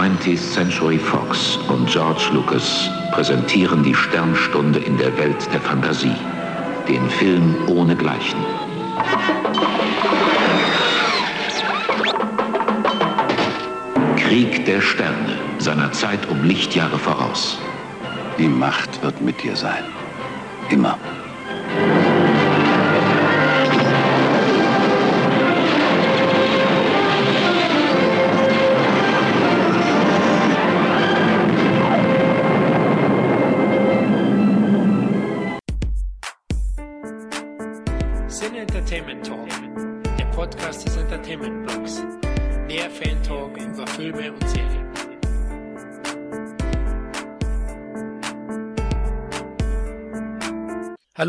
20th Century Fox und George Lucas präsentieren die Sternstunde in der Welt der Fantasie. Den Film ohne Gleichen. Krieg der Sterne, seiner Zeit um Lichtjahre voraus. Die Macht wird mit dir sein. Immer.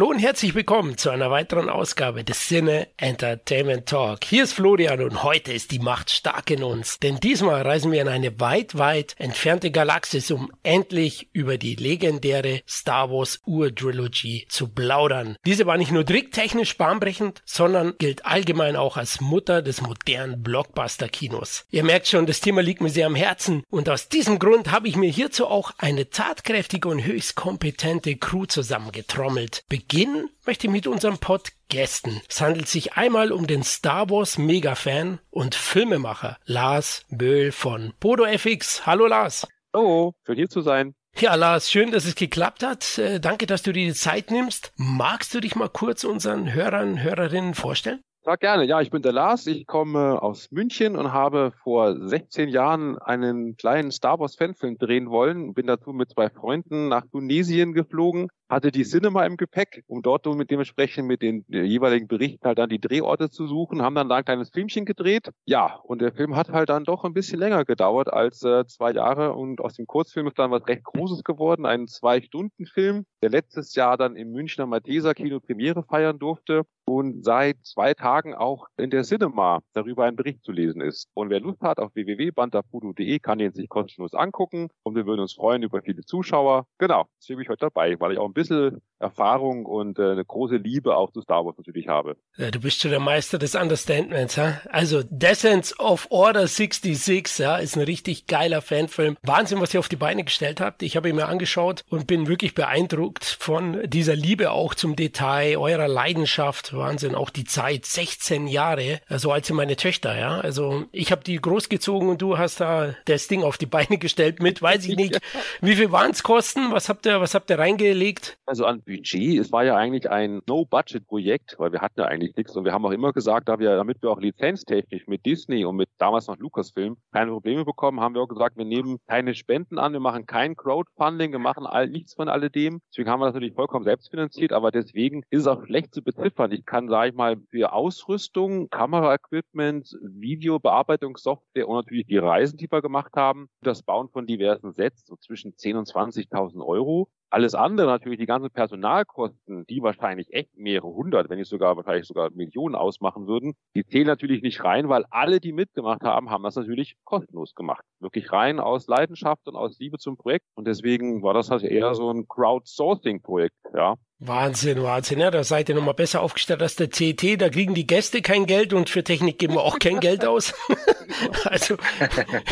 Hallo und herzlich willkommen zu einer weiteren Ausgabe des Sinne Entertainment Talk. Hier ist Florian und heute ist die Macht stark in uns, denn diesmal reisen wir in eine weit, weit entfernte Galaxis, um endlich über die legendäre Star Wars Ur-Trilogy zu plaudern. Diese war nicht nur tricktechnisch bahnbrechend, sondern gilt allgemein auch als Mutter des modernen Blockbuster-Kinos. Ihr merkt schon, das Thema liegt mir sehr am Herzen und aus diesem Grund habe ich mir hierzu auch eine tatkräftige und höchst kompetente Crew zusammengetrommelt. Beginnen möchte ich mit unserem Pod Gästen. Es handelt sich einmal um den Star Wars Mega-Fan und Filmemacher Lars Böhl von Podo FX. Hallo Lars. Hallo, schön hier zu sein. Ja, Lars, schön, dass es geklappt hat. Äh, danke, dass du dir die Zeit nimmst. Magst du dich mal kurz unseren Hörern, Hörerinnen vorstellen? Ja, gerne. Ja, ich bin der Lars. Ich komme aus München und habe vor 16 Jahren einen kleinen Star Wars Fanfilm drehen wollen. Bin dazu mit zwei Freunden nach Tunesien geflogen hatte die Cinema im Gepäck, um dort mit dementsprechend mit den jeweiligen Berichten halt dann die Drehorte zu suchen, haben dann da ein kleines Filmchen gedreht. Ja, und der Film hat halt dann doch ein bisschen länger gedauert als äh, zwei Jahre und aus dem Kurzfilm ist dann was recht Großes geworden, ein Zwei-Stunden-Film, der letztes Jahr dann im Münchner Malteser Kino Premiere feiern durfte und seit zwei Tagen auch in der Cinema darüber ein Bericht zu lesen ist. Und wer Lust hat, auf www.bandapudo.de kann den sich kostenlos angucken und wir würden uns freuen über viele Zuschauer. Genau, deswegen bin ich heute dabei, weil ich auch ein bisschen bisschen Erfahrung und äh, eine große Liebe auch zu Star Wars natürlich habe. Ja, du bist schon der Meister des Understandments, ha? Also Descent of Order 66, ja, ist ein richtig geiler Fanfilm. Wahnsinn, was ihr auf die Beine gestellt habt. Ich habe ihn mir angeschaut und bin wirklich beeindruckt von dieser Liebe auch zum Detail, eurer Leidenschaft. Wahnsinn, auch die Zeit, 16 Jahre, so also als meine Töchter, ja. Also ich habe die großgezogen und du hast da das Ding auf die Beine gestellt mit, weiß ich nicht, wie viel waren es kosten? Was habt ihr, was habt ihr reingelegt? Also an Budget, es war ja eigentlich ein No-Budget-Projekt, weil wir hatten ja eigentlich nichts und wir haben auch immer gesagt, da wir, damit wir auch lizenztechnisch mit Disney und mit damals noch Lucasfilm keine Probleme bekommen, haben wir auch gesagt, wir nehmen keine Spenden an, wir machen kein Crowdfunding, wir machen all, nichts von alledem. Deswegen haben wir das natürlich vollkommen selbst finanziert, aber deswegen ist es auch schlecht zu beziffern. Ich kann, sage ich mal, für Ausrüstung, Kameraequipment, Videobearbeitungssoftware und natürlich die Reisen, die wir gemacht haben, das Bauen von diversen Sets, so zwischen 10.000 und 20.000 Euro. Alles andere natürlich, die ganzen Personalkosten, die wahrscheinlich echt mehrere hundert, wenn nicht sogar wahrscheinlich sogar Millionen ausmachen würden, die zählen natürlich nicht rein, weil alle, die mitgemacht haben, haben das natürlich kostenlos gemacht. Wirklich rein aus Leidenschaft und aus Liebe zum Projekt. Und deswegen war das halt eher so ein Crowdsourcing-Projekt, ja. Wahnsinn, Wahnsinn. Ja, da seid ihr nochmal besser aufgestellt als der CT. Da kriegen die Gäste kein Geld und für Technik geben wir auch kein Geld aus. also,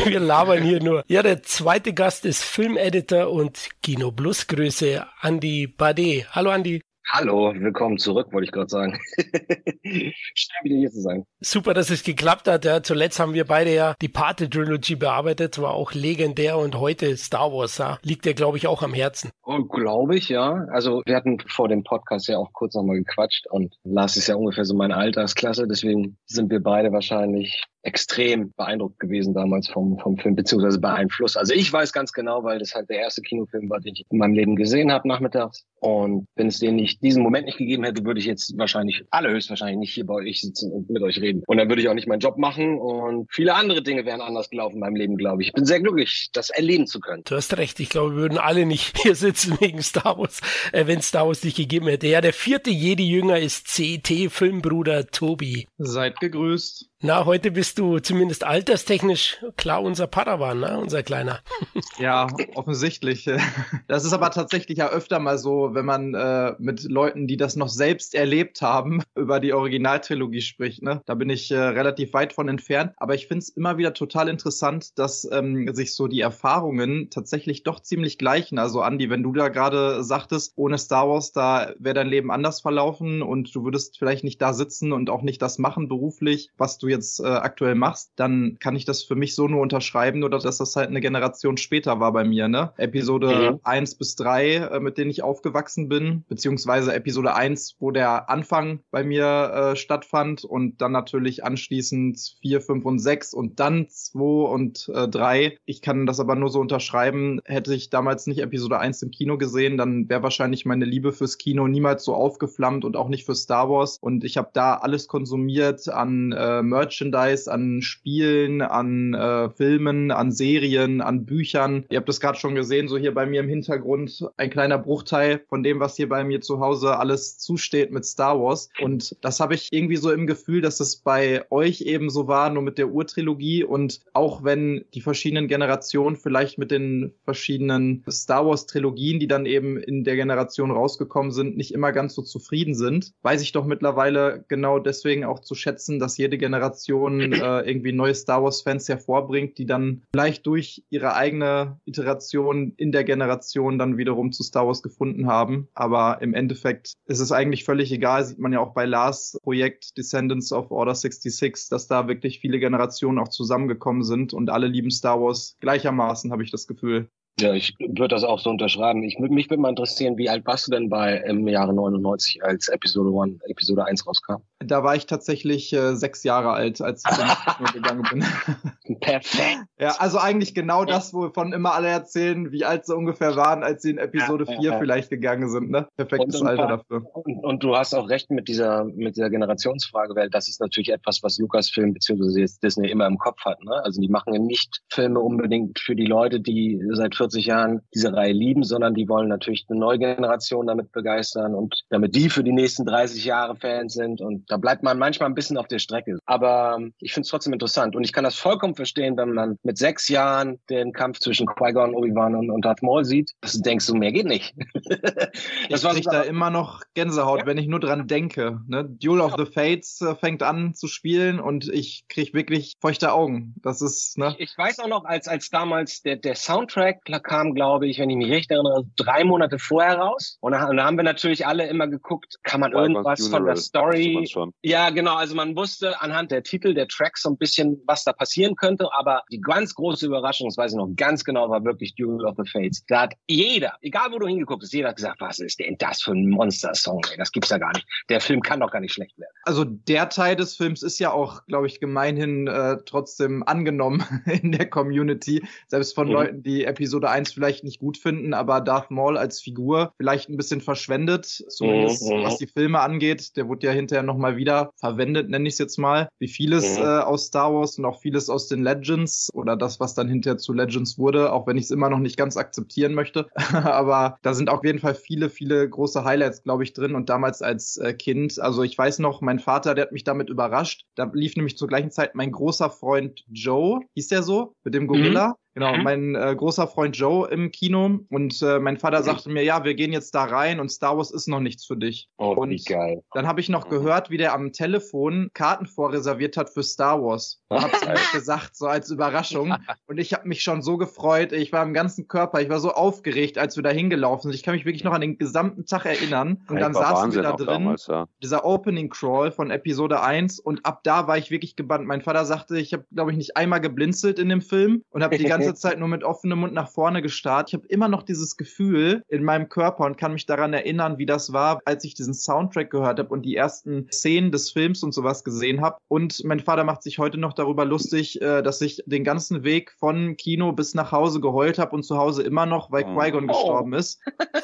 wir labern hier nur. Ja, der zweite Gast ist Filmeditor und Kino Plus Größe Andy Bade. Hallo Andy. Hallo, willkommen zurück, wollte ich gerade sagen. Schön wieder hier zu sein. Super, dass es geklappt hat. Ja, zuletzt haben wir beide ja die Pate-Trilogy bearbeitet, war auch legendär und heute Star Wars, ja, liegt dir, glaube ich, auch am Herzen. Oh, glaube ich, ja. Also wir hatten vor dem Podcast ja auch kurz nochmal gequatscht und Lars ist ja ungefähr so meine Altersklasse, deswegen sind wir beide wahrscheinlich extrem beeindruckt gewesen damals vom, vom Film, beziehungsweise beeinflusst. Also ich weiß ganz genau, weil das halt der erste Kinofilm war, den ich in meinem Leben gesehen habe nachmittags. Und wenn es den nicht, diesen Moment nicht gegeben hätte, würde ich jetzt wahrscheinlich, allerhöchstwahrscheinlich nicht hier bei euch sitzen und mit euch reden. Und dann würde ich auch nicht meinen Job machen und viele andere Dinge wären anders gelaufen in meinem Leben, glaube ich. Ich bin sehr glücklich, das erleben zu können. Du hast recht. Ich glaube, wir würden alle nicht hier sitzen wegen Star Wars, äh, wenn Star Wars nicht gegeben hätte. Ja, der vierte Jedi-Jünger ist CT-Filmbruder Tobi. Seid gegrüßt. Na, heute bist du zumindest alterstechnisch klar unser Padawan, ne? unser Kleiner. Ja, offensichtlich. Das ist aber tatsächlich ja öfter mal so, wenn man äh, mit Leuten, die das noch selbst erlebt haben, über die Originaltrilogie spricht. Ne? Da bin ich äh, relativ weit von entfernt. Aber ich finde es immer wieder total interessant, dass ähm, sich so die Erfahrungen tatsächlich doch ziemlich gleichen. Also Andi, wenn du da gerade sagtest, ohne Star Wars, da wäre dein Leben anders verlaufen und du würdest vielleicht nicht da sitzen und auch nicht das machen beruflich, was du jetzt äh, aktuell machst, dann kann ich das für mich so nur unterschreiben, nur dass das halt eine Generation später war bei mir. Ne? Episode mhm. 1 bis 3, äh, mit denen ich aufgewachsen bin, beziehungsweise Episode 1, wo der Anfang bei mir äh, stattfand und dann natürlich anschließend 4, 5 und 6 und dann 2 und äh, 3. Ich kann das aber nur so unterschreiben, hätte ich damals nicht Episode 1 im Kino gesehen, dann wäre wahrscheinlich meine Liebe fürs Kino niemals so aufgeflammt und auch nicht für Star Wars. Und ich habe da alles konsumiert an äh, Merchandise, an Spielen, an äh, Filmen, an Serien, an Büchern. Ihr habt das gerade schon gesehen, so hier bei mir im Hintergrund ein kleiner Bruchteil von dem, was hier bei mir zu Hause alles zusteht mit Star Wars. Und das habe ich irgendwie so im Gefühl, dass es bei euch eben so war, nur mit der Urtrilogie. Und auch wenn die verschiedenen Generationen vielleicht mit den verschiedenen Star Wars Trilogien, die dann eben in der Generation rausgekommen sind, nicht immer ganz so zufrieden sind, weiß ich doch mittlerweile genau deswegen auch zu schätzen, dass jede Generation äh, irgendwie neue Star Wars Fans hervorbringt, die dann vielleicht durch ihre eigene Iteration in der Generation dann wiederum zu Star Wars gefunden haben. Aber im Endeffekt ist es eigentlich völlig egal, sieht man ja auch bei Lars Projekt Descendants of Order 66, dass da wirklich viele Generationen auch zusammengekommen sind und alle lieben Star Wars gleichermaßen, habe ich das Gefühl. Ja, ich würde das auch so unterschreiben. Ich, mich würde mal interessieren, wie alt warst du denn bei im Jahre 99, als Episode 1, Episode 1 rauskam? Da war ich tatsächlich äh, sechs Jahre alt, als ich dann gegangen bin. Perfekt. Ja, also eigentlich genau das, wovon immer alle erzählen, wie alt sie ungefähr waren, als sie in Episode ja, 4 ja, ja. vielleicht gegangen sind. Ne? Perfektes Alter dafür. Und, und, du hast auch recht mit dieser, mit dieser Generationsfrage, weil das ist natürlich etwas, was Lucasfilm bzw. Disney immer im Kopf hat. Ne? Also die machen ja nicht Filme unbedingt für die Leute, die seit 40 Jahren diese Reihe lieben, sondern die wollen natürlich eine neue Generation damit begeistern und damit die für die nächsten 30 Jahre Fans sind. Und da bleibt man manchmal ein bisschen auf der Strecke. Aber ähm, ich finde es trotzdem interessant. Und ich kann das vollkommen verstehen, wenn man mit sechs Jahren den Kampf zwischen Qui-Gon, Obi-Wan und, und Darth Maul sieht. Das denkst du, mehr geht nicht. das ich krieg da immer noch Gänsehaut, ja. wenn ich nur dran denke. Ne? Duel of the Fates äh, fängt an zu spielen und ich krieg wirklich feuchte Augen. Das ist, ne? Ich, ich weiß auch noch, als, als damals der, der Soundtrack kam, glaube ich, wenn ich mich recht erinnere, drei Monate vorher raus. Und da, und da haben wir natürlich alle immer geguckt, kann man irgendwas von der Story. Ja, genau. Also man wusste anhand der Titel, der Tracks so ein bisschen, was da passieren könnte. Aber die ganz große Überraschung, das weiß ich noch ganz genau, war wirklich Duel of the Fates. Da hat jeder, egal wo du hingeguckt hast, jeder hat gesagt, was ist denn das für ein Monster-Song? Das gibt's ja gar nicht. Der Film kann doch gar nicht schlecht werden. Also der Teil des Films ist ja auch, glaube ich, gemeinhin äh, trotzdem angenommen in der Community. Selbst von mhm. Leuten, die Episode 1 vielleicht nicht gut finden, aber Darth Maul als Figur vielleicht ein bisschen verschwendet, zumindest mhm. was die Filme angeht. Der wurde ja hinterher nochmal wieder verwendet, nenne ich es jetzt mal. Wie vieles mhm. äh, aus Star Wars und auch vieles aus den Legends oder das, was dann hinterher zu Legends wurde, auch wenn ich es immer noch nicht ganz akzeptieren möchte. aber da sind auf jeden Fall viele, viele große Highlights, glaube ich, drin. Und damals als äh, Kind, also ich weiß noch, mein Vater, der hat mich damit überrascht. Da lief nämlich zur gleichen Zeit mein großer Freund Joe, hieß der so, mit dem Gorilla. Mhm. Genau, mhm. mein äh, großer Freund Joe im Kino und äh, mein Vater sagte mir, ja, wir gehen jetzt da rein und Star Wars ist noch nichts für dich. Oh, und wie geil. Dann habe ich noch mhm. gehört, wie der am Telefon Karten vorreserviert hat für Star Wars. Und hab's mir gesagt, so als Überraschung. Und ich habe mich schon so gefreut. Ich war im ganzen Körper, ich war so aufgeregt, als wir da hingelaufen sind. Ich kann mich wirklich noch an den gesamten Tag erinnern. Und dann saßen Wahnsinn wir da drin, damals, ja. dieser Opening Crawl von Episode 1 und ab da war ich wirklich gebannt. Mein Vater sagte, ich habe, glaube ich, nicht einmal geblinzelt in dem Film und habe die ganze Zeit nur mit offenem Mund nach vorne gestarrt. Ich habe immer noch dieses Gefühl in meinem Körper und kann mich daran erinnern, wie das war, als ich diesen Soundtrack gehört habe und die ersten Szenen des Films und sowas gesehen habe. Und mein Vater macht sich heute noch darüber lustig, äh, dass ich den ganzen Weg von Kino bis nach Hause geheult habe und zu Hause immer noch, weil oh. Qui-Gon gestorben ist.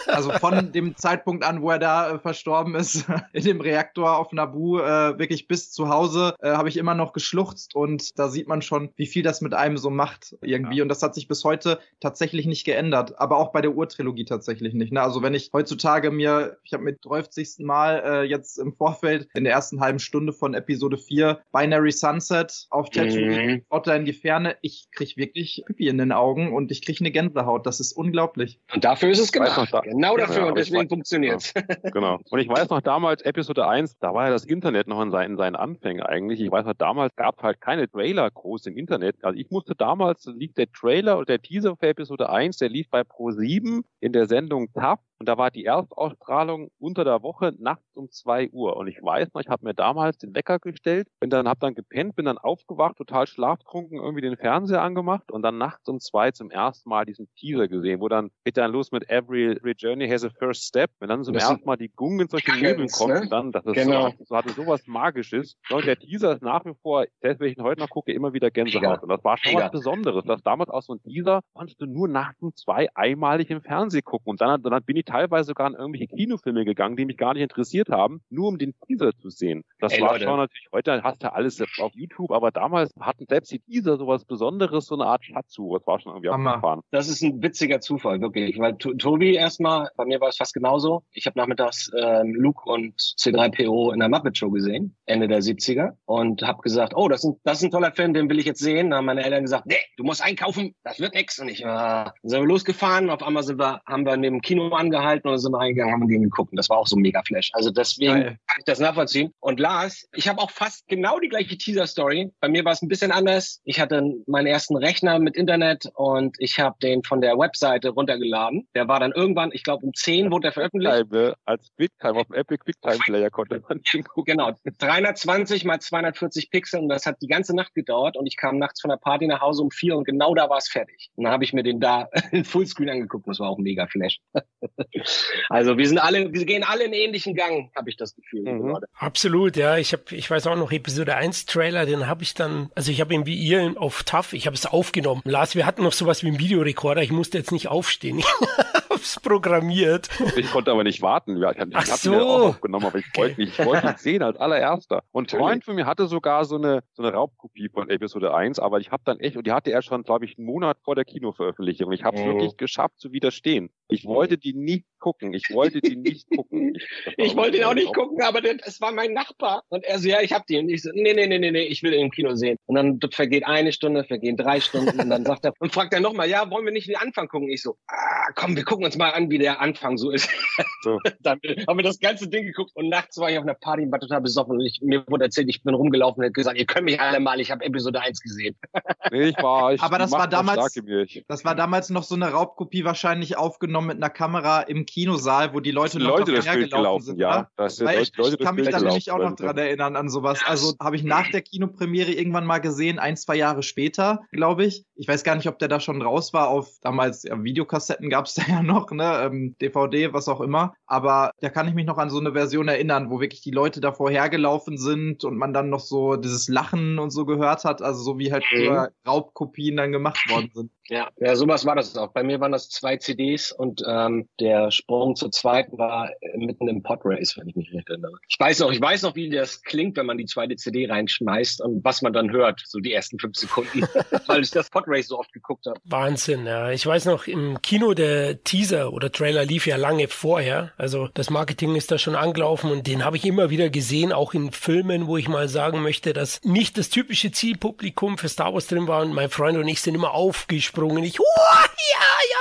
Also von dem Zeitpunkt an, wo er da äh, verstorben ist, in dem Reaktor auf Naboo, äh, wirklich bis zu Hause, habe ich immer noch geschluchzt und da sieht man schon, wie viel das mit einem so macht irgendwie. Ja. Und das hat sich bis heute tatsächlich nicht geändert. Aber auch bei der Urtrilogie tatsächlich nicht. Ne? Also wenn ich heutzutage mir, ich habe mit 30. Mal äh, jetzt im Vorfeld in der ersten halben Stunde von Episode 4 Binary Sunset auf Tatooine, mhm. in die Ferne, ich krieg wirklich Pipi in den Augen und ich krieg eine Gänsehaut. Das ist unglaublich. Und dafür ist es gemacht. Da, genau dafür ja, und deswegen funktioniert ja, Genau. Und ich weiß noch damals, Episode 1, da war ja das Internet noch in seinen, in seinen Anfängen eigentlich. Ich weiß noch, damals gab es halt keine Trailer groß im Internet. Also ich musste damals, lief der Trailer oder der Teaser für Episode 1, der lief bei Pro7 in der Sendung TAP und da war die Erstausstrahlung unter der Woche nachts um zwei Uhr. Und ich weiß noch, ich habe mir damals den Wecker gestellt, bin dann, hab dann gepennt, bin dann aufgewacht, total schlaftrunken, irgendwie den Fernseher angemacht und dann nachts um zwei zum ersten Mal diesen Teaser gesehen, wo dann geht dann los mit Every, every Journey has a first step. Wenn dann zum das ersten Mal die Gungen solche Nebel kommen, ne? dann, das ist genau. so, so hatte sowas Magisches. Und der Teaser ist nach wie vor, selbst wenn ich ihn heute noch gucke, immer wieder Gänsehaut. Und das war schon Mega. was Besonderes. Das damals auch so ein Teaser, konntest du nur nachts um zwei einmalig im Fernsehen gucken. Und dann, dann bin ich teilweise sogar in irgendwelche Kinofilme gegangen, die mich gar nicht interessiert haben, nur um den Teaser zu sehen. Das Ey, war Leute. schon natürlich, heute hast du alles auf YouTube, aber damals hatten selbst die Teaser sowas Besonderes, so eine Art Schatzsuche. Das war schon irgendwie abgefahren. Das ist ein witziger Zufall, wirklich. Weil Tobi erstmal, bei mir war es fast genauso. Ich habe nachmittags äh, Luke und C3PO in der Muppet Show gesehen, Ende der 70er, und habe gesagt, oh, das ist, ein, das ist ein toller Film, den will ich jetzt sehen. Dann haben meine Eltern gesagt, nee, du musst einkaufen, das wird nix. Und ich äh, dann sind wir losgefahren, auf einmal sind wir, haben wir neben dem Kino angehalten und sind wir reingegangen, haben den geguckt. Und das war auch so ein mega Flash. Also deswegen Geil. kann ich das nachvollziehen. Und Lars, ich habe auch fast genau die gleiche Teaser-Story. Bei mir war es ein bisschen anders. Ich hatte meinen ersten Rechner mit Internet und ich habe den von der Webseite runtergeladen. Der war dann irgendwann, ich glaube um 10 wurde er veröffentlicht. Als QuickTime auf dem Apple QuickTime Player konnte man den gucken. Genau, 320 mal 240 Pixel und das hat die ganze Nacht gedauert und ich kam nachts von der Party nach Hause um vier und genau da war es fertig. Und dann habe ich mir den da in Fullscreen angeguckt und das war auch ein mega Flash. Also wir sind alle, wir gehen alle in ähnlichen Gang, habe ich das Gefühl. Mhm. Absolut, ja. Ich habe, ich weiß auch noch Episode 1 Trailer, den habe ich dann, also ich habe ihn wie ihr auf TAF, ich habe es aufgenommen. Lars, wir hatten noch sowas wie einen Videorekorder, ich musste jetzt nicht aufstehen. Ich hab's programmiert. Ich konnte aber nicht warten. Ich, ich Ach so. ihn auch aufgenommen, aber ich okay. wollte nicht, ich wollte ihn sehen als allererster. Und ein Freund von mir hatte sogar so eine, so eine Raubkopie von Episode 1, aber ich habe dann echt, und die hatte er schon, glaube ich, einen Monat vor der Kinoveröffentlichung. Ich habe es mhm. wirklich geschafft zu widerstehen. Ich wollte die nicht gucken. Ich wollte die nicht gucken. Ich, wollte ihn auch nicht gucken, aber es war mein Nachbar. Und er so, ja, ich hab die. Und ich so, nee, nee, nee, nee, nee, ich will ihn im Kino sehen. Und dann vergeht eine Stunde, vergehen drei Stunden. Und dann sagt er, und fragt er nochmal, ja, wollen wir nicht den Anfang gucken? Ich so, ah, komm, wir gucken uns mal an, wie der Anfang so ist. So. dann haben wir das ganze Ding geguckt. Und nachts war ich auf einer Party und war total besoffen. Und ich, mir wurde erzählt, ich bin rumgelaufen und hat gesagt, ihr könnt mich alle mal, ich habe Episode 1 gesehen. nee, ich war, ich aber das war damals, das war damals noch so eine Raubkopie wahrscheinlich aufgenommen mit einer Kamera im Kinosaal, wo die Leute noch Leute das Bild gelaufen sind. Ja, das Weil ich, Leute ich kann mich da nämlich auch noch dran erinnern an sowas. Also habe ich nach der Kinopremiere irgendwann mal gesehen, ein, zwei Jahre später, glaube ich. Ich weiß gar nicht, ob der da schon raus war. Auf damals ja, Videokassetten gab es da ja noch, ne? Ähm, DVD, was auch immer. Aber da kann ich mich noch an so eine Version erinnern, wo wirklich die Leute davor hergelaufen sind und man dann noch so dieses Lachen und so gehört hat. Also so wie halt mhm. Raubkopien dann gemacht worden sind. Ja, ja, sowas war das auch. Bei mir waren das zwei CDs und ähm, der Sprung zur zweiten war äh, mitten im Podrace, wenn ich mich recht erinnere. Ich weiß noch, ich weiß noch, wie das klingt, wenn man die zweite CD reinschmeißt und was man dann hört, so die ersten fünf Sekunden, weil ich das Podrace so oft geguckt habe. Wahnsinn, ja. Ich weiß noch, im Kino der Teaser oder Trailer lief ja lange vorher. Also das Marketing ist da schon angelaufen und den habe ich immer wieder gesehen, auch in Filmen, wo ich mal sagen möchte, dass nicht das typische Zielpublikum für Star Wars drin war und mein Freund und ich sind immer aufgesprungen gesprungen. Ich, oh, ja, ja.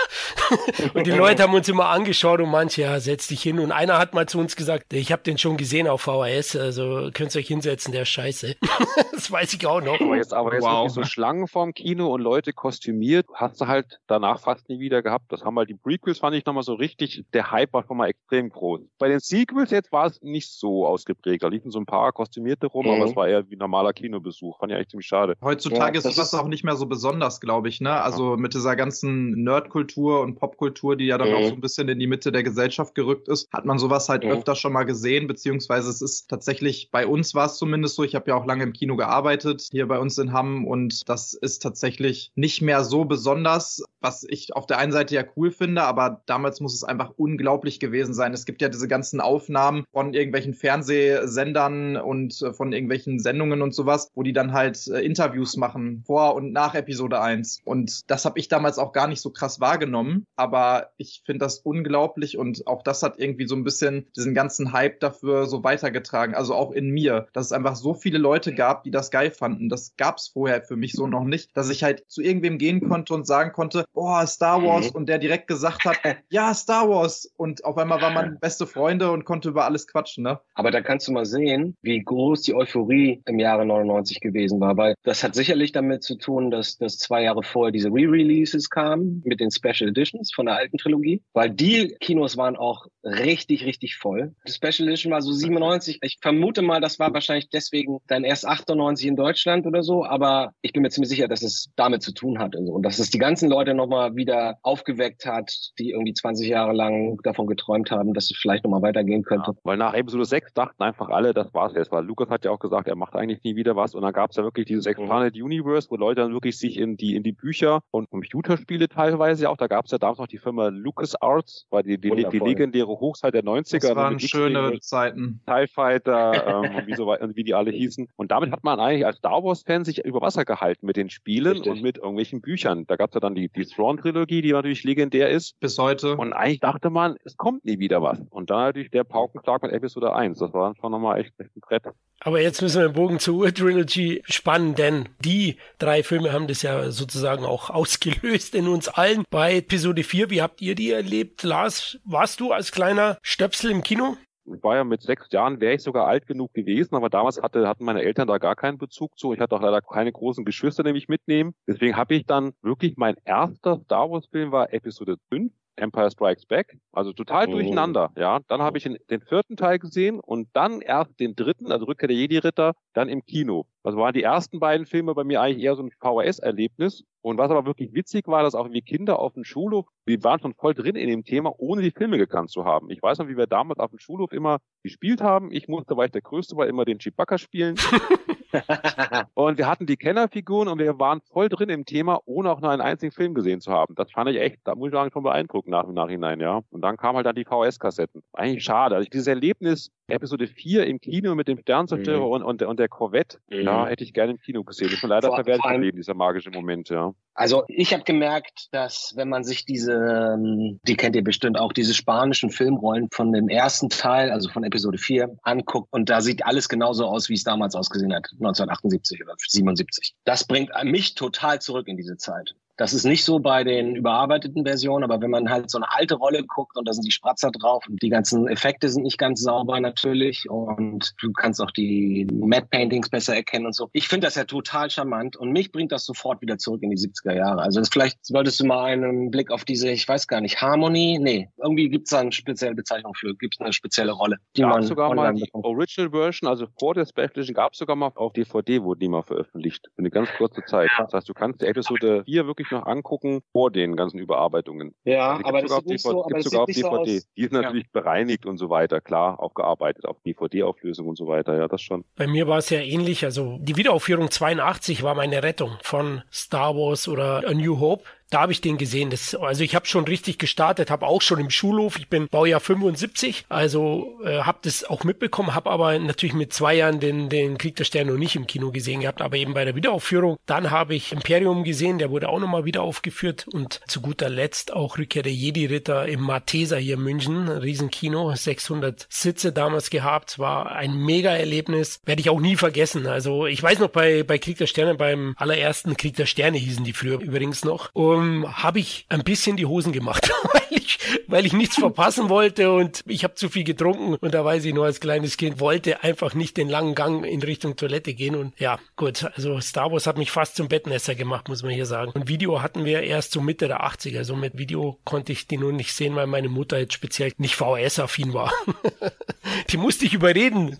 Und die Leute haben uns immer angeschaut und manche, ja, setz dich hin. Und einer hat mal zu uns gesagt, ich habe den schon gesehen auf VHS, also könnt ihr euch hinsetzen, der ist scheiße. das weiß ich auch noch. Aber jetzt, aber jetzt wow. so Schlangen vorm Kino und Leute kostümiert, hast du halt danach fast nie wieder gehabt. Das haben halt die Prequels, fand ich nochmal so richtig, der Hype war schon mal extrem groß. Bei den Sequels jetzt war es nicht so ausgeprägt. Da liefen so ein paar Kostümierte rum, mhm. aber es war eher wie normaler Kinobesuch. Fand ich eigentlich ziemlich schade. Heutzutage ja, ist das auch nicht mehr so besonders, glaube ich, ne? Also mit dieser ganzen Nerdkultur Kultur und Popkultur, die ja dann mhm. auch so ein bisschen in die Mitte der Gesellschaft gerückt ist, hat man sowas halt mhm. öfter schon mal gesehen, beziehungsweise es ist tatsächlich, bei uns war es zumindest so, ich habe ja auch lange im Kino gearbeitet, hier bei uns in Hamm und das ist tatsächlich nicht mehr so besonders, was ich auf der einen Seite ja cool finde, aber damals muss es einfach unglaublich gewesen sein. Es gibt ja diese ganzen Aufnahmen von irgendwelchen Fernsehsendern und äh, von irgendwelchen Sendungen und sowas, wo die dann halt äh, Interviews machen vor und nach Episode 1 und das habe ich damals auch gar nicht so krass wahrgenommen, aber ich finde das unglaublich und auch das hat irgendwie so ein bisschen diesen ganzen Hype dafür so weitergetragen, also auch in mir, dass es einfach so viele Leute gab, die das geil fanden. Das gab es vorher für mich so noch nicht, dass ich halt zu irgendwem gehen konnte und sagen konnte, oh, Star Wars mhm. und der direkt gesagt hat, ja, Star Wars und auf einmal war man beste Freunde und konnte über alles quatschen, ne? Aber da kannst du mal sehen, wie groß die Euphorie im Jahre 99 gewesen war, weil das hat sicherlich damit zu tun, dass, dass zwei Jahre vorher diese Re-Releases kamen mit den Special Editions von der alten Trilogie, weil die Kinos waren auch richtig, richtig voll. Die Special Edition war so 97. Ich vermute mal, das war wahrscheinlich deswegen dann erst 98 in Deutschland oder so, aber ich bin mir ziemlich sicher, dass es damit zu tun hatte und dass es die ganzen Leute nochmal wieder aufgeweckt hat, die irgendwie 20 Jahre lang davon geträumt haben, dass es vielleicht nochmal weitergehen könnte. Ja, weil nach Episode 6 dachten einfach alle, das war's jetzt, weil Lukas hat ja auch gesagt, er macht eigentlich nie wieder was und dann gab es ja wirklich dieses Expanded mhm. Universe, wo Leute dann wirklich sich in die in die Bücher und Computerspiele teilweise auch, da gab es ja damals noch die Firma LucasArts, war die, die, die legendäre Hochzeit der 90er. Das waren schöne Zeiten. TIE Fighter ähm, und wie, so, wie die alle hießen. Und damit hat man eigentlich als Star Wars-Fan sich über Wasser gehalten mit den Spielen Richtig. und mit irgendwelchen Büchern. Da gab es ja dann die, die Thrawn-Trilogie, die natürlich legendär ist. Bis heute. Und eigentlich dachte man, es kommt nie wieder was. Und dann natürlich der Paukenschlag mit Episode 1. Das war dann schon nochmal echt, echt ein Brett. Aber jetzt müssen wir den Bogen zur Ur-Trilogy spannen, denn die drei Filme haben das ja sozusagen auch ausgelöst in uns allen. Bei Episode 4, wie habt ihr die erlebt? Lars, warst du als kleiner Stöpsel im Kino? Ich war ja mit sechs Jahren, wäre ich sogar alt genug gewesen, aber damals hatte, hatten meine Eltern da gar keinen Bezug zu. Ich hatte auch leider keine großen Geschwister, die mich mitnehmen. Deswegen habe ich dann wirklich, mein erster Star Wars Film war Episode 5 Empire Strikes Back. Also total oh. durcheinander, ja. Dann habe ich den vierten Teil gesehen und dann erst den dritten, also Rückkehr der Jedi-Ritter, dann im Kino. Also waren die ersten beiden Filme bei mir eigentlich eher so ein VHS-Erlebnis. Und was aber wirklich witzig war, dass auch wir Kinder auf dem Schulhof, wir waren schon voll drin in dem Thema, ohne die Filme gekannt zu haben. Ich weiß noch, wie wir damals auf dem Schulhof immer gespielt haben. Ich musste, weil ich der Größte war, immer den Chewbacca spielen. und wir hatten die Kennerfiguren und wir waren voll drin im Thema, ohne auch nur einen einzigen Film gesehen zu haben. Das fand ich echt, da muss ich sagen, schon beeindruckend nach im Nachhinein, ja. Und dann kamen halt dann die VHS-Kassetten. Eigentlich schade. Also dieses Erlebnis, Episode 4 im Kino mit dem Sternzerstörer mhm. und, und, und der Corvette, mhm. ja, hätte ich gerne im Kino gesehen. Ist mir leider verwehrt geblieben, dieser magische Moment, ja. Also ich habe gemerkt, dass wenn man sich diese, ähm, die kennt ihr bestimmt auch, diese spanischen Filmrollen von dem ersten Teil, also von Episode 4, anguckt und da sieht alles genauso aus, wie es damals ausgesehen hat, 1978 oder 77. Das bringt mich total zurück in diese Zeit. Das ist nicht so bei den überarbeiteten Versionen, aber wenn man halt so eine alte Rolle guckt und da sind die Spratzer drauf und die ganzen Effekte sind nicht ganz sauber natürlich und du kannst auch die Matte Paintings besser erkennen und so. Ich finde das ja total charmant und mich bringt das sofort wieder zurück in die 70er Jahre. Also vielleicht solltest du mal einen Blick auf diese, ich weiß gar nicht, Harmony? Nee, irgendwie gibt es da eine spezielle Bezeichnung für, gibt es eine spezielle Rolle. Die gab man sogar mal die bekommt. Original Version, also vor der Special Edition gab es sogar mal auf DVD, wurde die mal veröffentlicht. Für eine ganz kurze Zeit. Das heißt, du kannst die Episode 4 wirklich noch angucken vor den ganzen Überarbeitungen. Ja, also aber das sogar ist so, aber sogar auf DVD. So die ist natürlich ja. bereinigt und so weiter, klar, aufgearbeitet auf DVD-Auflösung und so weiter, ja, das schon. Bei mir war es ja ähnlich, also die Wiederaufführung 82 war meine Rettung von Star Wars oder A New Hope da habe ich den gesehen. Das, also ich habe schon richtig gestartet, habe auch schon im Schulhof, ich bin Baujahr 75, also äh, habe das auch mitbekommen, habe aber natürlich mit zwei Jahren den, den Krieg der Sterne noch nicht im Kino gesehen gehabt, aber eben bei der Wiederaufführung. Dann habe ich Imperium gesehen, der wurde auch nochmal wieder aufgeführt und zu guter Letzt auch Rückkehr der Jedi-Ritter im Malteser hier in München, Riesenkino, 600 Sitze damals gehabt, war ein Mega-Erlebnis, werde ich auch nie vergessen. Also ich weiß noch bei, bei Krieg der Sterne, beim allerersten Krieg der Sterne hießen die früher übrigens noch. Und ähm, habe ich ein bisschen die Hosen gemacht, weil, ich, weil ich nichts verpassen wollte und ich habe zu viel getrunken und da weiß ich nur als kleines Kind, wollte einfach nicht den langen Gang in Richtung Toilette gehen und ja, gut, also Star Wars hat mich fast zum Bettnässer gemacht, muss man hier sagen. Und Video hatten wir erst so Mitte der 80er, also mit Video konnte ich die nur nicht sehen, weil meine Mutter jetzt speziell nicht VHS-affin war. Die musste ich überreden.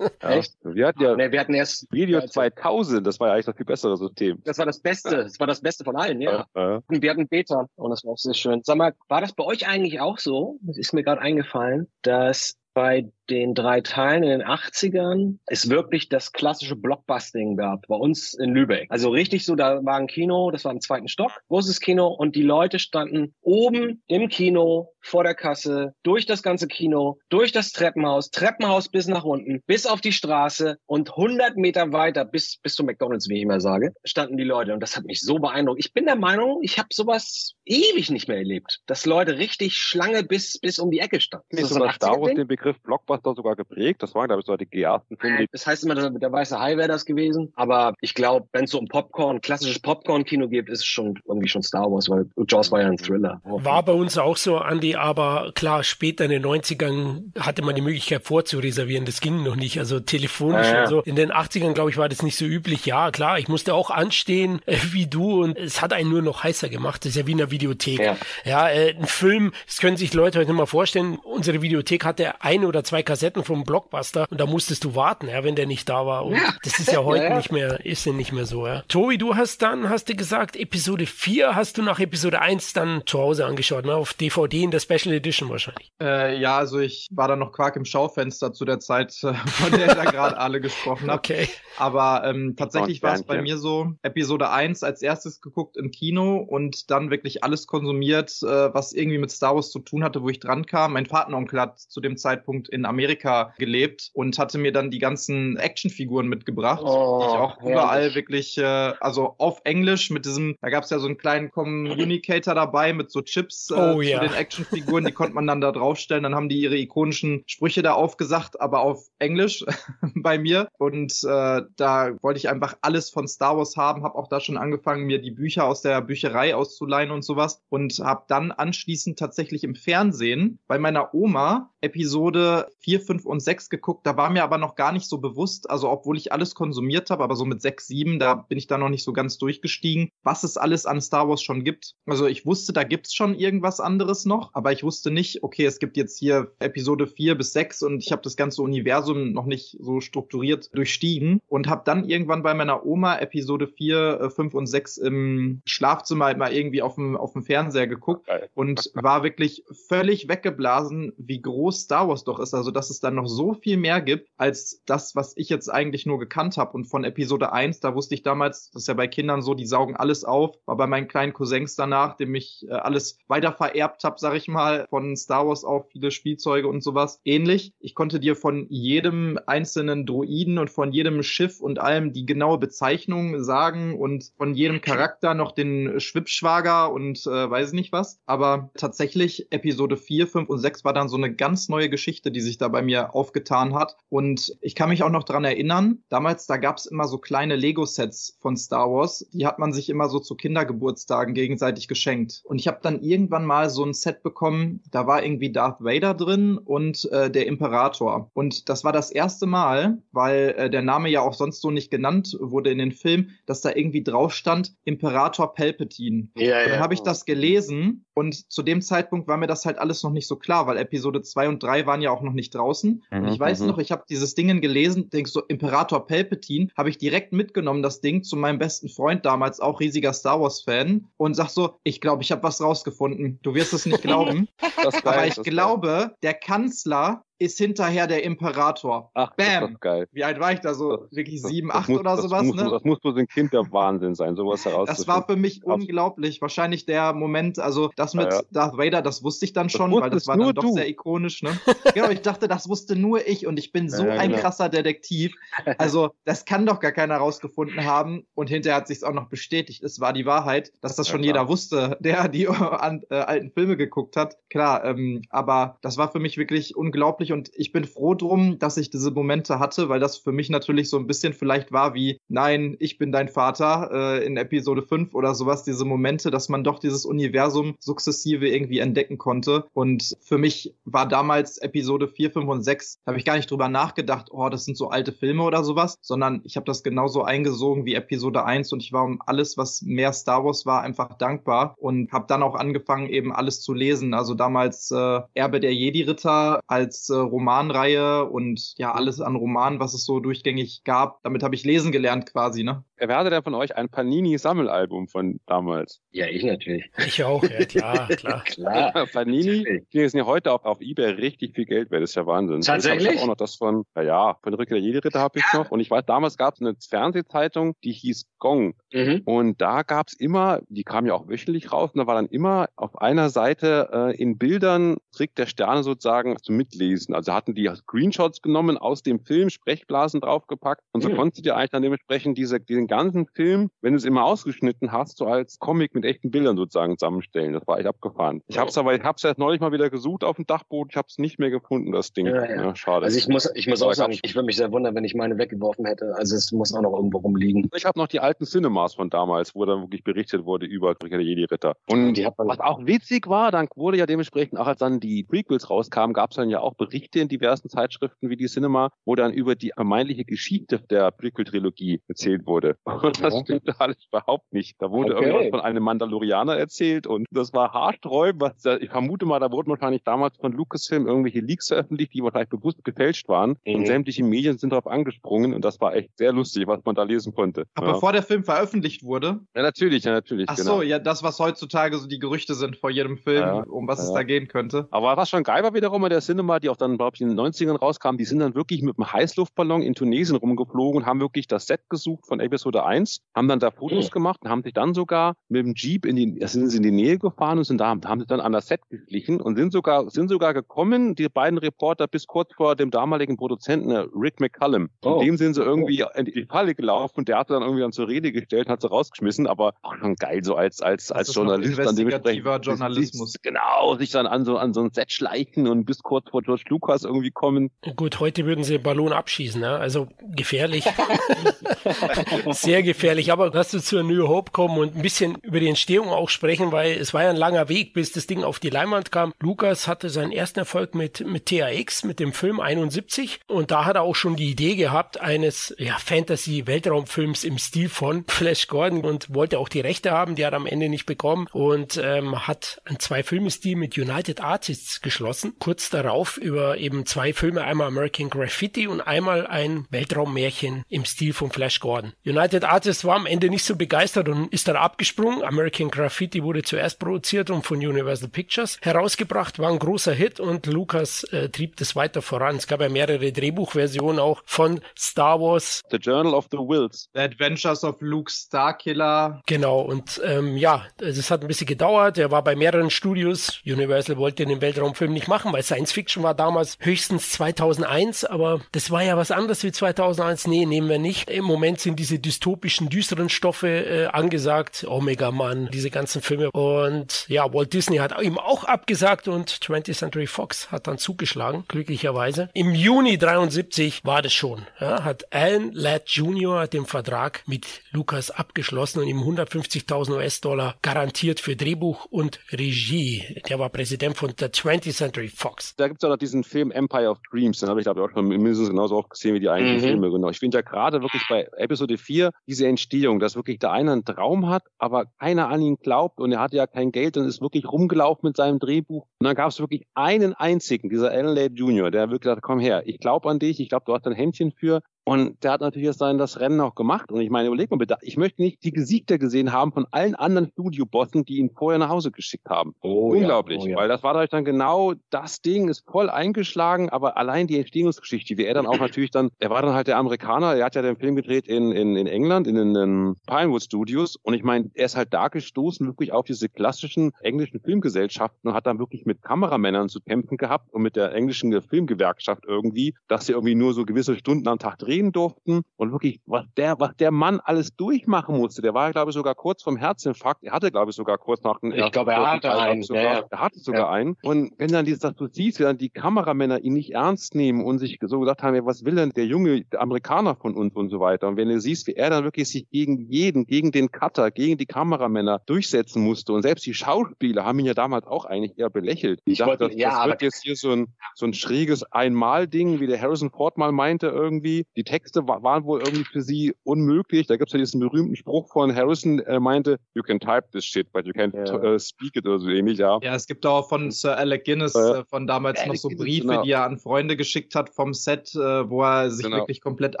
Ja. Echt? Wir hatten ja nee, wir hatten erst Video 2000, das war ja eigentlich das viel bessere System. Das war das Beste, das war das Beste von allen, ja. ja. Wir hatten Beta und das war auch sehr schön. Sag mal, war das bei euch eigentlich auch so? Das ist mir gerade eingefallen, dass bei den drei Teilen in den 80ern es wirklich das klassische Blockbusting gab, bei uns in Lübeck. Also richtig so, da war ein Kino, das war im zweiten Stock, großes Kino und die Leute standen oben im Kino vor der Kasse, durch das ganze Kino, durch das Treppenhaus, Treppenhaus bis nach unten, bis auf die Straße und 100 Meter weiter bis, bis zum McDonalds, wie ich immer sage, standen die Leute und das hat mich so beeindruckt. Ich bin der Meinung, ich habe sowas ewig nicht mehr erlebt, dass Leute richtig Schlange bis, bis um die Ecke standen. Nicht so ein Star Wars den Begriff Blockbuster sogar geprägt. Das waren, glaube ich, so die ersten Filme. Das heißt immer, der weiße Hai wäre das gewesen. Aber ich glaube, wenn es so um Popcorn, klassisches Popcorn-Kino geht, ist es schon irgendwie schon Star Wars, weil Jaws war ja ein Thriller. War bei uns auch so, Andy, aber klar, später in den 90ern hatte man die Möglichkeit vorzureservieren. Das ging noch nicht. Also telefonisch ja, ja. und so. In den 80ern, glaube ich, war das nicht so üblich. Ja, klar, ich musste auch anstehen äh, wie du und es hat einen nur noch heißer gemacht. Das ist ja wie in einer Videothek. Ja, ja äh, ein Film, das können sich Leute heute mal vorstellen. Unsere Videothek hatte ein oder zwei Kassetten vom Blockbuster und da musstest du warten, ja, wenn der nicht da war. Und ja. das ist ja heute ja, nicht mehr, ist ja nicht mehr so, ja. Tobi, du hast dann, hast du gesagt, Episode 4 hast du nach Episode 1 dann zu Hause angeschaut, ne? Auf DVD in der Special Edition wahrscheinlich. Äh, ja, also ich war da noch Quark im Schaufenster zu der Zeit, äh, von der ich da gerade alle gesprochen habe. Okay. Aber ähm, tatsächlich war es bei mir so, Episode 1 als erstes geguckt im Kino und dann wirklich alles konsumiert, äh, was irgendwie mit Star Wars zu tun hatte, wo ich dran kam. Mein Vateronkel hat zu dem Zeitpunkt in Amerika gelebt und hatte mir dann die ganzen Actionfiguren mitgebracht, oh, die ich auch herrlich. überall wirklich, äh, also auf Englisch mit diesem, da gab es ja so einen kleinen Communicator dabei mit so Chips äh, oh, ja. zu den Actionfiguren, die konnte man dann da draufstellen, dann haben die ihre ikonischen Sprüche da aufgesagt, aber auf Englisch bei mir und äh, da wollte ich einfach alles von Star Wars haben, habe auch da schon angefangen, mir die Bücher aus der Bücherei auszuleihen und sowas und habe dann anschließend tatsächlich im Fernsehen bei meiner Oma Episode 4, 5 und 6 geguckt. Da war mir aber noch gar nicht so bewusst, also obwohl ich alles konsumiert habe, aber so mit 6, 7, da bin ich da noch nicht so ganz durchgestiegen, was es alles an Star Wars schon gibt. Also ich wusste, da gibt's schon irgendwas anderes noch, aber ich wusste nicht, okay, es gibt jetzt hier Episode 4 bis 6 und ich habe das ganze Universum noch nicht so strukturiert durchstiegen und habe dann irgendwann bei meiner Oma Episode 4, 5 äh, und 6 im Schlafzimmer halt mal irgendwie auf dem, auf dem Fernseher geguckt und war wirklich völlig weggeblasen, wie groß Star Wars doch ist. Also dass es dann noch so viel mehr gibt als das, was ich jetzt eigentlich nur gekannt habe. Und von Episode 1, da wusste ich damals, das ist ja bei Kindern so, die saugen alles auf, war bei meinen kleinen Cousins danach, dem ich äh, alles weiter vererbt habe, sag ich mal, von Star Wars auch viele Spielzeuge und sowas. Ähnlich. Ich konnte dir von jedem einzelnen Droiden und von jedem Schiff und allem die genaue Bezeichnung sagen und von jedem Charakter noch den Schwippschwager und äh, weiß nicht was. Aber tatsächlich Episode 4, 5 und 6 war dann so eine ganz neue Geschichte, die sich da bei mir aufgetan hat. Und ich kann mich auch noch dran erinnern, damals, da gab es immer so kleine Lego-Sets von Star Wars. Die hat man sich immer so zu Kindergeburtstagen gegenseitig geschenkt. Und ich habe dann irgendwann mal so ein Set bekommen, da war irgendwie Darth Vader drin und äh, der Imperator. Und das war das erste Mal, weil äh, der Name ja auch sonst so nicht genannt wurde in den Film, dass da irgendwie drauf stand Imperator Palpatine. Ja, ja. Dann habe ich das gelesen und zu dem Zeitpunkt war mir das halt alles noch nicht so klar, weil Episode 2 und 3 waren ja auch noch nicht draußen. Mhm, und ich weiß mhm. noch, ich habe dieses Ding gelesen, denk so, Imperator Palpatine, habe ich direkt mitgenommen, das Ding, zu meinem besten Freund damals, auch riesiger Star Wars-Fan, und sag so, ich glaube, ich habe was rausgefunden. Du wirst es nicht glauben. aber ich glaube, der Kanzler ist hinterher der Imperator. Ach, Bam. geil. Wie alt war ich da so? Wirklich sieben, acht oder sowas, muss, ne? Das muss bloß ein Kind der Wahnsinn sein, sowas herauszufinden. Das war für mich unglaublich. Wahrscheinlich der Moment, also das mit ja, ja. Darth Vader, das wusste ich dann schon, weil das war dann doch du. sehr ikonisch, ne? genau, ich dachte, das wusste nur ich und ich bin so ja, ein genau. krasser Detektiv. Also, das kann doch gar keiner rausgefunden haben und hinterher hat sich auch noch bestätigt. Es war die Wahrheit, dass das schon jeder wusste, der die an, äh, alten Filme geguckt hat. Klar, ähm, aber das war für mich wirklich unglaublich und ich bin froh drum, dass ich diese Momente hatte, weil das für mich natürlich so ein bisschen vielleicht war wie, nein, ich bin dein Vater äh, in Episode 5 oder sowas, diese Momente, dass man doch dieses Universum sukzessive irgendwie entdecken konnte. Und für mich war damals Episode 4, 5 und 6, habe ich gar nicht drüber nachgedacht, oh, das sind so alte Filme oder sowas, sondern ich habe das genauso eingesogen wie Episode 1 und ich war um alles, was mehr Star Wars war, einfach dankbar und habe dann auch angefangen, eben alles zu lesen. Also damals äh, Erbe der Jedi-Ritter als Romanreihe und ja, alles an Romanen, was es so durchgängig gab. Damit habe ich lesen gelernt quasi, ne? Wer hatte denn von euch ein Panini-Sammelalbum von damals? Ja, ich natürlich. Ich auch, ja klar, klar. Klar. Panini, die sind ja heute auf, auf Ebay richtig viel Geld wert, das ist ja Wahnsinn. Tatsächlich? Ich habe auch noch das von, ja, ja von Rückkehr der Jedi-Ritter habe ich noch. Und ich weiß, damals gab es eine Fernsehzeitung, die hieß Gong. Mhm. Und da gab es immer, die kam ja auch wöchentlich raus, und da war dann immer auf einer Seite äh, in Bildern Trick der Sterne sozusagen zum Mitlesen. Also hatten die Screenshots genommen aus dem Film, Sprechblasen draufgepackt und so Mhm. konntest du dir eigentlich dann dementsprechend diese, diesen ganzen Film, wenn du es immer ausgeschnitten hast, so als Comic mit echten Bildern sozusagen zusammenstellen. Das war echt abgefahren. Ich hab's aber, ich hab's erst neulich mal wieder gesucht auf dem Dachboden, ich hab's nicht mehr gefunden, das Ding. Ja, ja. schade. Also ich muss, ich muss auch sagen, ich würde mich sehr wundern, wenn ich meine weggeworfen hätte. Also es muss auch noch irgendwo rumliegen. Ich habe noch die alten Cinemas von damals, wo dann wirklich berichtet wurde über der Jedi-Ritter. Und Die hat man was auch witzig war, dann wurde ja dementsprechend, auch als dann die Prequels rauskamen, gab es dann ja auch Berichte in diversen Zeitschriften wie die Cinema, wo dann über die vermeintliche Geschichte der Prequel-Trilogie erzählt wurde. Und das Ja. stimmte alles überhaupt nicht. Da wurde Okay. irgendwas von einem Mandalorianer erzählt und das war haarsträubend. Was, da- ich vermute mal, da wurden wahrscheinlich damals von Lucasfilm irgendwelche Leaks veröffentlicht, die wahrscheinlich bewusst gefälscht waren. Mhm. Und sämtliche Medien sind darauf angesprungen und das war echt sehr lustig, was man da lesen konnte. Aber ja. bevor der Film veröffentlicht wurde, ja, natürlich, ja, natürlich. ach genau. so, ja, das, was heutzutage so die Gerüchte sind vor jedem Film, Ja, um was es da gehen könnte. Aber was schon geil war wiederum bei der Cinema, die auch dann, glaube ich, in den 90ern rauskam, die sind dann wirklich mit einem Heißluftballon in Tunesien rumgeflogen und haben wirklich das Set gesucht von Episode 1, haben dann da Fotos Mhm. gemacht und haben sich dann sogar mit dem Jeep in die, sind sie in die Nähe gefahren und sind da, haben sich dann an das Set geschlichen und sind sogar, sind sogar gekommen, die beiden Reporter, bis kurz vor dem damaligen Produzenten, äh, Rick McCallum. Oh. Dem sind sie irgendwie in die Falle gelaufen und der hat dann irgendwie dann zur Rede gestellt, hat sie rausgeschmissen, aber auch schon geil, so als, als, Das als Journalist dann dementsprechend. Journalismus. Genau, sich dann an so, an so ein Set schleichen und bis kurz vor George Lucas irgendwie kommen. Gut, heute würden sie Ballon abschießen, ne? also gefährlich. Sehr gefährlich, aber lass uns zur New Hope kommen und ein bisschen über die Entstehung auch sprechen, weil es war ja ein langer Weg, bis das Ding auf die Leinwand kam. Lukas hatte seinen ersten Erfolg mit, mit THX, mit dem Film 71 und da hat er auch schon die Idee gehabt eines ja, Fantasy-Weltraumfilms im Stil von Flash Gordon und wollte auch die Rechte haben, die hat er am Ende nicht bekommen und ähm, hat einen Zwei-Filme-Stil mit United Artists geschlossen. Kurz darauf über eben zwei Filme, einmal American Graffiti und einmal ein Weltraummärchen im Stil von Flash Gordon. United Artists war am Ende nicht so begeistert und ist dann abgesprungen. American Graffiti wurde zuerst produziert und von Universal Pictures herausgebracht, war ein großer Hit und Lucas äh, trieb das weiter voran. Es gab ja mehrere Drehbuchversionen auch von Star Wars. The Journal of the Wills. The Adventures of Luke Starkiller. Genau, und ähm, ja, es hat ein bisschen gedauert. Er war bei mehreren Studios. Universal wollte den Weltraumfilm nicht machen, weil Science Fiction war damals höchstens 2001, aber das war ja was anderes wie 2001. Nee, nehmen wir nicht. Im Moment sind diese dystopischen, düsteren Stoffe äh, angesagt. Omega Man, diese ganzen Filme. Und ja, Walt Disney hat ihm auch abgesagt und 20th Century Fox hat dann zugeschlagen, glücklicherweise. Im Juni 73 war das schon. Ja, hat Alan Ladd Jr. den Vertrag mit Lucas abgeschlossen und ihm 150.000 US-Dollar garantiert für Drehbuch und Regie. Der war Präsident von der 20th Century Fox. Da gibt es ja noch diesen Film Empire of Dreams, den habe ich glaube ich auch schon mindestens genauso oft gesehen wie die eigentlichen Mhm. Filme. Genau. Ich finde ja gerade wirklich bei Episode 4 diese Entstehung, dass wirklich der eine einen Traum hat, aber keiner an ihn glaubt und er hatte ja kein Geld und ist wirklich rumgelaufen mit seinem Drehbuch. Und dann gab es wirklich einen einzigen, dieser Alan Ladd Jr., der wirklich gesagt hat, komm her, ich glaube an dich, ich glaube, du hast ein Händchen für. Und der hat natürlich jetzt sein das Rennen auch gemacht. Und ich meine, überleg mal bitte, ich möchte nicht die Gesichter gesehen haben von allen anderen Studiobossen, die ihn vorher nach Hause geschickt haben. Oh, Unglaublich, Ja, oh, ja. weil das war natürlich dann genau das Ding, ist voll eingeschlagen, aber allein die Entstehungsgeschichte, wie er dann auch natürlich dann, er war dann halt der Amerikaner, er hat ja den Film gedreht in, in, in England, in den in Pinewood Studios und ich meine, er ist halt da gestoßen wirklich auf diese klassischen englischen Filmgesellschaften und hat dann wirklich mit Kameramännern zu kämpfen gehabt und mit der englischen Filmgewerkschaft irgendwie, dass sie irgendwie nur so gewisse Stunden am Tag drehen durften und wirklich, was der, was der Mann alles durchmachen musste, der war, glaube ich, sogar kurz vom Herzinfarkt, er hatte, glaube ich, sogar kurz nach dem Ich glaube, er hatte einen, sogar, ja, ja. er hatte sogar Ja. einen. Und wenn dann dieses, dass du siehst, wie dann die Kameramänner ihn nicht ernst nehmen und sich so gesagt haben, was will denn der junge Amerikaner von uns und so weiter. Und wenn du siehst, wie er dann wirklich sich gegen jeden, gegen den Cutter, gegen die Kameramänner durchsetzen musste. Und selbst die Schauspieler haben ihn ja damals auch eigentlich eher belächelt. Ich dachte, wollte- das, ja, das wird jetzt hier so ein, so ein schräges Einmal-Ding, wie der Harrison Ford mal meinte irgendwie. Die Die Texte waren wohl irgendwie für sie unmöglich. Da gibt es ja diesen berühmten Spruch von Harrison, er meinte, you can type this shit, but you can't ja. uh, speak it oder so ähnlich, ja. Ja, es gibt auch von Sir Alec Guinness äh, von damals Alec noch so Briefe, genau. die er an Freunde geschickt hat vom Set, äh, wo er sich genau. wirklich komplett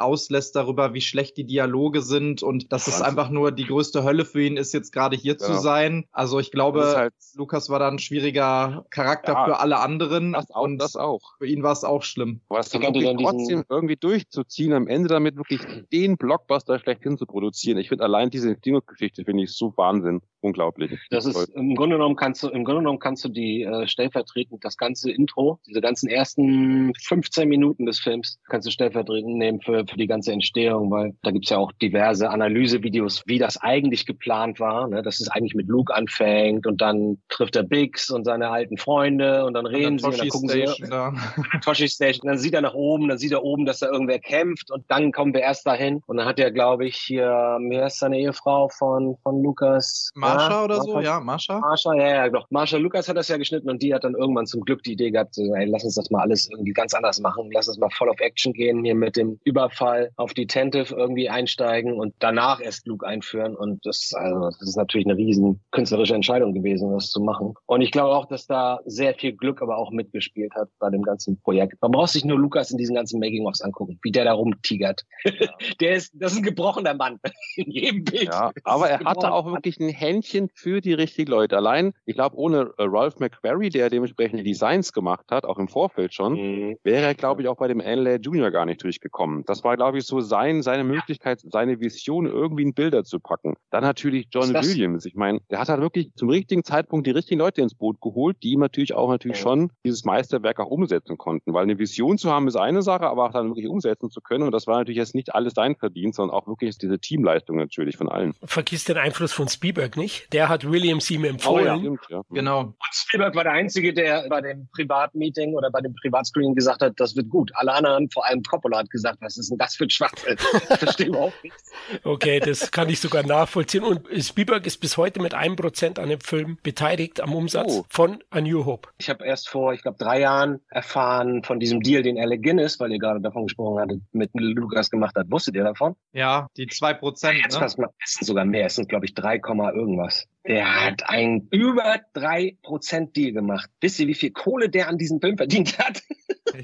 auslässt darüber, wie schlecht die Dialoge sind und dass es einfach nur die größte Hölle für ihn ist, jetzt gerade hier genau. zu sein. Also ich glaube, halt Lukas war da ein schwieriger Charakter ja, für alle anderen. Das auch, und das auch. Für ihn war es auch schlimm. Was dann trotzdem irgendwie durchzuziehen, am Ende damit wirklich den Blockbuster schlechthin zu produzieren. Ich finde allein diese Dino-Geschichte finde ich so Wahnsinn. Unglaublich. Das ist, im Grunde genommen kannst du, im Grunde genommen kannst du die äh, stellvertretend das ganze Intro, diese ganzen ersten 15 Minuten des Films, kannst du stellvertretend nehmen für, für die ganze Entstehung, weil da gibt's ja auch diverse Analysevideos, wie das eigentlich geplant war, ne? dass es eigentlich mit Luke anfängt und dann trifft er Biggs und seine alten Freunde und dann reden und sie und dann gucken Station, sie da. Toshi Station, dann sieht er nach oben, dann sieht er oben, dass da irgendwer kämpft und dann kommen wir erst dahin und dann hat er, glaube ich, hier, mir ist seine Ehefrau von, von Lukas. Mar Marsha oder so, ja, Marsha? Marsha, ja, ja, doch. Marsha Lukas hat das ja geschnitten und die hat dann irgendwann zum Glück die Idee gehabt, so, ey, lass uns das mal alles irgendwie ganz anders machen. Lass uns mal voll auf Action gehen, hier mit dem Überfall auf die Tentive irgendwie einsteigen und danach erst Luke einführen. Und das, also, das ist natürlich eine riesen künstlerische Entscheidung gewesen, das zu machen. Und ich glaube auch, dass da sehr viel Glück aber auch mitgespielt hat bei dem ganzen Projekt. Man braucht sich nur Lukas in diesen ganzen Making-ofs angucken, wie der da rumtigert. Ja. der ist, das ist ein gebrochener Mann in jedem Bild. Ja, aber er hatte auch wirklich ein Händchen Händchen für die richtigen Leute. Allein, ich glaube, ohne äh, Ralph McQuarrie, der dementsprechend die Designs gemacht hat, auch im Vorfeld schon, mhm. wäre er, glaube ich, auch bei dem Anlay Junior gar nicht durchgekommen. Das war, glaube ich, so sein, seine Möglichkeit, seine Vision irgendwie in Bilder zu packen. Dann natürlich John Williams. Ich meine, der hat halt wirklich zum richtigen Zeitpunkt die richtigen Leute ins Boot geholt, die ihm natürlich auch natürlich mhm. schon dieses Meisterwerk auch umsetzen konnten. Weil eine Vision zu haben ist eine Sache, aber auch dann wirklich umsetzen zu können. Und das war natürlich jetzt nicht alles sein Verdienst, sondern auch wirklich diese Teamleistung natürlich von allen. Vergiss den Einfluss von Spielberg nicht nicht? Der hat Williams ihm empfohlen. Oh, ja. Stimmt, ja. Genau. Und Spielberg war der Einzige, der bei dem Privatmeeting oder bei dem Privatscreening gesagt hat, das wird gut. Alle anderen, vor allem Coppola, hat gesagt, was ist denn das für ein Schwachsinn? Verstehe überhaupt nichts. Okay, das kann ich sogar nachvollziehen. Und Spielberg ist bis heute mit einem Prozent an dem Film beteiligt am Umsatz oh. von A New Hope. Ich habe erst vor, ich glaube, drei Jahren erfahren von diesem Deal, den Alec Guinness, weil ihr gerade davon gesprochen hattet, mit Lukas gemacht hat. Wusstet ihr davon? Ja, die zwei Prozent. Jetzt ne? es sind sogar mehr. Es sind, glaube ich, 3, irgendwas irgendwas. Der hat ein über drei Prozent Deal gemacht. Wisst ihr, wie viel Kohle der an diesem Film verdient hat?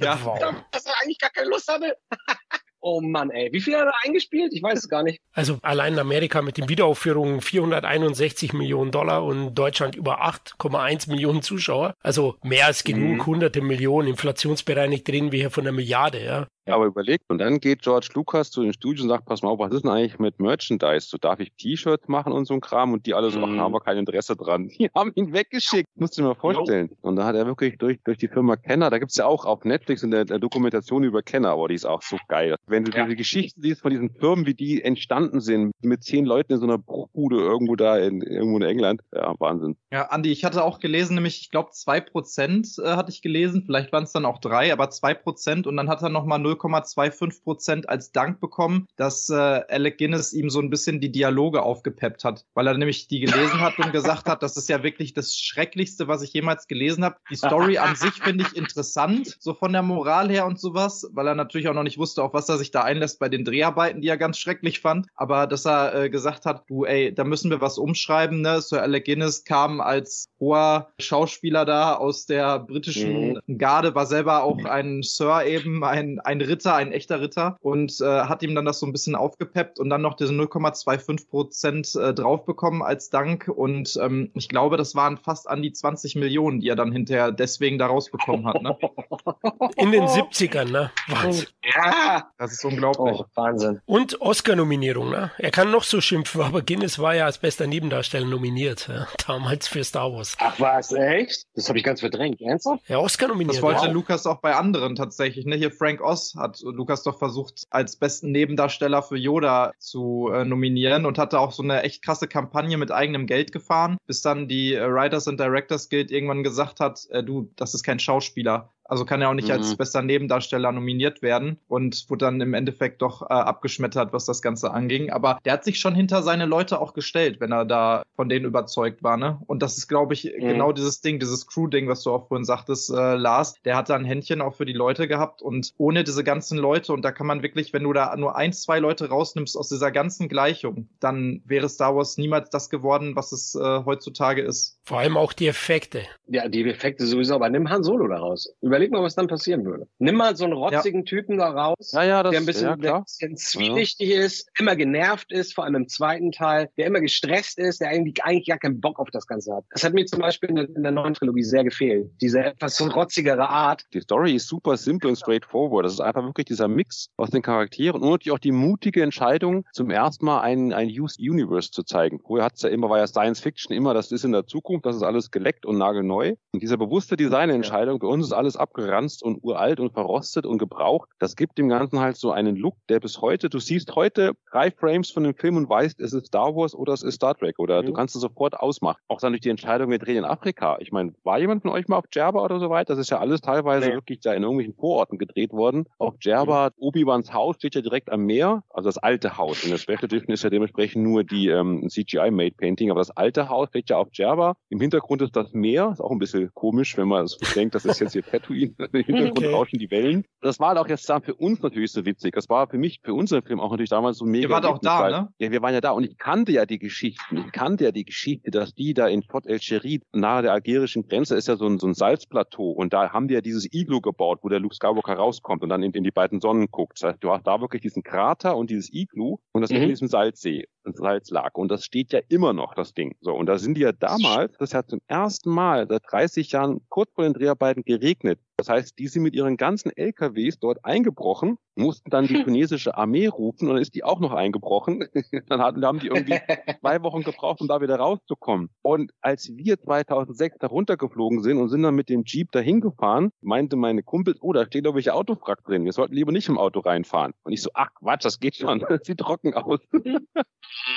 Ja. wow. Dass er eigentlich gar keine Lust hatte. Oh Mann, ey. Wie viel hat er eingespielt? Ich weiß es gar nicht. Also allein in Amerika mit den Wiederaufführungen 461 Millionen Dollar und Deutschland über 8,1 Millionen Zuschauer. Also mehr als genug, mhm. hunderte Millionen. Inflationsbereinigt reden wir hier von einer Milliarde, ja. Ja. Aber überlegt, und dann geht George Lucas zu den Studios und sagt, pass mal auf, was ist denn eigentlich mit Merchandise? So darf ich T-Shirts machen und so ein Kram? Und die alle so, ach, haben wir kein Interesse dran. Die haben ihn weggeschickt. Musst du dir mal vorstellen. No. Und da hat er wirklich durch, durch die Firma Kenner, da gibt's ja auch auf Netflix in der, der Dokumentation über Kenner, aber die ist auch so geil. Wenn du ja. diese Geschichten siehst von diesen Firmen, wie die entstanden sind, mit zehn Leuten in so einer Bruchbude irgendwo da in, irgendwo in England, ja, Wahnsinn. Ja, Andi, ich hatte auch gelesen, nämlich, ich glaube, zwei Prozent äh, hatte ich gelesen, vielleicht waren es dann auch drei, aber zwei Prozent und dann hat er nochmal 0,25 Prozent als Dank bekommen, dass äh, Alec Guinness ihm so ein bisschen die Dialoge aufgepeppt hat, weil er nämlich die gelesen hat und gesagt hat, das ist ja wirklich das Schrecklichste, was ich jemals gelesen habe. Die Story an sich finde ich interessant, so von der Moral her und sowas, weil er natürlich auch noch nicht wusste, auf was er sich da einlässt bei den Dreharbeiten, die er ganz schrecklich fand. Aber dass er äh, gesagt hat, du, ey, da müssen wir was umschreiben, ne? Sir Alec Guinness kam als hoher Schauspieler da aus der britischen mhm. Garde, war selber auch ein Sir eben, ein, ein Ritter, ein echter Ritter und äh, hat ihm dann das so ein bisschen aufgepeppt und dann noch diese 0,25 Prozent äh, draufbekommen als Dank und ähm, ich glaube, das waren fast an die 20 Millionen, die er dann hinterher deswegen da rausbekommen hat. Ne? In den 70ern, ne? Wahnsinn. Ja, das ist unglaublich. Oh, Wahnsinn. Und Oscar-Nominierung, ne? Er kann noch so schimpfen, aber Guinness war ja als bester Nebendarsteller nominiert, ja? damals für Star Wars. Ach was, echt? Das habe ich ganz verdrängt. Ernsthaft? Ja, Oscar nominiert. Das wollte wow. Lukas auch bei anderen tatsächlich. Ne? Hier Frank Oz hat Lukas doch versucht, als besten Nebendarsteller für Yoda zu äh, nominieren und hatte auch so eine echt krasse Kampagne mit eigenem Geld gefahren, bis dann die äh, Writers and Directors Guild irgendwann gesagt hat, äh, du, das ist kein Schauspieler. Also kann er auch nicht mhm. als bester Nebendarsteller nominiert werden und wurde dann im Endeffekt doch äh, abgeschmettert, was das Ganze anging. Aber der hat sich schon hinter seine Leute auch gestellt, wenn er da von denen überzeugt war. Ne? Und das ist, glaube ich, mhm. genau dieses Ding, dieses Crew-Ding, was du auch vorhin sagtest, äh, Lars. Der hat da ein Händchen auch für die Leute gehabt und ohne diese ganzen Leute, und da kann man wirklich, wenn du da nur ein, zwei Leute rausnimmst aus dieser ganzen Gleichung, dann wäre Star Wars niemals das geworden, was es äh, heutzutage ist. Vor allem auch die Effekte. Ja, die Effekte sowieso, aber nimm Han Solo da raus. Überleg mal, was dann passieren würde. Nimm mal so einen rotzigen ja. Typen da raus, ja, ja, das, der ein bisschen, ja, der ein bisschen zwielichtig ist, immer genervt ist, vor allem im zweiten Teil, der immer gestresst ist, der eigentlich, eigentlich gar keinen Bock auf das Ganze hat. Das hat mir zum Beispiel in der, in der neuen Trilogie sehr gefehlt. Diese etwas so rotzigere Art. Die Story ist super simpel und straightforward. Das ist einfach wirklich dieser Mix aus den Charakteren und natürlich auch die mutige Entscheidung, zum ersten Mal ein, ein Used Universe zu zeigen. Vorher hat es ja immer, war ja Science Fiction immer, das ist in der Zukunft, das ist alles geleckt und nagelneu. Und diese bewusste Designentscheidung, bei uns ist alles abgeranzt und uralt und verrostet und gebraucht. Das gibt dem Ganzen halt so einen Look, der bis heute, du siehst heute drei Frames von dem Film und weißt, es ist Star Wars oder es ist Star Trek oder mhm. du kannst es sofort ausmachen. Auch dann durch die Entscheidung, wir drehen in Afrika. Ich meine, war jemand von euch mal auf Djerba oder so weit? Das ist ja alles teilweise nee. wirklich da in irgendwelchen Vororten gedreht worden. Auf Djerba, mhm. Obi-Wans Haus steht ja direkt am Meer, also das alte Haus. In der Special Edition ist ja dementsprechend nur die ähm, CGI-Made Painting, aber das alte Haus steht ja auf Djerba. Im Hintergrund ist das Meer, ist auch ein bisschen komisch, wenn man so denkt, das ist jetzt hier Tatooine. Im Hintergrund okay. rauschen die Wellen. Das war auch jetzt für uns natürlich so witzig. Das war für mich, für unseren Film auch natürlich damals so mega. Ihr wart auch da, weil, ne? Ja, wir waren ja da und ich kannte ja die Geschichten. Ich kannte ja die Geschichte, dass die da in Fort El Cherid nahe der algerischen Grenze ist ja so ein, so ein Salzplateau und da haben die ja dieses Iglu gebaut, wo der Luke Skywalker rauskommt und dann in, in die beiden Sonnen guckt. Das heißt, du hast da wirklich diesen Krater und dieses Iglu und das mhm. in diesem Salzsee. Salz lag. Und das steht ja immer noch, das Ding. So, und da sind die ja damals, das hat zum ersten Mal seit 30 Jahren kurz vor den Dreharbeiten geregnet. Das heißt, die sind mit ihren ganzen LKWs dort eingebrochen, mussten dann die chinesische Armee rufen und dann ist die auch noch eingebrochen. dann hatten, haben die irgendwie zwei Wochen gebraucht, um da wieder rauszukommen. Und als wir 2006 da runtergeflogen sind und sind dann mit dem Jeep dahin gefahren, meinte meine Kumpels, oh, da steht doch welche Autofrack drin. Wir sollten lieber nicht im Auto reinfahren. Und ich so, ach Quatsch, das geht schon. Das sieht trocken aus.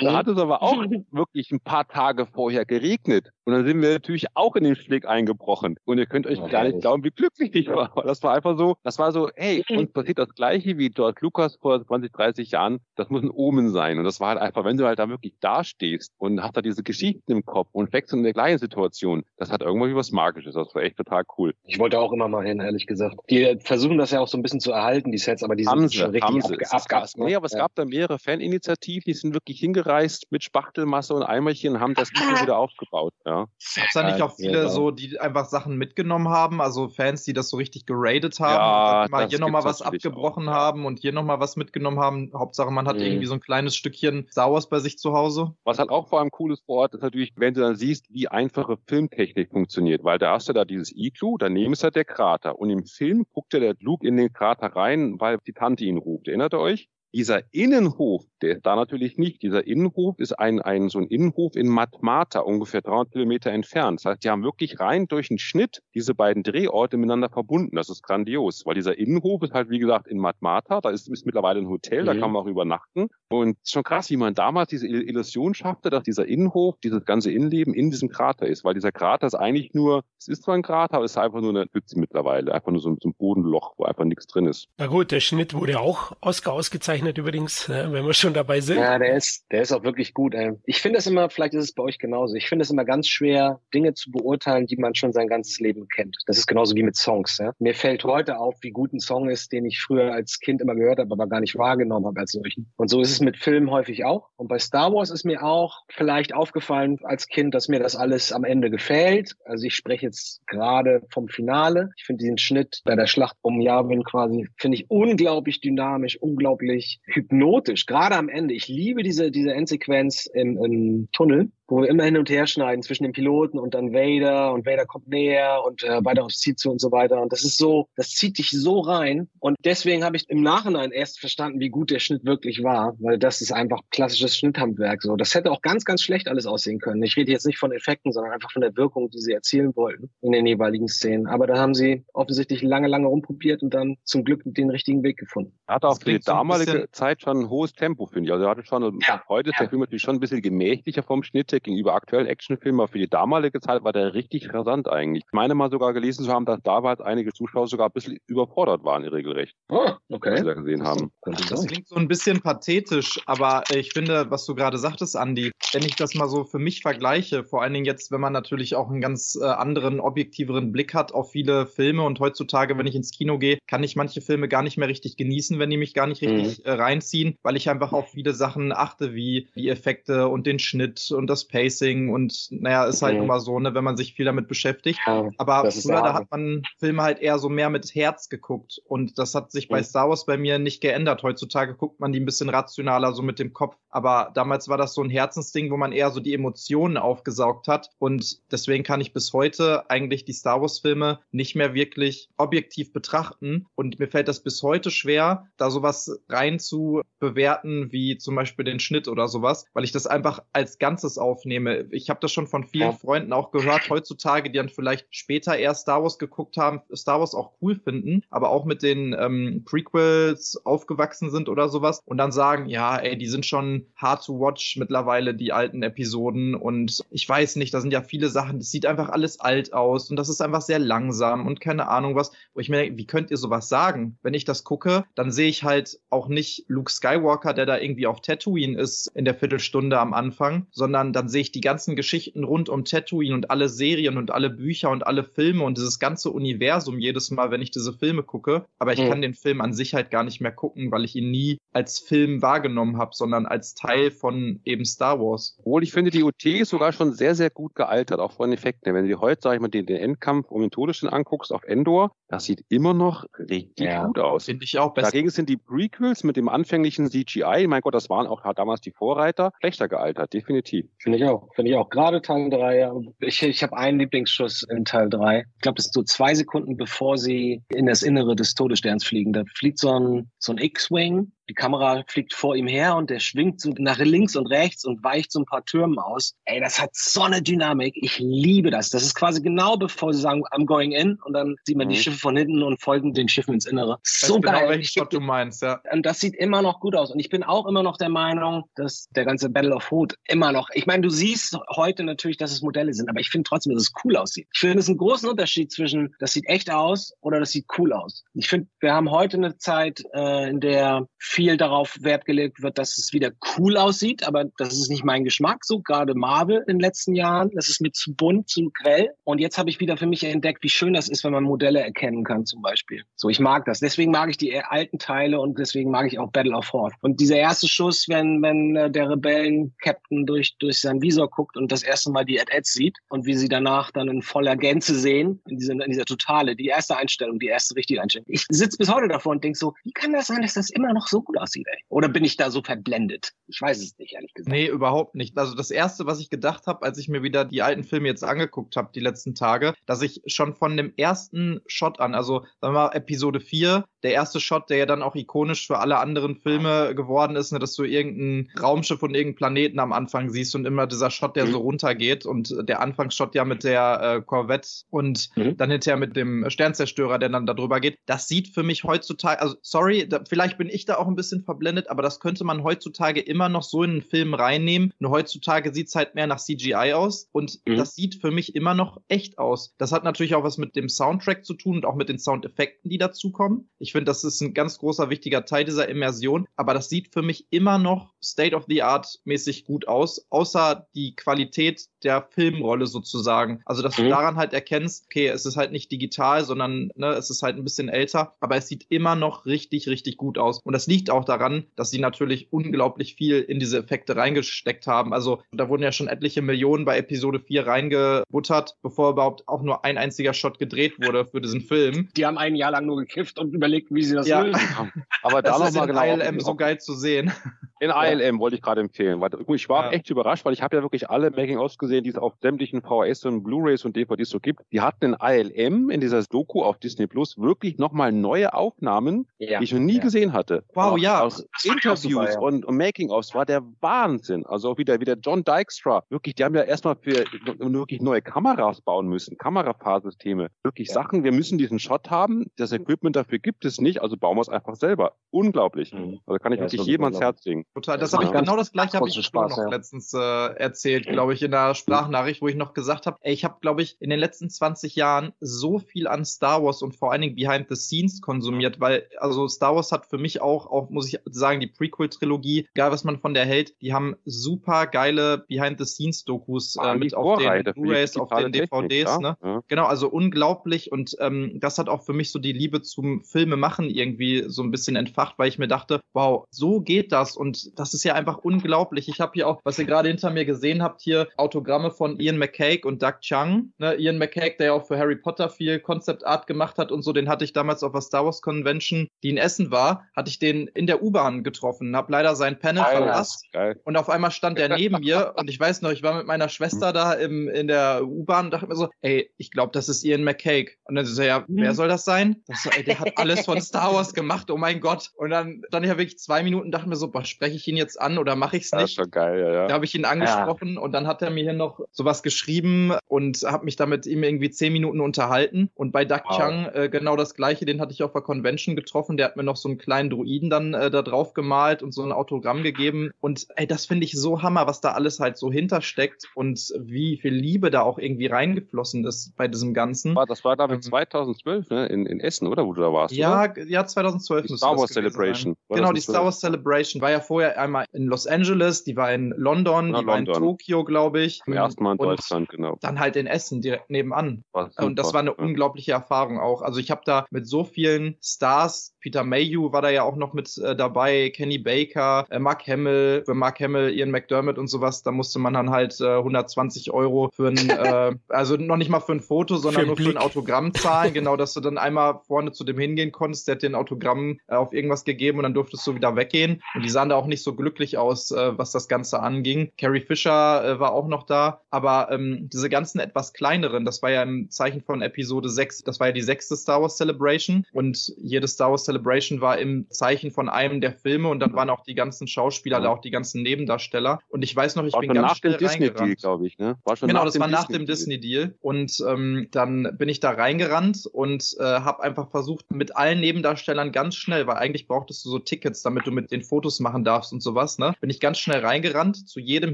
da hat es aber auch wirklich ein paar Tage vorher geregnet. Und dann sind wir natürlich auch in den Schlick eingebrochen. Und ihr könnt euch gar nicht glauben, wie glücklich ich war. Das war einfach so, das war so, hey, uns passiert das Gleiche wie George Lucas vor 20, 30 Jahren. Das muss ein Omen sein. Und das war halt einfach, wenn du halt da wirklich dastehst und hast da diese Geschichten im Kopf und wächst in der gleichen Situation, das hat irgendwie was Magisches. Das war echt total cool. Ich wollte auch immer mal hin, ehrlich gesagt. Die versuchen das ja auch so ein bisschen zu erhalten, die Sets, aber die sind haben schon richtig abgeabgast. Nee, aber es ja. gab da mehrere Faninitiativen, die sind wirklich hingereist mit Spachtelmasse und Eimerchen und haben das wieder aufgebaut. Ja. Ja. Gab es da nicht auch viele so, die einfach Sachen mitgenommen haben? Also Fans, die das so richtig geradet haben, ja, mal hier nochmal was abgebrochen auch. haben und hier nochmal was mitgenommen haben. Hauptsache, man hat mhm. irgendwie so ein kleines Stückchen Star Wars bei sich zu Hause. Was halt auch vor allem cool ist vor Ort, ist natürlich, wenn du dann siehst, wie einfache Filmtechnik funktioniert. Weil da hast du da dieses Iglu, daneben ist halt der Krater. Und im Film guckt ja der Luke in den Krater rein, weil die Tante ihn ruft. Erinnert ihr euch? Dieser Innenhof, der ist da natürlich nicht. Dieser Innenhof ist ein, ein so ein Innenhof in Matmata, ungefähr 300 Kilometer entfernt. Das heißt, die haben wirklich rein durch einen Schnitt diese beiden Drehorte miteinander verbunden. Das ist grandios, weil dieser Innenhof ist halt, wie gesagt, in Matmata. Da ist, ist mittlerweile ein Hotel, mhm. da kann man auch übernachten. Und es ist schon krass, wie man damals diese Illusion schaffte, dass dieser Innenhof, dieses ganze Innenleben in diesem Krater ist. Weil dieser Krater ist eigentlich nur, es ist zwar ein Krater, aber es ist einfach nur eine Pfütze mittlerweile. Einfach nur so, so ein Bodenloch, wo einfach nichts drin ist. Na gut, der Schnitt wurde auch ausgezeichnet ausgezeichnet übrigens, wenn wir schon dabei sind. Ja, der ist, der ist auch wirklich gut. Ich finde es immer, vielleicht ist es bei euch genauso. Ich finde es immer ganz schwer, Dinge zu beurteilen, die man schon sein ganzes Leben kennt. Das ist genauso wie mit Songs. Ja? Mir fällt heute auf, wie gut ein Song ist, den ich früher als Kind immer gehört habe, aber gar nicht wahrgenommen habe als solchen. Und so ist es mit Filmen häufig auch. Und bei Star Wars ist mir auch vielleicht aufgefallen als Kind, dass mir das alles am Ende gefällt. Also ich spreche jetzt gerade vom Finale. Ich finde diesen Schnitt bei der Schlacht um Yavin quasi, finde ich unglaublich dynamisch, unglaublich hypnotisch, gerade am Ende. Ich liebe diese, diese Endsequenz im, im Tunnel, wo wir immer hin und her schneiden zwischen den Piloten und dann Vader und Vader kommt näher und äh, weiter aufs Ziel zu und so weiter. Und das ist so, das zieht dich so rein. Und deswegen habe ich im Nachhinein erst verstanden, wie gut der Schnitt wirklich war, weil das ist einfach klassisches Schnitthandwerk. So, das hätte auch ganz, ganz schlecht alles aussehen können. Ich rede jetzt nicht von Effekten, sondern einfach von der Wirkung, die sie erzielen wollten in den jeweiligen Szenen. Aber da haben sie offensichtlich lange, lange rumprobiert und dann zum Glück den richtigen Weg gefunden. Hat auch die damalige Zeit schon ein hohes Tempo, finde ich. Also er hatte schon, ja. heute ist der Film natürlich schon ein bisschen gemächlicher vom Schnitt gegenüber aktuellen Actionfilmen, aber für die damalige Zeit war der richtig rasant eigentlich. Ich meine mal sogar gelesen zu haben, dass damals einige Zuschauer sogar ein bisschen überfordert waren, regelrecht. Oh, okay. Was sie da gesehen haben. Das klingt so ein bisschen pathetisch, aber ich finde, was du gerade sagtest, Andi, wenn ich das mal so für mich vergleiche, vor allen Dingen jetzt, wenn man natürlich auch einen ganz äh, anderen, objektiveren Blick hat auf viele Filme und heutzutage, wenn ich ins Kino gehe, kann ich manche Filme gar nicht mehr richtig genießen, wenn die mich gar nicht richtig mhm. Äh, reinziehen, weil ich einfach auf viele Sachen achte, wie die Effekte und den Schnitt und das Pacing und naja, ist halt mhm. immer so, ne, wenn man sich viel damit beschäftigt. Ja, Aber früher, da hat man Filme halt eher so mehr mit Herz geguckt und das hat sich mhm. bei Star Wars bei mir nicht geändert. Heutzutage guckt man die ein bisschen rationaler, so mit dem Kopf. Aber damals war das so ein Herzensding, wo man eher so die Emotionen aufgesaugt hat und deswegen kann ich bis heute eigentlich die Star Wars Filme nicht mehr wirklich objektiv betrachten und mir fällt das bis heute schwer, da sowas rein zu bewerten, wie zum Beispiel den Schnitt oder sowas, weil ich das einfach als Ganzes aufnehme. Ich habe das schon von vielen. Freunden auch gehört, heutzutage, die dann vielleicht später eher Star Wars geguckt haben, Star Wars auch cool finden, aber auch mit den ähm, Prequels aufgewachsen sind oder sowas und dann sagen, ja, ey, die sind schon hard to watch mittlerweile, die alten Episoden und ich weiß nicht, da sind ja viele Sachen, das sieht einfach alles alt aus und das ist einfach sehr langsam und keine Ahnung was, wo ich mir denke, wie könnt ihr sowas sagen? Wenn ich das gucke, dann sehe ich halt auch nicht Luke Skywalker, der da irgendwie auf Tatooine ist in der Viertelstunde am Anfang, sondern dann sehe ich die ganzen Geschichten rund um Tatooine und alle Serien und alle Bücher und alle Filme und dieses ganze Universum jedes Mal, wenn ich diese Filme gucke. Aber ich mhm. kann den Film an sich halt gar nicht mehr gucken, weil ich ihn nie als Film wahrgenommen habe, sondern als Teil von eben Star Wars. Obwohl ich finde, die OT ist sogar schon sehr, sehr gut gealtert, auch von Effekten. Wenn du dir heute, sag ich mal, den, den Endkampf um den Todesstern anguckst auf Endor, das sieht immer noch richtig ja, gut aus. Finde ich auch besser. Dagegen sind die Prequels mit dem anfänglichen CGI, mein Gott, das waren auch damals die Vorreiter, schlechter gealtert, definitiv. Finde ich auch. Finde ich auch. Gerade Teil 3. Ich, ich habe einen Lieblingsschuss in Teil 3. Ich glaube, das ist so zwei Sekunden, bevor sie in das Innere des Todessterns fliegen. Da fliegt so ein, so ein X-Wing die Kamera fliegt vor ihm her und der schwingt so nach links und rechts und weicht so ein paar Türmen aus. Ey, das hat so eine Dynamik. Ich liebe das. Das ist quasi genau bevor sie sagen, I'm going in und dann sieht man mhm. die Schiffe von hinten und folgen den Schiffen ins Innere. So genau, geil. welchen Shot du meinst, ja. Und das sieht immer noch gut aus. Und ich bin auch immer noch der Meinung, dass der ganze Battle of Hood immer noch, ich meine, du siehst heute natürlich, dass es Modelle sind, aber ich finde trotzdem, dass es cool aussieht. Ich finde, es ist ein großen Unterschied zwischen, das sieht echt aus oder das sieht cool aus. Ich finde, wir haben heute eine Zeit, äh, in der viel darauf Wert gelegt wird, dass es wieder cool aussieht, aber das ist nicht mein Geschmack. So gerade Marvel in den letzten Jahren, das ist mir zu bunt, zu grell. Und jetzt habe ich wieder für mich entdeckt, wie schön das ist, wenn man Modelle erkennen kann, zum Beispiel. So, ich mag das. Deswegen mag ich die alten Teile und deswegen mag ich auch Battle of Hoth. Und dieser erste Schuss, wenn wenn äh, der Rebellen-Captain durch durch seinen Visor guckt und das erste Mal die Ad-Ads sieht und wie sie danach dann in voller Gänze sehen, in dieser, in dieser Totale, die erste Einstellung, die erste richtige Einstellung. Ich sitze bis heute davor und denke so, wie kann das sein, dass das immer noch so gut aussieht, ey? Oder bin ich da so verblendet? Ich weiß es nicht, ehrlich gesagt. Nee, überhaupt nicht. Also das Erste, was ich gedacht habe, als ich mir wieder die alten Filme jetzt angeguckt habe, die letzten Tage, dass ich schon von dem ersten Shot an, also sagen wir mal Episode 4, der erste Shot, der ja dann auch ikonisch für alle anderen Filme geworden ist, ne, dass du irgendein Raumschiff von irgendeinem Planeten am Anfang siehst und immer dieser Shot, der mhm. so runtergeht und der Anfangsshot ja mit der äh, Corvette und mhm. dann hinterher mit dem Sternzerstörer, der dann da drüber geht. Das sieht für mich heutzutage, also sorry, da, vielleicht bin ich da auch ein bisschen verblendet, aber das könnte man heutzutage immer noch so in einen Film reinnehmen. Nur heutzutage sieht's halt mehr nach CGI aus und mhm. das sieht für mich immer noch echt aus. Das hat natürlich auch was mit dem Soundtrack zu tun und auch mit den Soundeffekten, die dazukommen. Ich ich finde, das ist ein ganz großer, wichtiger Teil dieser Immersion. Aber das sieht für mich immer noch State of the Art mäßig gut aus, außer die Qualität der Filmrolle sozusagen. Also, dass mhm. du daran halt erkennst, okay, es ist halt nicht digital, sondern ne, es ist halt ein bisschen älter, aber es sieht immer noch richtig, richtig gut aus. Und das liegt auch daran, dass sie natürlich unglaublich viel in diese Effekte reingesteckt haben. Also, da wurden ja schon etliche Millionen bei Episode 4 reingebuttert, bevor überhaupt auch nur ein einziger Shot gedreht wurde für diesen Film. Die haben ein Jahr lang nur gekifft und überlegt, wie sie das ja. lösen. Aber da nochmal genau. ILM so geil zu sehen. In ILM wollte ich gerade empfehlen. Weil ich war Ja. echt überrascht, weil ich habe ja wirklich alle Making-ofs gesehen, die es auf sämtlichen VHS und Blu-rays und DVDs so gibt. Die hatten in ILM, in dieser Doku auf Disney Plus, wirklich nochmal neue Aufnahmen, Ja. die ich noch nie Ja. gesehen hatte. Wow, Auch ja. Aus Interviews super, ja. und, und Making-ofs war der Wahnsinn. Also auch wieder, wieder John Dykstra. Wirklich, die haben ja erstmal für wirklich neue Kameras bauen müssen, Kamerafahrsysteme. Wirklich Ja. Sachen, wir müssen diesen Shot haben, das Equipment dafür gibt es nicht, also bauen wir es einfach selber. Unglaublich. Mhm. Also kann ich Ja, wirklich jedem ans. Herz legen. Total, das Ja, habe ich genau das gleiche habe ich Spaß, noch ja. letztens äh, erzählt, glaube ich, in der Sprachnachricht, wo ich noch gesagt habe, ey, ich habe, glaube ich, in den letzten 20 Jahren so viel an Star Wars und vor allen Dingen Behind the Scenes konsumiert, weil also Star Wars hat für mich auch, auch muss ich sagen, die Prequel-Trilogie, egal was man von der hält, die haben super geile Behind the Scenes Dokus äh, mit auf den Blu-rays, auf den Technik, DVDs, ja? ne? Ja. Genau, also unglaublich und ähm, das hat auch für mich so die Liebe zum Filmemachen irgendwie so ein bisschen entfacht, weil ich mir dachte, wow, so geht das und das ist ja einfach unglaublich. Ich habe hier auch, was ihr gerade hinter mir gesehen habt, hier Autogramme von Ian McCaig und Doug Chung. Ne, Ian McCaig, der ja auch für Harry Potter viel Concept Art gemacht hat und so, den hatte ich damals auf der Star Wars Convention, die in Essen war, hatte ich den in der U-Bahn getroffen, habe leider sein Panel verpasst Geil. und auf einmal stand der neben mir und ich weiß noch, ich war mit meiner Schwester da im, in der U-Bahn und dachte mir so, ey, ich glaube, das ist Ian McCaig. Und dann so, ja, wer soll das sein? Das so, ey, der hat alles von Star Wars gemacht, oh mein Gott. Und dann stand ich ja wirklich zwei Minuten dachte mir so, boah, spreche ich ihn jetzt an oder mache ich es Das ist nicht? schon geil, ja, Da ja. habe ich ihn angesprochen und dann hat er mir hier noch sowas geschrieben und habe mich da mit ihm irgendwie zehn Minuten unterhalten. Und bei Doug Wow. Chung äh, genau das gleiche, den hatte ich auf der Convention getroffen. Der hat mir noch so einen kleinen Druiden dann äh, da drauf gemalt und so ein Autogramm gegeben. Und ey, das finde ich so Hammer, was da alles halt so hintersteckt und wie viel Liebe da auch irgendwie reingeflossen ist bei diesem Ganzen. War- Das war damit Ähm, 2012, ne? In, in Essen, oder? Wo du da warst, Ja, oder? g- ja, 2012 Die Star Wars. Celebration. Genau, die? Star Wars Celebration war ja vorher einmal in Los Angeles, die war in London, Ja, die war in London. Tokio, glaube ich. Zum ersten Mal in Und Deutschland, genau. Dann halt in Essen, direkt nebenan. Und das war eine Ja. unglaubliche Erfahrung auch. Also ich habe da mit so vielen Stars, Peter Mayhew war da ja auch noch mit äh, dabei, Kenny Baker, äh, Mark Hamill, für Mark Hamill, Ian McDermott und sowas, da musste man dann halt äh, 120 Euro für ein, äh, also noch nicht mal für ein Foto, sondern Für nur einen für ein Blick. Autogramm zahlen. genau, dass du dann einmal vorne zu dem hingehen konntest, der hat dir ein Autogramm äh, auf irgendwas gegeben und dann durftest du wieder weggehen. Und die sahen da auch nicht so glücklich aus, äh, was das Ganze anging. Carrie Fisher äh, war auch noch da, aber ähm, diese ganzen etwas kleineren, das war ja im Zeichen von Episode 6, das war ja die sechste Star Wars Celebration und jede Star Wars Celebration war im Zeichen von einem der Filme und dann waren auch die ganzen Schauspieler da, auch die ganzen Nebendarsteller. Und ich weiß noch, ich War bin ganz nach schnell dem Disney-Deal, reingerannt. glaube ich, ne? War schon Genau, das war nach dem Disney-Deal. Disney-Deal. Und ähm, dann bin ich da reingerannt und äh, habe einfach versucht, mit allen Nebendarstellern ganz schnell, weil eigentlich brauchtest du so Tickets, damit du mit den Fotos machen darfst und sowas, ne? Bin ich ganz schnell reingerannt, zu jedem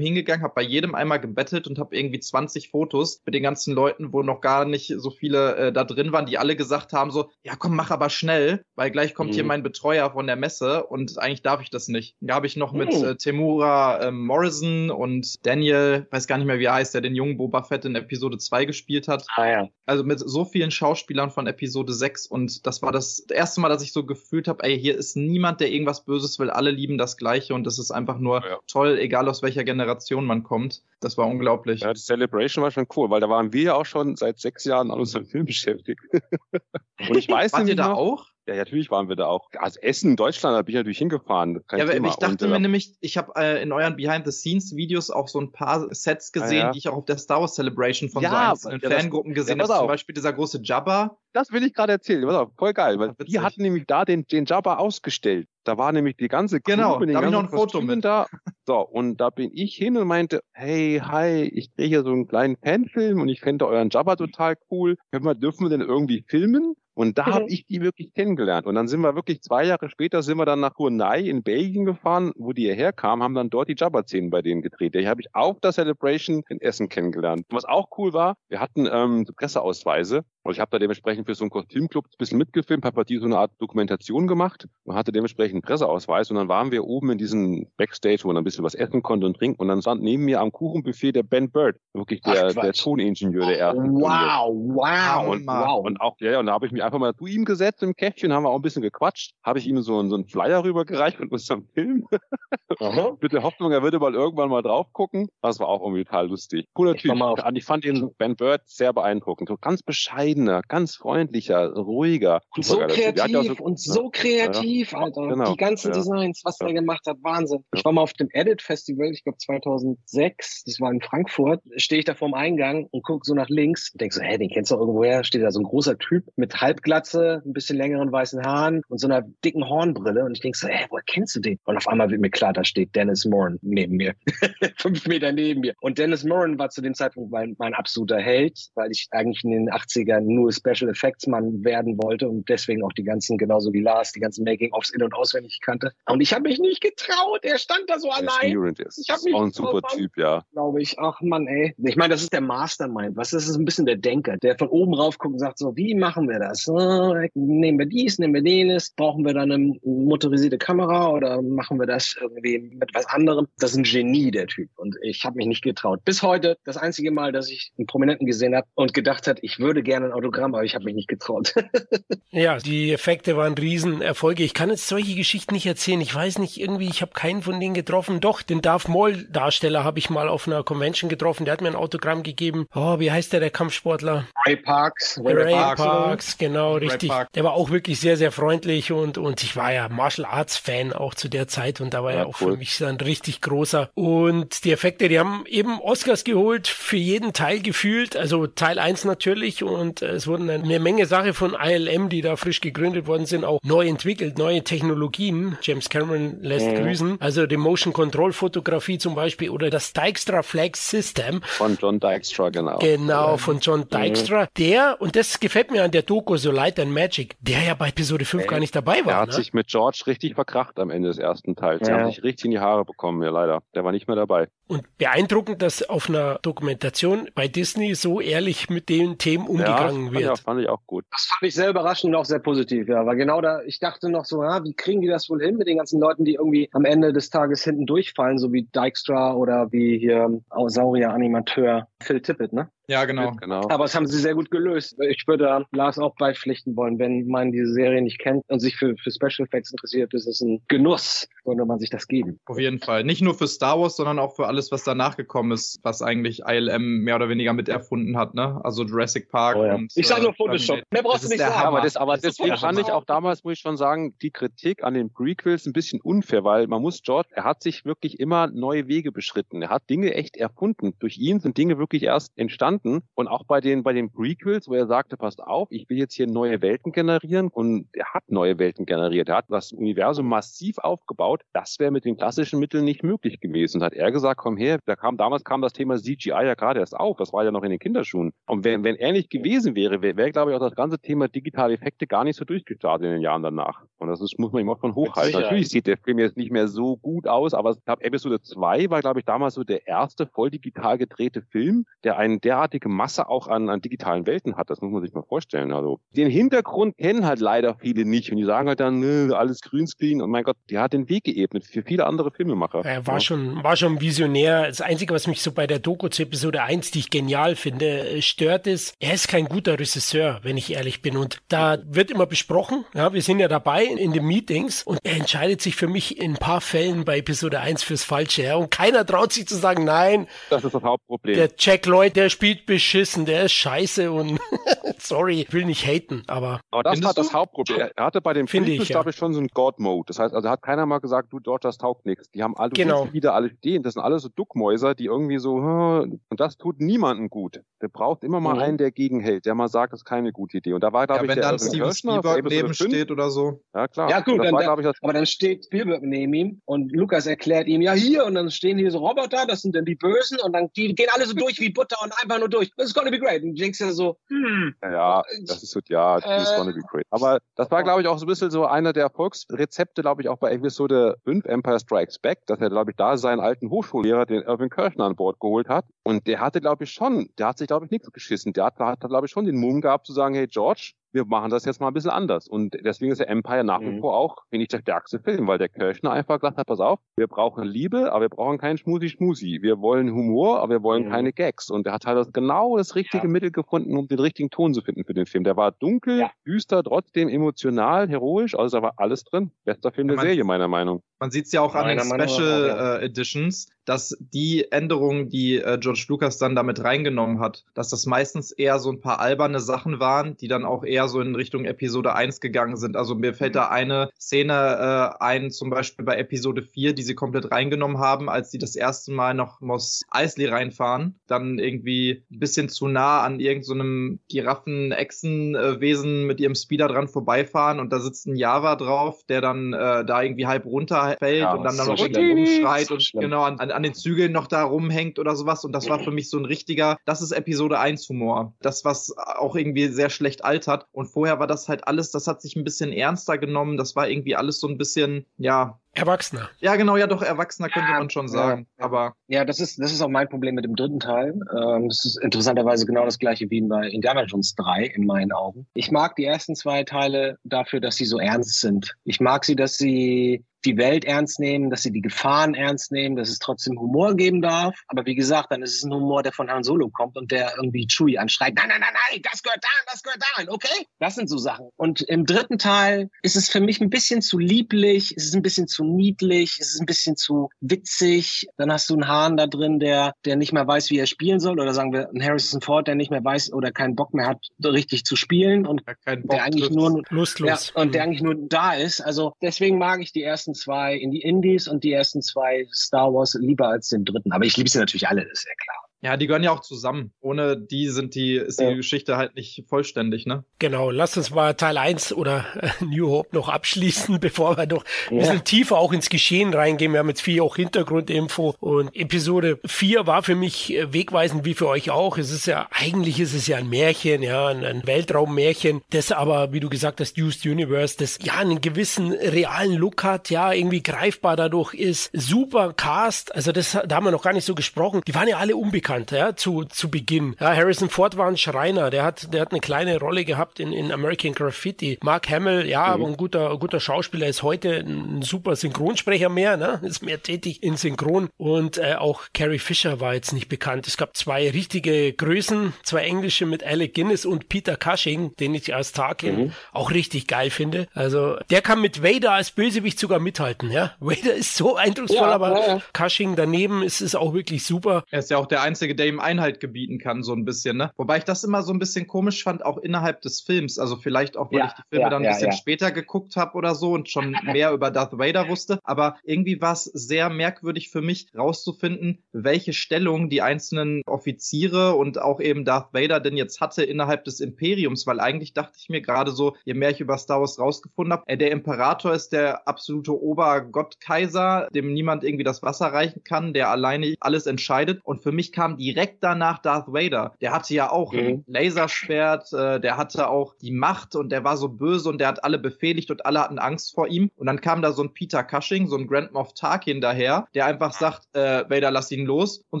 hingegangen, habe bei jedem einmal gebettelt und habe irgendwie 20 Fotos mit den ganzen Leuten, wo noch gar nicht so viele äh, da drin waren, die alle gesagt haben so, ja komm, mach aber schnell, weil gleich kommt Mhm. hier mein Betreuer von der Messe und eigentlich darf ich das nicht. Da habe ich noch mit Mhm. äh, Temura ähm, Morrison und Daniel, weiß gar nicht mehr wie er heißt, der den jungen Boba Fett in Episode 2 gespielt hat. Ah ja. Also mit so vielen Schauspielern von Episode 6 und das war das erste Mal, dass ich so gefühlt habe, ey, hier ist niemand, der irgendwas Böses will, alle lieben das Gleiche und das ist einfach nur Ja. toll, egal aus welcher Generation man kommt. Das war unglaublich. Ja, die Celebration war schon cool, weil da waren wir ja auch schon seit sechs Jahren an unserem Film beschäftigt. Und ich weiß Wart ihr da noch, auch? Ja, natürlich waren wir da auch. Also Essen in Deutschland, da bin ich natürlich hingefahren. Kein Ja, aber Thema. ich dachte Und, mir äh, nämlich, ich habe äh, in euren Behind-the-Scenes-Videos auch so ein paar Sets gesehen, Ah, ja. die ich auch auf der Star Wars Celebration von so Ja, einzelnen ja, Fangruppen gesehen ja, habe. Zum. Beispiel dieser große Jabba. Das will ich gerade erzählen. Pass auf, voll geil, weil Ah, die hatten nämlich da den, den Jabba ausgestellt. Da war nämlich die ganze Crew Genau, mit den da hab ich noch ein Foto mit. da. So, und da bin ich hin und meinte, hey, hi, ich drehe hier so einen kleinen Fanfilm und ich fände euren Jabba total cool. Können wir, dürfen wir den irgendwie filmen? Und da habe ich die wirklich kennengelernt. Und dann sind wir wirklich zwei Jahre später sind wir dann nach Hurnai in Belgien gefahren, wo die hierher kamen, haben dann dort die Jabba-Szenen bei denen gedreht. Die habe ich auf der Celebration in Essen kennengelernt. Was auch cool war, wir hatten ähm, Presseausweise. Und ich habe da dementsprechend für so einen Kostümclub ein bisschen mitgefilmt, habe die so eine Art Dokumentation gemacht und hatte dementsprechend einen Presseausweis. Und dann waren wir oben in diesem Backstage, wo man ein bisschen was essen konnte und trinken. Und dann stand neben mir am Kuchenbuffet der Ben Bird, wirklich Ach, der, Quatsch. der Toningenieur der ersten Stunde. Wow, wow, Und, wow. und auch, ja, ja, und da habe ich mich einfach mal zu ihm gesetzt im Käffchen, haben wir auch ein bisschen gequatscht, habe ich ihm so, einen- so einen Flyer rübergereicht mit unserem Film. Mit der Hoffnung, er würde mal irgendwann mal drauf gucken. Das war auch irgendwie total lustig. Cooler Ich Typ. ich fand den Ben Bird sehr beeindruckend. So ganz bescheiden, bescheidener, ganz freundlicher, ruhiger. So kreativ so, und so kreativ, ja, Alter. Genau, die ganzen ja, Designs, was er gemacht hat, Wahnsinn. Ich war mal auf dem Edit Festival, ich glaube 2006, das war in Frankfurt, stehe ich da vorm Eingang und gucke so nach links und denk so, hä, den kennst du irgendwoher? Steht da so ein großer Typ mit Halbglatze, ein bisschen längeren weißen Haaren und so einer dicken Hornbrille und ich denk so, hä, woher kennst du den? Und auf einmal wird mir klar, da steht Dennis Moran neben mir. Fünf Meter neben mir. Und Dennis Moran war zu dem Zeitpunkt mein, mein absoluter Held, weil ich eigentlich in den 80ern nur Special Effects Mann werden wollte und deswegen auch die ganzen, genauso wie Lars, die ganzen Making-ofs in- und auswendig kannte. Und ich habe mich nicht getraut. Er stand da so allein. Ist ich habe mich auch ein super Typ, ja. Glaube ich. Ach Mann, ey. Ich meine, das ist der Mastermind. Was das ist ein bisschen der Denker, der von oben rauf guckt und sagt so, wie machen wir das? Nehmen wir dies, nehmen wir jenes, brauchen wir dann eine motorisierte Kamera oder machen wir das irgendwie mit was anderem? Das ist ein Genie, der Typ. Und ich habe mich nicht getraut. Bis heute das einzige Mal, dass ich einen Prominenten gesehen habe und gedacht hat, ich würde gerne ein Autogramm, aber ich habe mich nicht getraut. ja, die Effekte waren Riesenerfolge. Ich kann jetzt solche Geschichten nicht erzählen. Ich weiß nicht, irgendwie, ich habe keinen von denen getroffen. Doch, den Darth Maul Darsteller habe ich mal auf einer Convention getroffen. Der hat mir ein Autogramm gegeben. Oh, wie heißt der, der Kampfsportler? Ray Parks. Ray, Ray Parks, Parks, genau, Ray richtig. Der war auch wirklich sehr, sehr freundlich und, und ich war ja Martial Arts Fan auch zu der Zeit und da war ja, ja auch cool. für mich ein richtig großer. Und die Effekte, die haben eben Oscars geholt für jeden Teil gefühlt. Also Teil 1 natürlich und es wurden eine Menge Sache von ILM, die da frisch gegründet worden sind, auch neu entwickelt, neue Technologien. James Cameron lässt mhm. grüßen. Also die Motion Control Fotografie zum Beispiel oder das Dijkstra Flag System. Von John Dijkstra, genau. Genau, von John mhm. Dijkstra. Mhm. Der, und das gefällt mir an der Doku So Light and Magic, der ja bei Episode 5 Ey, gar nicht dabei war. Er hat ne? sich mit George richtig verkracht am Ende des ersten Teils. Ja. Er hat sich richtig in die Haare bekommen, ja leider. Der war nicht mehr dabei. Und beeindruckend, dass auf einer Dokumentation bei Disney so ehrlich mit den Themen umgegangen ja, wird. Ja, fand ich auch gut. Das fand ich sehr überraschend und auch sehr positiv, ja. Weil genau da, ich dachte noch so, ja, wie kriegen die das wohl hin mit den ganzen Leuten, die irgendwie am Ende des Tages hinten durchfallen, so wie Dijkstra oder wie hier Saurier-Animateur Phil Tippett, ne? Ja, genau. genau. Aber das haben sie sehr gut gelöst. Ich würde Lars auch beipflichten wollen, wenn man diese Serie nicht kennt und sich für, für Special Effects interessiert, ist es ein Genuss, sollte man sich das geben. Auf jeden Fall. Nicht nur für Star Wars, sondern auch für alles, was danach gekommen ist, was eigentlich ILM mehr oder weniger mit erfunden hat, ne? Also Jurassic Park oh, ja. und. Ich sage nur Photoshop. Mehr brauchst du nicht sagen. Aber, das, aber deswegen fand ich auch damals, muss ich schon sagen, die Kritik an den Prequels ein bisschen unfair, weil man muss George, er hat sich wirklich immer neue Wege beschritten. Er hat Dinge echt erfunden. Durch ihn sind Dinge wirklich erst entstanden und auch bei bei den, bei den Prequels, wo er sagte, passt auf, ich will jetzt hier neue Welten generieren und er hat neue Welten generiert. Er hat das Universum massiv aufgebaut. Das wäre mit den klassischen Mitteln nicht möglich gewesen. Und hat er gesagt, komm her, da kam, damals kam das Thema CGI ja gerade erst auf. Das war ja noch in den Kinderschuhen. Und wenn, wenn er nicht gewesen wäre, wäre, wäre glaube ich, auch das ganze Thema digitale Effekte gar nicht so durchgestartet in den Jahren danach. Und das ist, muss man ihm auch von hochhalten. Natürlich sieht der Film jetzt nicht mehr so gut aus, aber ich glaube, Episode 2 war, glaube ich, damals so der erste voll digital gedrehte Film, der eine derartige Masse auch an, an digitalen Welten hat. Das muss man sich mal vorstellen. Also den Hintergrund kennen halt leider viele nicht und die sagen halt dann, nö, alles Greenscreen und mein Gott, der hat den Weg geebnet für viele andere Filmemacher. Er war ja. schon, war schon visionär. Das Einzige, was mich so bei der Doku zu Episode 1, die ich genial finde, äh, stört ist, er ist kein guter Regisseur, wenn ich ehrlich bin. Und da wird immer besprochen, ja, wir sind ja dabei in den Meetings und er entscheidet sich für mich in ein paar Fällen bei Episode 1 fürs Falsche. Ja, und keiner traut sich zu sagen, nein. Das ist das Hauptproblem. Der Jack Lloyd, der spielt beschissen, der ist scheiße und sorry, ich will nicht haten, aber. Aber das war das Hauptproblem. Er hatte bei dem Finde ich, glaube ich, schon so einen God-Mode. Das heißt, also hat keiner mal gesagt, du dort, das taugt nichts. Die haben alle genau. wieder alle stehen. Das sind alle so Duckmäuser, die irgendwie so, und das tut niemandem gut. Der braucht immer mal mhm. einen, der gegenhält, der mal sagt, das ist keine gute Idee. Und da war, glaube ja, ich, wenn der dann Steven Spielberg neben steht oder so. Ja, klar. Ja, gut, dann, war, da, ich, aber dann steht Spielberg neben ihm und Lukas erklärt ihm, ja, hier, und dann stehen hier so Roboter, das sind dann die Bösen, und dann die gehen alle so durch wie Butter und einfach nur durch. It's gonna be great. Und du denkst ja so, hm. Ja, das ist so, ja, this is gonna be great. Aber das war, glaube ich, auch so ein bisschen so einer der Erfolgsrezepte, glaube ich, auch bei Episode 5 Empire Strikes Back, dass er, glaube ich, da seinen alten Hochschullehrer, den Irving Kirchner, an Bord geholt hat. Und der hatte, glaube ich, schon, der hat sich, glaube ich, nichts geschissen. Der hat, hat glaube ich, schon den Mumm gehabt zu sagen, hey George, wir machen das jetzt mal ein bisschen anders. Und deswegen ist der Empire nach wie mhm. vor auch, finde ich, der stärkste Film, weil der Kirchner einfach gesagt hat, pass auf, wir brauchen Liebe, aber wir brauchen keinen Schmusi-Schmusi. Wir wollen Humor, aber wir wollen mhm. keine Gags. Und er hat halt genau das richtige ja. Mittel gefunden, um den richtigen Ton zu finden für den Film. Der war dunkel, ja. düster, trotzdem emotional, heroisch, also da war alles drin. Bester Film ja, der Serie, meiner Meinung Man sieht es ja auch an den Special äh, Editions, dass die Änderungen, die äh, George Lucas dann damit reingenommen hat, dass das meistens eher so ein paar alberne Sachen waren, die dann auch eher so in Richtung Episode 1 gegangen sind. Also mir fällt da eine Szene äh, ein, zum Beispiel bei Episode 4, die sie komplett reingenommen haben, als sie das erste Mal noch Moss Eisley reinfahren, dann irgendwie ein bisschen zu nah an irgendeinem so Giraffen-Echsenwesen mit ihrem Speeder dran vorbeifahren und da sitzt ein Java drauf, der dann äh, da irgendwie halb runterfällt ja, und dann, dann noch rumschreit und genau an, an an den Zügeln noch da rumhängt oder sowas. Und das war für mich so ein richtiger, das ist Episode 1 Humor. Das, was auch irgendwie sehr schlecht altert. Und vorher war das halt alles, das hat sich ein bisschen ernster genommen. Das war irgendwie alles so ein bisschen, ja, Erwachsener. Ja, genau, ja, doch, Erwachsener könnte man schon sagen. Ja, aber. Ja, das ist, das ist auch mein Problem mit dem dritten Teil. Ähm, das ist interessanterweise genau das gleiche wie bei Indiana Jones 3 in meinen Augen. Ich mag die ersten zwei Teile dafür, dass sie so ernst sind. Ich mag sie, dass sie die Welt ernst nehmen, dass sie die Gefahren ernst nehmen, dass es trotzdem Humor geben darf. Aber wie gesagt, dann ist es ein Humor, der von Han Solo kommt und der irgendwie Chewie anschreit, nein, nein, nein, nein, das gehört da, das gehört da, okay? Das sind so Sachen. Und im dritten Teil ist es für mich ein bisschen zu lieblich, ist es ein bisschen zu niedlich, ist es ein bisschen zu witzig. Dann hast du einen Hahn da drin, der, der nicht mehr weiß, wie er spielen soll. Oder sagen wir einen Harrison Ford, der nicht mehr weiß oder keinen Bock mehr hat, richtig zu spielen und der eigentlich nur, lustlos. Ja, und der eigentlich nur da ist. Also deswegen mag ich die ersten ersten zwei in die Indies und die ersten zwei Star Wars lieber als den dritten. Aber ich liebe sie natürlich alle, das ist ja klar. Ja, die gehören ja auch zusammen. Ohne die sind die, ist die ja. Geschichte halt nicht vollständig, ne? Genau, lass uns mal Teil 1 oder äh, New Hope noch abschließen, bevor wir noch ein ja. bisschen tiefer auch ins Geschehen reingehen. Wir haben jetzt viel auch Hintergrundinfo und Episode 4 war für mich äh, wegweisend, wie für euch auch. Es ist ja, eigentlich ist es ja ein Märchen, ja, ein, ein Weltraummärchen, das aber, wie du gesagt hast, Used Universe, das ja einen gewissen realen Look hat, ja, irgendwie greifbar dadurch ist. Super Cast, also das, da haben wir noch gar nicht so gesprochen. Die waren ja alle unbekannt bekannt, ja, zu, zu Beginn. Ja, Harrison Ford war ein Schreiner, der hat, der hat eine kleine Rolle gehabt in, in American Graffiti. Mark Hamill, ja, mhm. aber ein guter, guter Schauspieler ist heute ein super Synchronsprecher mehr, ne, ist mehr tätig in Synchron und äh, auch Carrie Fisher war jetzt nicht bekannt. Es gab zwei richtige Größen, zwei englische mit Alec Guinness und Peter Cushing, den ich als Tarkin mhm. auch richtig geil finde. Also, der kann mit Vader als Bösewicht sogar mithalten, ja. Vader ist so eindrucksvoll, ja, aber ja. Cushing daneben ist es auch wirklich super. Er ist ja auch der einzige Einzige, der ihm Einhalt gebieten kann, so ein bisschen, ne? Wobei ich das immer so ein bisschen komisch fand, auch innerhalb des Films. Also vielleicht auch, weil ja, ich die Filme ja, dann ein bisschen ja, später geguckt habe oder so und schon mehr über Darth Vader wusste. Aber irgendwie war es sehr merkwürdig für mich, rauszufinden, welche Stellung die einzelnen Offiziere und auch eben Darth Vader denn jetzt hatte innerhalb des Imperiums, weil eigentlich dachte ich mir gerade so, je mehr ich über Star Wars rausgefunden habe, äh, der Imperator ist der absolute Obergottkaiser, dem niemand irgendwie das Wasser reichen kann, der alleine alles entscheidet. Und für mich kam kam direkt danach Darth Vader. Der hatte ja auch mhm. ein Laserschwert, äh, der hatte auch die Macht und der war so böse und der hat alle befehligt und alle hatten Angst vor ihm. Und dann kam da so ein Peter Cushing, so ein Grand Moff Tarkin daher, der einfach sagt, äh, Vader, lass ihn los und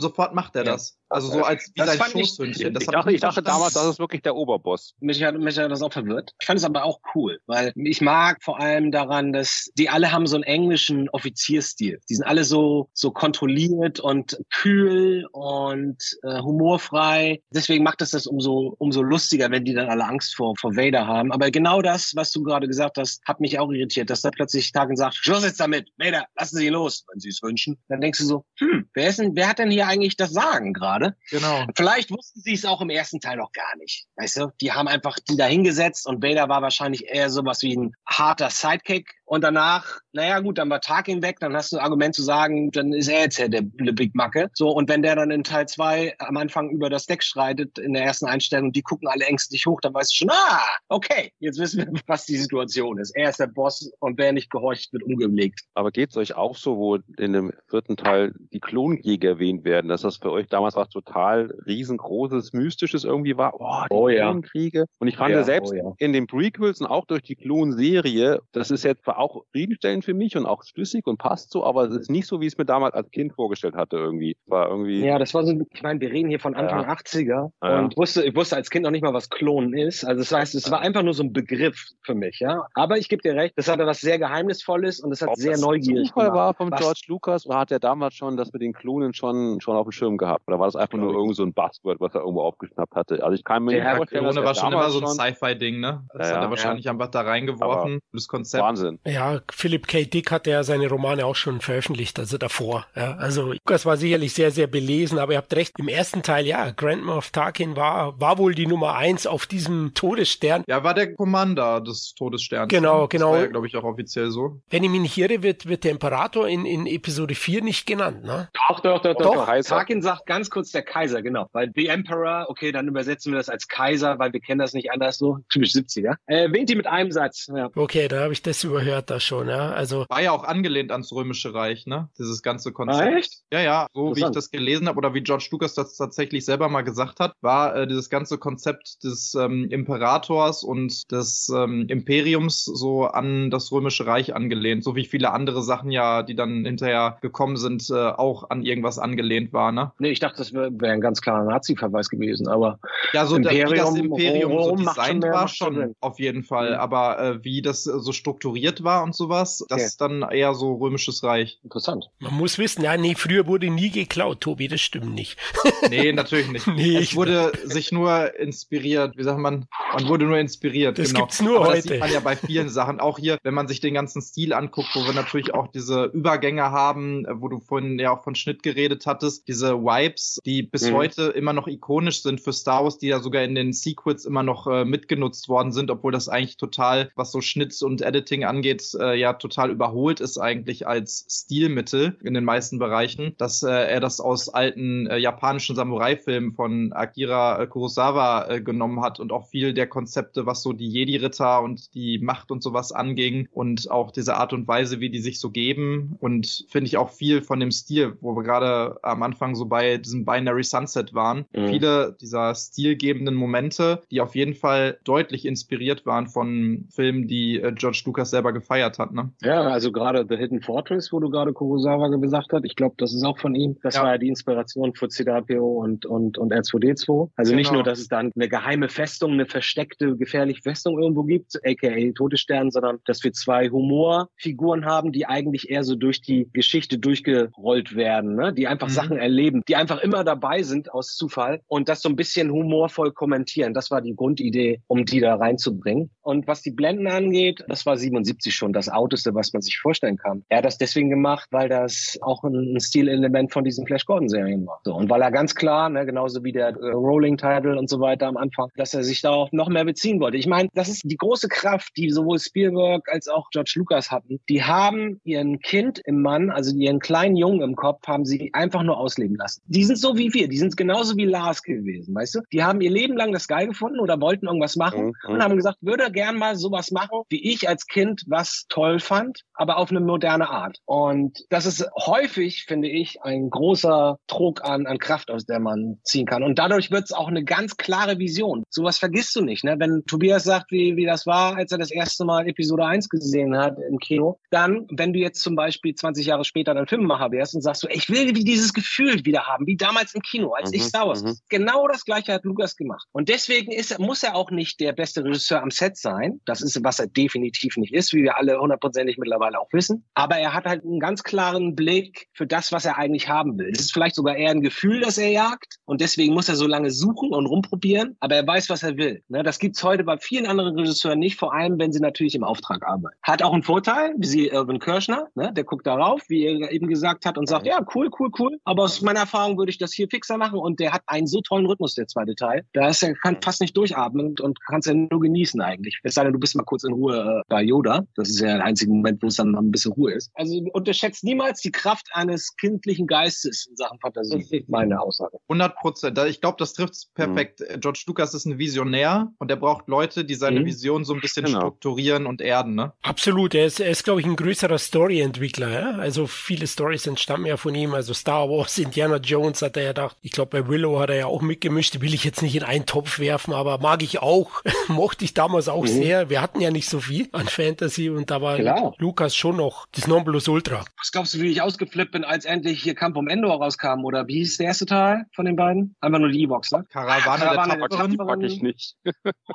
sofort macht er ja. das. Also so als wie das sein Schoßhündchen. Ich, ich, dachte, ich dachte damals, das ist wirklich der Oberboss. Mich hat, mich hat das auch verwirrt. Ich fand es aber auch cool, weil ich mag vor allem daran, dass die alle haben so einen englischen Offizierstil. Die sind alle so, so kontrolliert und kühl und äh, humorfrei. Deswegen macht es das umso, umso lustiger, wenn die dann alle Angst vor, vor Vader haben. Aber genau das, was du gerade gesagt hast, hat mich auch irritiert, dass da plötzlich Tagen sagt, Schluss jetzt damit, Vader, lassen Sie ihn los, wenn Sie es wünschen. Dann denkst du so, hm, wer ist denn, wer hat denn hier eigentlich das Sagen gerade? gerade. Genau. Vielleicht wussten sie es auch im ersten Teil noch gar nicht. Weißt du, die haben einfach die da hingesetzt und Vader war wahrscheinlich eher sowas wie ein harter Sidekick und danach, naja gut, dann war Tarkin weg, dann hast du ein Argument zu sagen, dann ist er jetzt ja der, der Big Macke. So, und wenn der dann in Teil zwei am Anfang über das Deck schreitet, in der ersten Einstellung, die gucken alle ängstlich hoch, dann weißt du schon, ah, okay, jetzt wissen wir, was die Situation ist. Er ist der Boss und wer nicht gehorcht, wird umgelegt. Aber geht's euch auch so, wo in dem vierten Teil die Klonjäger erwähnt werden, dass das für euch damals was total riesengroßes, mystisches irgendwie war? Oh, die oh, Klonkriege. Ja. Und ich fand ja, selbst oh, ja. in den Prequels und auch durch die Klonserie, das ist jetzt auch zufriedenstellend für mich und auch schlüssig und passt so, aber es ist nicht so, wie ich es mir damals als Kind vorgestellt hatte irgendwie. War irgendwie. Ja, das war so, ich meine, wir reden hier von Anfang ja. 80er ja. und wusste, ich wusste als Kind noch nicht mal, was Klonen ist. Also das heißt, es war einfach nur so ein Begriff für mich, ja. Aber ich gebe dir recht, das hatte was sehr Geheimnisvolles und es hat Ob sehr das neugierig gemacht. war von was? George Lucas oder hat er damals schon das mit den Klonen schon, schon auf dem Schirm gehabt? Oder war das einfach nur irgend so ein Buzzword, was er irgendwo aufgeschnappt hatte? Also ich kann mir nicht vorstellen, Klone war schon immer so ein Sci-Fi-Ding, ne? Das ja, hat er wahrscheinlich einfach da reingeworfen, das Konzept. Wahnsinn. Ja, Philip K. Dick hatte ja seine Romane auch schon veröffentlicht, also davor. Ja, also Lukas war sicherlich sehr, sehr belesen, aber ihr habt recht, im ersten Teil, ja, Grand Moff Tarkin war, war wohl die Nummer eins auf diesem Todesstern. Ja, war der Commander des Todessterns. Genau, ne? genau. Das war ja, glaube ich, auch offiziell so. Wenn ich mich nicht irre, wird, wird der Imperator in, in Episode 4 nicht genannt, ne? Doch, doch, doch, doch. doch. Tarkin sagt ganz kurz der Kaiser, genau. Weil The Emperor, okay, dann übersetzen wir das als Kaiser, weil wir kennen das nicht anders so. Typisch 70er. Äh, erwähnt die mit einem Satz, ja. Okay, da habe ich das überhört da schon, ja. Also. War ja auch angelehnt ans Römische Reich, ne? Dieses ganze Konzept. Ah, echt? Ja, ja. So wie ich das gelesen habe oder wie George Lucas das tatsächlich selber mal gesagt hat, war äh, dieses ganze Konzept des ähm, Imperators und des ähm, Imperiums so an das Römische Reich angelehnt, so wie viele andere Sachen ja, die dann hinterher gekommen sind, äh, auch an irgendwas angelehnt war, ne? Nee, ich dachte, das wäre wär ein ganz klarer Nazi-Verweis gewesen, aber ja, so Imperium, wie das Imperium Rom so designt war schon auf jeden Fall, mhm. aber äh, wie das äh, so strukturiert war und sowas, das okay. ist dann eher so Römisches Reich. Interessant. Man muss wissen, ja, nee, früher wurde nie geklaut, Tobi, das stimmt nicht. nee, natürlich nicht. Nee, es wurde sich nur inspiriert, wie sagt man, man wurde nur inspiriert. Das genau. gibt's nur aber heute. Das sieht man ja bei vielen Sachen, auch hier, wenn man sich den ganzen Stil anguckt, wo wir natürlich auch diese Übergänge haben, wo du vorhin ja auch von Schnitt geredet hattest, diese Wipes, die bis mhm. heute immer noch ikonisch sind für Star Wars, die ja sogar in den Sequels immer noch äh, mitgenutzt worden sind, obwohl das eigentlich total, was so Schnitt und Editing angeht, äh, ja total überholt ist eigentlich als Stilmittel in den meisten Bereichen, dass äh, er das aus alten äh, japanischen Samurai-Filmen von Akira äh, Kurosawa äh, genommen hat und auch viel der Konzepte, was so die Jedi-Ritter und die Macht und sowas anging und auch diese Art und Weise, wie die sich so geben und finde ich auch viel von dem Stil, wo wir gerade am Anfang so bei diesem Binary Sunset waren. Mhm. Viele dieser stilgebenden Momente, die auf jeden Fall deutlich inspiriert waren von Filmen, die äh, George Lucas selber gefeiert hat. Ne? Ja, also gerade The Hidden Fortress, wo du gerade Kurosawa gesagt hast, ich glaube, das ist auch von ihm. Das ja. war ja die Inspiration für C3PO und, und, und R2D2. Also genau. nicht nur, dass es dann eine geheime Festung, eine versteckte, gefährliche Festung irgendwo gibt, aka Todesstern, sondern dass wir zwei Humorfiguren haben, die eigentlich eher so durch die Geschichte durchgerollt werden, ne? die einfach mhm. Sachen erleben, die einfach immer dabei sind aus Zufall und das so ein bisschen humorvoll kommentieren. Das war die Grundidee, um die da reinzubringen. Und was die Blenden angeht, das war 77 schon das Autoste, was man sich vorstellen kann. Er hat das deswegen gemacht, weil das auch ein Stilelement von diesen Flash Gordon Serien war. So, und weil er ganz klar, ne, genauso wie der äh, Rolling Title und so weiter am Anfang, dass er sich darauf noch mehr beziehen wollte. Ich meine, das ist die große Kraft, die sowohl Spielberg als auch George Lucas hatten. Die haben ihren Kind im Mann, also ihren kleinen Jungen im Kopf, haben sie einfach nur ausleben lassen. Die sind so wie wir, die sind genauso wie Lars gewesen, weißt du? Die haben ihr Leben lang das geil gefunden oder wollten irgendwas machen mhm. und haben gesagt, würde gern mal sowas machen, wie ich als Kind was toll fand, aber auf eine moderne Art. Und das ist häufig, finde ich, ein großer Trug an, an Kraft, aus der man ziehen kann. Und dadurch wird es auch eine ganz klare Vision. Sowas vergisst du nicht. Ne? Wenn Tobias sagt, wie, wie das war, als er das erste Mal Episode 1 gesehen hat im Kino, dann, wenn du jetzt zum Beispiel 20 Jahre später dann Filmemacher wärst und sagst so, ich will dieses Gefühl wieder haben, wie damals im Kino, als mhm, ich Star Wars. Mhm. Genau das gleiche hat Lukas gemacht. Und deswegen ist, muss er auch nicht der beste Regisseur am Set sein. Das ist, was er definitiv nicht ist, wie wir alle hundertprozentig mittlerweile auch wissen. Aber er hat halt einen ganz klaren Blick für das, was er eigentlich haben will. Das ist vielleicht sogar eher ein Gefühl, das er jagt. Und deswegen muss er so lange suchen und rumprobieren. Aber er weiß, was er will. Ne, das gibt's heute bei vielen anderen Regisseuren nicht, vor allem, wenn sie natürlich im Auftrag arbeiten. Hat auch einen Vorteil, wie sie Irvin Kirschner, ne, der guckt darauf, wie er eben gesagt hat, und sagt, ja, cool, cool, cool. Aber aus meiner Erfahrung würde ich das hier fixer machen. Und der hat einen so tollen Rhythmus, der zweite Teil. Da ist er kann fast nicht durchatmen und kannst ja nur genießen eigentlich. Es sei denn, du bist mal kurz in Ruhe äh, bei Yoda. Das ist ja der einzige Moment, wo es dann mal ein bisschen Ruhe ist. Also unterschätzt niemals die Kraft eines kindlichen Geistes in Sachen Fantasie. Meine Aussage. 100 Prozent. Ich glaube, das trifft es perfekt. Mhm. George Lucas ist ein Visionär und er braucht Leute, die seine mhm. Vision so ein bisschen genau. strukturieren und erden. Ne? Absolut. Er ist, er ist glaube ich, ein größerer Story-Entwickler. Ja? Also viele Stories entstammen ja von ihm. Also Star Wars, Indiana Jones hat er ja gedacht. Ich glaube, bei Willow hat er ja auch mitgemischt. Die will ich jetzt nicht in einen Topf werfen, aber mag ich auch. Mochte ich damals auch mhm. sehr. Wir hatten ja nicht so viel an Fantasy und da war Klar. Lukas schon noch das Nonplusultra. Was glaubst du, wie ich ausgeflippt bin, als endlich hier Kampf um Endor rauskam? Oder wie hieß der erste Teil von den beiden? Einfach nur die E-Box, ne? Karawane, Karawane der Tapferin. Mag ich nicht.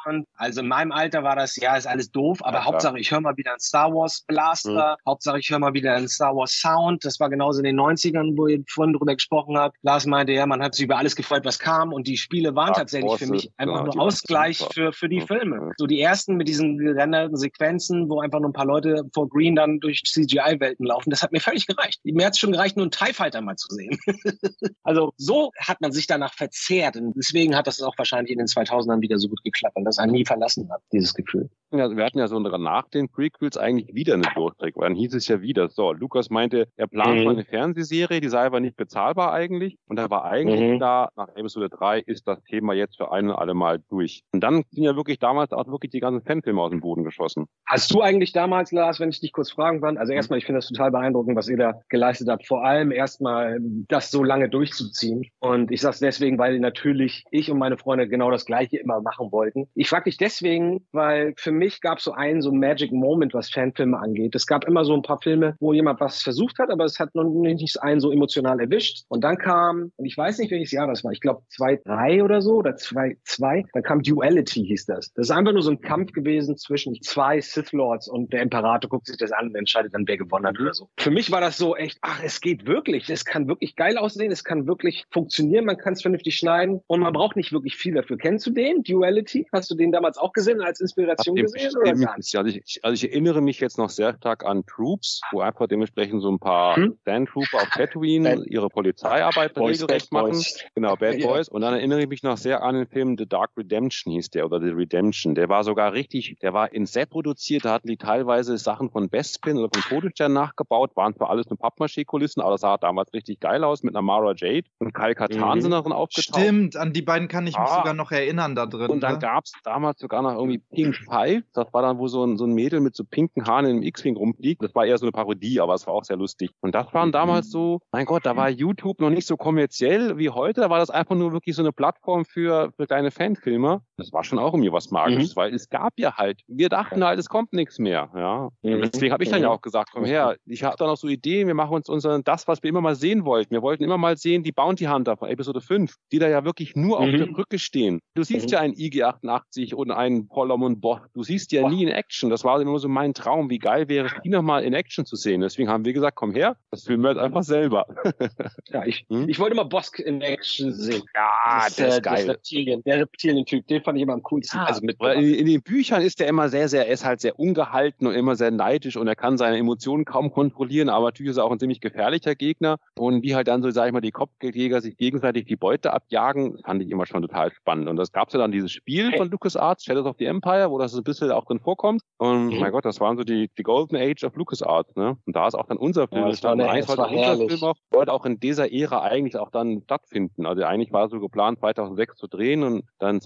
und also in meinem Alter war das, ja, ist alles doof, aber ja, Hauptsache ich höre mal wieder einen Star Wars Blaster, mhm. Hauptsache ich höre mal wieder einen Star Wars Sound. Das war genauso in den 90ern, wo ihr vorhin drüber gesprochen habt. Lars meinte, ja, man hat sich über alles gefreut, was kam und die Spiele waren ja, tatsächlich für mich einfach nur Ausgleich für, für die Filme. So die ersten mit diesen gerenderten Sequenzen, wo einfach nur ein paar Leute vor Green dann durch CGI-Welten laufen, das hat mir völlig gereicht. Mir hat es schon gereicht, nur einen TIE Fighter mal zu sehen. also so hat man sich danach verzehrt und deswegen hat das auch wahrscheinlich in den 2000ern wieder so gut geklappt und das einen nie verlassen hat, dieses Gefühl. Ja, wir hatten ja so nach den Prequels eigentlich wieder eine Durchdreck, weil dann hieß es ja wieder, so, Lukas meinte, er plant mhm. mal eine Fernsehserie, die sei aber nicht bezahlbar eigentlich und da war eigentlich mhm. da, nach Episode 3 ist das Thema jetzt für ein und alle Mal durch. Und dann sind ja wirklich damals auch wirklich die ganzen Fanfilme aus dem Boden geschossen. Hast du eigentlich damals, Lars, wenn ich dich kurz fragen kann, also mhm. erstmal, ich finde das total beeindruckend, was ihr da geleistet habt, vor allem erstmal das so lange durchzuziehen. Und ich sage es deswegen, weil natürlich ich und meine Freunde genau das Gleiche immer machen wollten. Ich frage dich deswegen, weil für mich gab es so einen so Magic Moment, was Fanfilme angeht. Es gab immer so ein paar Filme, wo jemand was versucht hat, aber es hat noch nicht einen so emotional erwischt. Und dann kam, und ich weiß nicht, welches Jahr das war, ich glaube zwei, drei oder so, oder zwei, zwei, dann kam Duality hieß das. Das ist einfach nur so ein Kampf gewesen zwischen zwei Sith Lords und der Imperator guckt sich das an und entscheidet dann, wer gewonnen hat oder so. Für mich war das so echt, ach, es geht wirklich. Es kann wirklich geil aussehen, es kann wirklich funktionieren, man kann es vernünftig schneiden und man braucht nicht wirklich viel dafür. Kennst du den, Duality? Hast du den damals auch gesehen als Inspiration gesehen? Oder also, ich, also ich erinnere mich jetzt noch sehr stark an Troops, wo einfach dementsprechend so ein paar hm? Trooper auf Tatooine Bad ihre Polizeiarbeit Boys, regelrecht machen. Boys. Genau, Bad Boys. Und dann erinnere ich mich noch sehr an den Film The Dark Redemption hieß der oder The Redemption. Der war sogar richtig, der war in Set produziert, da hatten die teilweise Sachen von Bespin oder von Todesstern nachgebaut, waren zwar alles nur Pappmaché-Kulissen, aber das sah damals richtig geil aus mit einer Mara Jade und Kyle Katan mhm. sind darin aufgetaucht. Stimmt, an die beiden kann ich mich ah. sogar noch erinnern da drin. Und dann ne? gab es damals sogar noch irgendwie Pink Five, das war dann, wo so ein, so ein Mädel mit so pinken Haaren im X-Wing rumfliegt. Das war eher so eine Parodie, aber es war auch sehr lustig. Und das waren damals so, mein Gott, da war YouTube noch nicht so kommerziell wie heute, da war das einfach nur wirklich so eine Plattform für, für kleine Fanfilmer. Das war schon auch irgendwie was Magisches, mhm. weil es gab ja halt, wir dachten halt, es kommt nichts mehr. Ja. Mhm. Deswegen habe ich dann ja mhm. auch gesagt, komm her, ich habe da noch so Ideen, wir machen uns unseren, das, was wir immer mal sehen wollten. Wir wollten immer mal sehen, die Bounty Hunter von Episode 5, die da ja wirklich nur mhm. auf der Brücke stehen. Du siehst mhm. ja einen IG-88 und einen Polomon Bot. Du siehst ja Boah. nie in Action. Das war immer so mein Traum. Wie geil wäre es, die nochmal in Action zu sehen. Deswegen haben wir gesagt, komm her, das filmen wir jetzt einfach selber. ja, ich, hm? ich wollte mal Bosk in Action sehen. Ja, das, der ist geil. Reptilien, der Reptilien-Typ, den fand ich immer am coolsten. Ja, also mit in, in, den Büchern ist er immer sehr, sehr, er ist halt sehr ungehalten und immer sehr neidisch und er kann seine Emotionen kaum kontrollieren, aber natürlich ist er auch ein ziemlich gefährlicher Gegner. Und wie halt dann so, sag ich mal, die Kopfgeldjäger sich gegenseitig die Beute abjagen, fand ich immer schon total spannend. Und das gab es ja dann dieses Spiel hey. von LucasArts, Shadows of the Empire, wo das ein bisschen auch drin vorkommt. Und mhm. mein Gott, das waren so die, die Golden Age of LucasArts, ne? Und da ist auch dann unser Film ja, entstanden. Eigentlich sollte unser Film auch, sollte auch in dieser Ära eigentlich auch dann stattfinden. Also eigentlich war so geplant, 2006 zu drehen und dann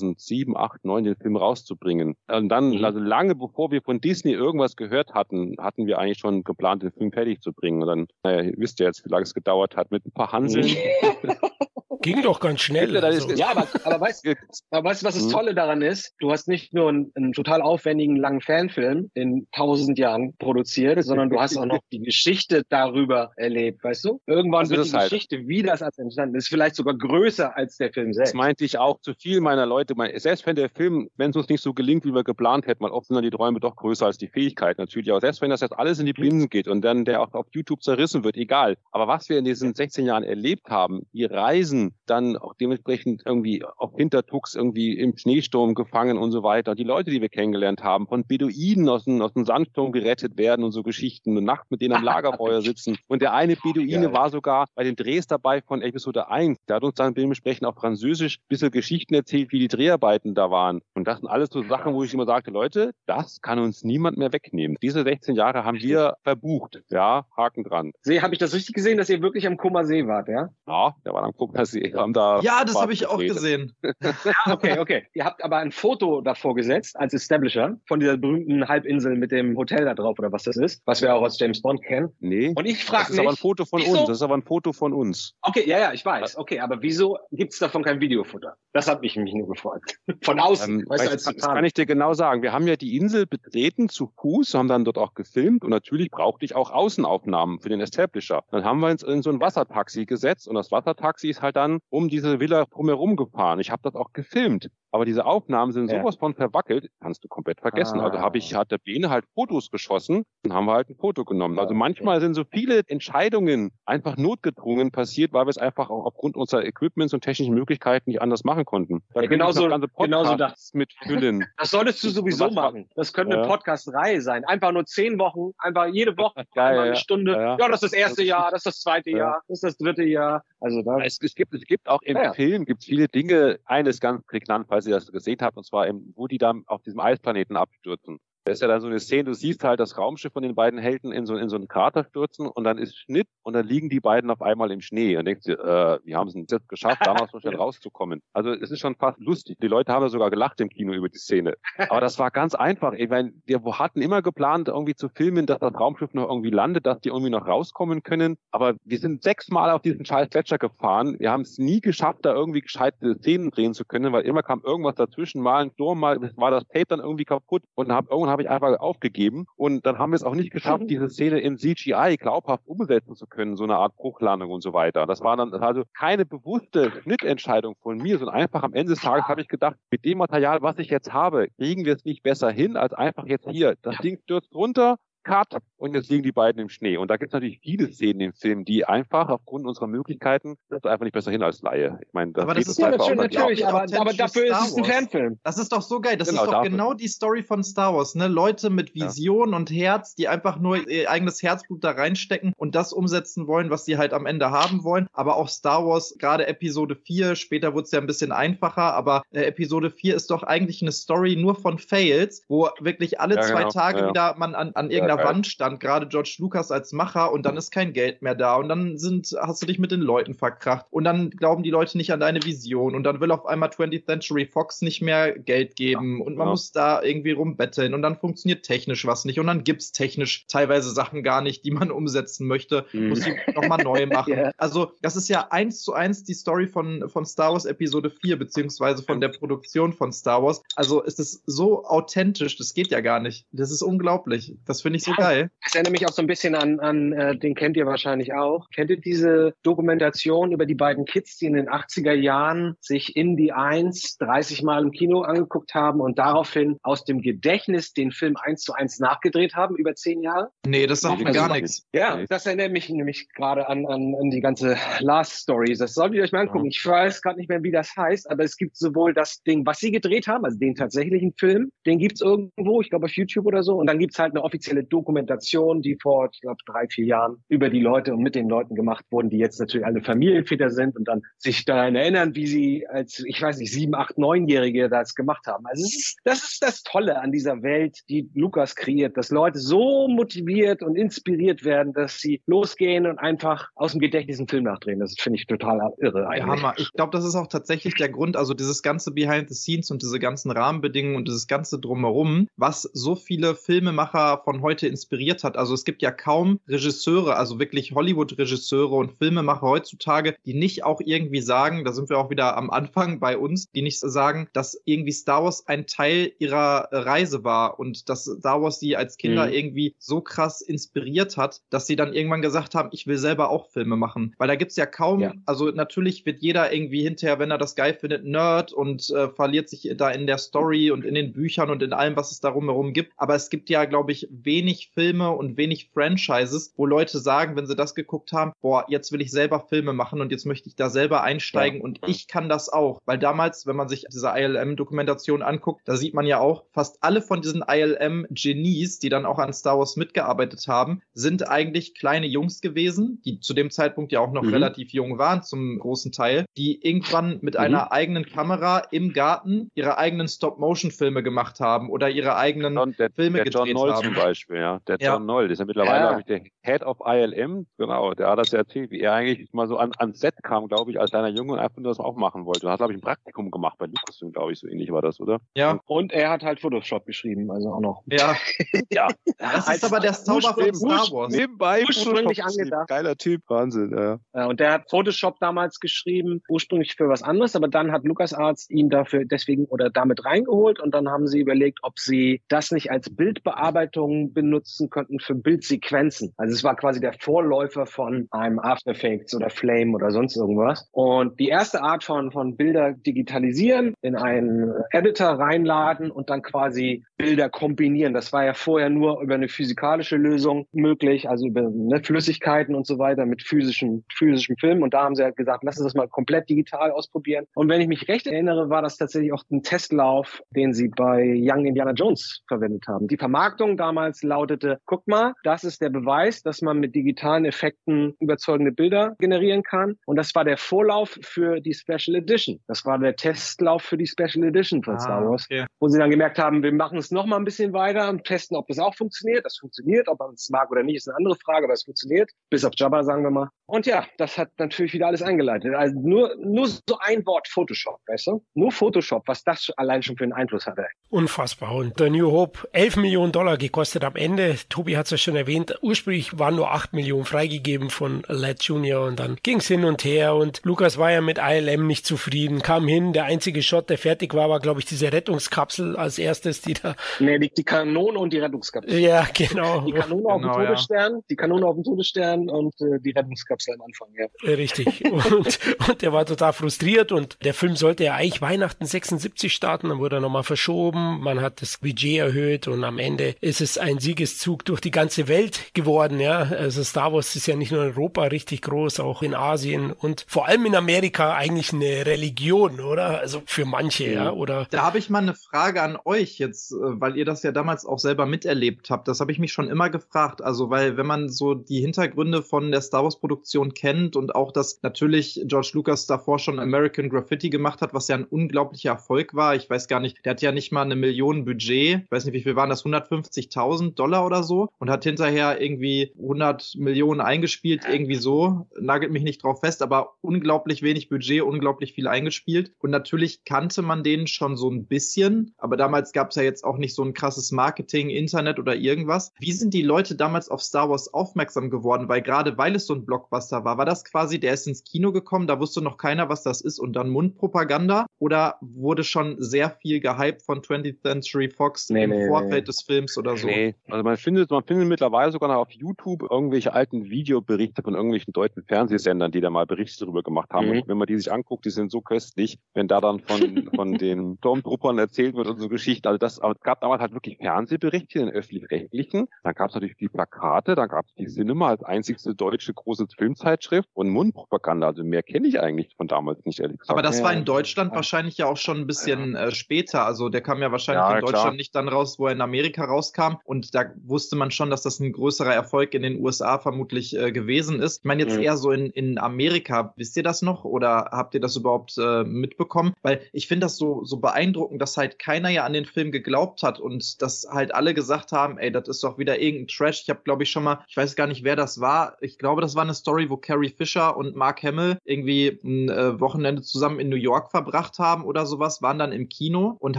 2007, 8, 9 den Film rauszubringen. Und dann, mhm. also lange bevor wir von Disney irgendwas gehört hatten, hatten wir eigentlich schon geplant, den Film fertig zu bringen. Und dann, naja, ihr wisst ja jetzt, wie lange es gedauert hat mit ein paar Hanseln. Ging doch ganz schnell. Also. Ja, aber, aber, weißt, aber weißt du, was das mhm. Tolle daran ist? Du hast nicht nur einen, einen total aufwendigen langen Fanfilm in tausend Jahren produziert, sondern du hast auch noch die Geschichte darüber erlebt, weißt du? Irgendwann also wird die halt. Geschichte, wie das als entstanden ist, vielleicht sogar größer als der Film selbst. Das meinte ich auch zu viel meiner Leute. Selbst wenn der Film, wenn es uns nicht so gelingt, wie wir geplant hätten, weil oft sind dann die Träume doch größer als die Fähigkeit natürlich. Aber selbst wenn das jetzt alles in die Binsen geht und dann der auch auf YouTube zerrissen wird, egal. Aber was wir in diesen 16 Jahren erlebt haben, die Reisen, dann auch dementsprechend irgendwie auf Hintertux irgendwie im Schneesturm gefangen und so weiter. Die Leute, die wir kennengelernt haben, von Beduinen aus dem, aus dem Sandsturm gerettet werden und so Geschichten, eine Nacht mit denen am Lagerfeuer sitzen. Und der eine Beduine ja. war sogar bei den Drehs dabei von Episode 1. Der hat uns dann dementsprechend auf Französisch ein bisschen Geschichten erzählt, wie die Dreharbeiten da waren. Und das sind alles so Sachen, wo ich immer sagte, Leute, das kann uns niemand mehr wegnehmen. Diese 16 Jahre haben wir verbucht. Ja, Haken dran. Habe ich das richtig gesehen, dass ihr wirklich am Kummersee wart, ja? Ja, der war am Kummersee Sie haben da. Ja, das habe ich auch gesehen. ja, okay, okay. Ihr habt aber ein Foto davor gesetzt als Establisher von dieser berühmten Halbinsel mit dem Hotel da drauf oder was das ist, was wir auch aus James Bond kennen. Nee. Und ich frage mich. Das ist aber ein Foto von wieso? uns. Das ist aber ein Foto von uns. Okay, ja, ja, ich weiß. Okay, aber wieso gibt es davon kein Videofutter? Das hat mich mich nur gefragt. Von außen. Ähm, weißt du, als das kann ich dir genau sagen. Wir haben ja die Insel betreten zu Fuß, haben dann dort auch gefilmt und natürlich brauchte ich auch Außenaufnahmen für den Establisher. Dann haben wir uns in so ein Wassertaxi gesetzt und das Wassertaxi ist halt dann um diese Villa drumherum gefahren. Ich habe das auch gefilmt. Aber diese Aufnahmen sind sowas von verwackelt, kannst du komplett vergessen. Also Ah. habe ich, hat der Bene halt Fotos geschossen und haben wir halt ein Foto genommen. Also Ja, manchmal sind so viele Entscheidungen einfach notgedrungen passiert, weil wir es einfach auch aufgrund unserer Equipments und technischen Möglichkeiten nicht anders machen konnten. Da Ja, genauso- genauso Podcasts mitfüllen. Das solltest du sowieso machen. Das könnte eine Ja. Podcast-Reihe sein. Einfach nur zehn Wochen, einfach jede Woche, Geil, eine ja. Stunde. Ja, das ist das erste Das- Jahr, das ist das zweite Ja. Jahr, das ist das dritte Jahr. Also da. Es, es, gibt, es gibt auch im. Film gibt's viele Dinge, eines ganz prägnant, falls ihr das gesehen habt, und zwar im, wo die da auf diesem Eisplaneten abstürzen. Da ist ja dann so eine Szene, du siehst halt das Raumschiff von den beiden Helden in so, in so einen Krater stürzen und dann ist Schnitt und dann liegen die beiden auf einmal im Schnee und denkst dir, äh, wie haben sie es jetzt geschafft, damals so schnell rauszukommen. Also es ist schon fast lustig. Die Leute haben ja sogar gelacht im Kino über die Szene. Aber das war ganz einfach. Ich meine, wir hatten immer geplant, irgendwie zu filmen, dass das Raumschiff noch irgendwie landet, dass die irgendwie noch rauskommen können. Aber wir sind sechsmal auf diesen scheiß Gletscher gefahren. Wir haben es nie geschafft, da irgendwie gescheite Szenen drehen zu können, weil immer kam irgendwas dazwischen, mal ein Sturm, mal war das Tape dann irgendwie kaputt und hab, irgendwann habe ich einfach aufgegeben. Und dann haben wir es auch nicht geschafft, diese Szene in CGI glaubhaft umsetzen zu können, so eine Art Bruchlandung und so weiter. Das war dann also keine bewusste Schnittentscheidung von mir, sondern einfach am Ende des Tages habe ich gedacht, mit dem Material, was ich jetzt habe, kriegen wir es nicht besser hin, als einfach jetzt hier, das Ding stürzt runter, Cut und jetzt liegen die beiden im Schnee. Und da gibt es natürlich viele Szenen im Film, die einfach aufgrund unserer Möglichkeiten das einfach nicht besser hin als Laie. Ich meine, das Aber das ist ja, einfach natürlich, auch natürlich aber, aber dafür ist es ein. Fanfilm. Das ist doch so geil. Das Genau, ist doch dafür. genau die Story von Star Wars, ne? Leute mit Ja. Vision und Herz, die einfach nur ihr eigenes Herzblut da reinstecken und das umsetzen wollen, was sie halt am Ende haben wollen. Aber auch Star Wars, gerade Episode 4, später wurde es ja ein bisschen einfacher, aber äh, Episode 4 ist doch eigentlich eine Story nur von Fails, wo wirklich alle Ja, zwei genau. Tage Ja, ja. wieder man an, an irgendeiner geil. Wand stand, gerade George Lucas als Macher und dann ist kein Geld mehr da und dann sind, hast du dich mit den Leuten verkracht und dann glauben die Leute nicht an deine Vision und dann will auf einmal 20th Century Fox nicht mehr Geld geben und man Ja. muss da irgendwie rumbetteln und dann funktioniert technisch was nicht und dann gibt's technisch teilweise Sachen gar nicht, die man umsetzen möchte, Mhm. muss sie nochmal neu machen. Ja. Also das ist ja eins zu eins die Story von, von Star Wars Episode 4, beziehungsweise von der Produktion von Star Wars. Also es ist so authentisch, das geht ja gar nicht. Das ist unglaublich. Das finde ich so Ja. geil. Das erinnert mich auch so ein bisschen an, an äh, den kennt ihr wahrscheinlich auch. Kennt ihr diese Dokumentation über die beiden Kids, die in den 80er Jahren sich in die 1 30 Mal im Kino angeguckt haben und daraufhin aus dem Gedächtnis den Film eins zu eins nachgedreht haben über zehn Jahre? Nee, das sagt mir gar nichts. Ja, das erinnert mich nämlich gerade an, an, an die ganze Last Story. Das solltet ihr euch mal angucken. Ich weiß gerade nicht mehr, wie das heißt, aber es gibt sowohl das Ding, was sie gedreht haben, also den tatsächlichen Film, den gibt's irgendwo, ich glaube auf YouTube oder so, und dann gibt's halt eine offizielle Dokumentation, die vor, ich glaube, drei, vier Jahren über die Leute und mit den Leuten gemacht wurden, die jetzt natürlich alle Familienväter sind und dann sich daran erinnern, wie sie als, ich weiß nicht, sieben, acht, neunjährige das gemacht haben. Also ist, das ist das Tolle an dieser Welt, die Lukas kreiert, dass Leute so motiviert und inspiriert werden, dass sie losgehen und einfach aus dem Gedächtnis einen Film nachdrehen. Das finde ich total irre Ja, eigentlich. Hammer. Ich glaube, das ist auch tatsächlich der Grund, also dieses ganze Behind the Scenes und diese ganzen Rahmenbedingungen und dieses ganze Drumherum, was so viele Filmemacher von heute inspiriert hat. Also es gibt ja kaum Regisseure, also wirklich Hollywood-Regisseure und Filmemacher heutzutage, die nicht auch irgendwie sagen, da sind wir auch wieder am Anfang bei uns, die nicht sagen, dass irgendwie Star Wars ein Teil ihrer Reise war und dass Star Wars sie als Kinder Mhm. irgendwie so krass inspiriert hat, dass sie dann irgendwann gesagt haben, ich will selber auch Filme machen. Weil da gibt's ja kaum, Ja. also natürlich wird jeder irgendwie hinterher, wenn er das geil findet, Nerd und äh, verliert sich da in der Story und in den Büchern und in allem, was es darum herum gibt. Aber es gibt ja, glaube ich, wenig Filme und wenig Franchises, wo Leute sagen, wenn sie das geguckt haben, boah, jetzt will ich selber Filme machen und jetzt möchte ich da selber einsteigen und ich kann das auch. Weil damals, wenn man sich diese ILM-Dokumentation anguckt, da sieht man ja auch, fast alle von diesen ILM-Genies, die dann auch an Star Wars mitgearbeitet haben, sind eigentlich kleine Jungs gewesen, die zu dem Zeitpunkt ja auch noch Mhm. relativ jung waren zum großen Teil, die irgendwann mit einer eigenen Kamera im Garten ihre eigenen Stop-Motion-Filme gemacht haben oder ihre eigenen John, der, Filme der John gedreht Noll haben. zum Beispiel, ja. Der Ja. John Noll, der ist ja mittlerweile, Ja. glaube ich, der Head of ILM, genau, der hat das ja erzählt, wie er eigentlich mal so an, ans Set kam, glaube ich, als kleiner Junge und einfach nur das auch machen wollte. Er hat, glaube ich, ein Praktikum gemacht bei Lucasfilm, glaube ich, so ähnlich war das, oder? Ja, Und er hat halt Photoshop geschrieben, also auch noch. ja. Ja. Das ist aber der Zauber von Star Wars. Nebenbei, Ursprünglich angedacht. Geiler Typ, Wahnsinn, ja. Äh, Und der hat Photoshop damals geschrieben, ursprünglich für was anderes, aber dann hat LucasArts ihn dafür deswegen oder damit reingeholt und dann haben sie überlegt, ob sie das nicht als Bildbearbeitung benutzen benutzen könnten für Bildsequenzen. Also es war quasi der Vorläufer von einem After Effects oder Flame oder sonst irgendwas. Und die erste Art von, von Bilder digitalisieren, in einen Editor reinladen und dann quasi Bilder kombinieren. Das war ja vorher nur über eine physikalische Lösung möglich, also über ne, Flüssigkeiten und so weiter mit physischen, physischen Filmen. Und da haben sie halt gesagt, lass uns das mal komplett digital ausprobieren. Und wenn ich mich recht erinnere, war das tatsächlich auch ein Testlauf, den sie bei Young Indiana Jones verwendet haben. Die Vermarktung damals lautete, guck mal, das ist der Beweis, dass man mit digitalen Effekten überzeugende Bilder generieren kann. Und das war der Vorlauf für die Special Edition. Das war der Testlauf für die Special Edition von ah, Star Wars, okay. wo sie dann gemerkt haben, wir machen es noch mal ein bisschen weiter und testen, ob das auch funktioniert. Das funktioniert, ob man es mag oder nicht, ist eine andere Frage, aber es funktioniert. Bis auf Jabba, sagen wir mal. Und ja, das hat natürlich wieder alles eingeleitet. Also nur, nur so ein Wort Photoshop, weißt du? Nur Photoshop, was das allein schon für einen Einfluss hatte. Unfassbar. Und der New Hope 11 Millionen Dollar gekostet am Ende. Tobi hat es ja schon erwähnt. Ursprünglich waren nur 8 Millionen freigegeben von Led Junior und dann ging es hin und her und Lukas war ja mit ILM nicht zufrieden, kam hin. Der einzige Shot, der fertig war, war glaube ich diese Rettungskapsel als erstes, die da. Nee, die, die Kanone und die Rettungskapsel. Ja, genau. Die Kanone auf dem Todesstern, ja. die Kanone auf dem Todesstern und äh, die Rettungskapsel am Anfang, ja. Richtig. und, und der war total frustriert und der Film sollte ja eigentlich Weihnachten 76 starten, dann wurde er nochmal verschoben, man hat das Budget erhöht und am Ende ist es ein Siegeszug durch die ganze Welt geworden, ja. Also Star Wars ist ja nicht nur in Europa richtig groß, auch in Asien und vor allem in Amerika eigentlich eine Religion, oder? Also für manche, ja, oder? Da habe ich mal eine Frage an euch jetzt, äh, weil ihr das ja damals auch selber miterlebt habt. Das habe ich mich schon immer gefragt. Also, weil wenn man so die Hintergründe von der Star Wars Produktion kennt und auch, dass natürlich George Lucas davor schon American Graffiti gemacht hat, was ja ein unglaublicher Erfolg war. Ich weiß gar nicht, der hat ja nicht mal eine Million Budget. Ich weiß nicht, wie viel waren das? 150.000 Dollar oder so und hat hinterher irgendwie 100 Millionen eingespielt, irgendwie so. Nagelt mich nicht drauf fest, aber unglaublich wenig Budget, unglaublich viel eingespielt. Und natürlich kannte man den schon so ein bisschen, aber damals gab es ja jetzt auch nicht so ein krasses Marketing, Internet oder irgendwas. Wie sind die Leute damals auf Star Wars aufmerksam geworden? Weil gerade weil es so ein Blockbuster war, war das quasi, der ist ins Kino gekommen, da wusste noch keiner, was das ist und dann Mundpropaganda? Oder wurde schon sehr viel gehypt von 20th Century Fox nee, im nee, Vorfeld nee. des Films oder so? Nee, also man findet, man findet mittlerweile sogar noch auf YouTube irgendwelche alten Videoberichte von irgendwelchen deutschen Fernsehsendern, die da mal Berichte darüber gemacht haben. Mhm. Und wenn man die sich anguckt, die sind so köstlich, wenn da dann von, von den Sturmtruppern erzählt wird und so Geschichten. Also das, aber es gab damals halt wirklich Fernsehberichte in den öffentlich-rechtlichen. Dann gab es natürlich die Plakate, dann gab es die Cinema als einzigste deutsche große Filmzeitschrift und Mundpropaganda. Also mehr kenne ich eigentlich von damals nicht, ehrlich gesagt. Aber das war in Deutschland ja. wahrscheinlich ja auch schon ein bisschen äh, später. Also der kam ja wahrscheinlich ja, in Deutschland klar. nicht dann raus, wo er in Amerika rauskam. Und da wusste man schon, dass das ein größerer Erfolg in den USA vermutlich äh, gewesen ist. Ich meine jetzt mhm. eher so in, in Amerika. Wisst ihr das noch oder habt ihr das überhaupt äh, mitbekommen? Weil ich finde das so, so beeindruckend, dass halt keiner ja an den Film geglaubt hat und dass halt alle gesagt haben, ey, das ist doch wieder irgendein Trash. Ich habe, glaube ich, schon mal, ich weiß gar nicht, wer das war. Ich glaube, das war eine Story, wo Carrie Fisher und Mark Hamill irgendwie ein äh, Wochenende zusammen in New York verbracht haben oder sowas, waren dann im Kino und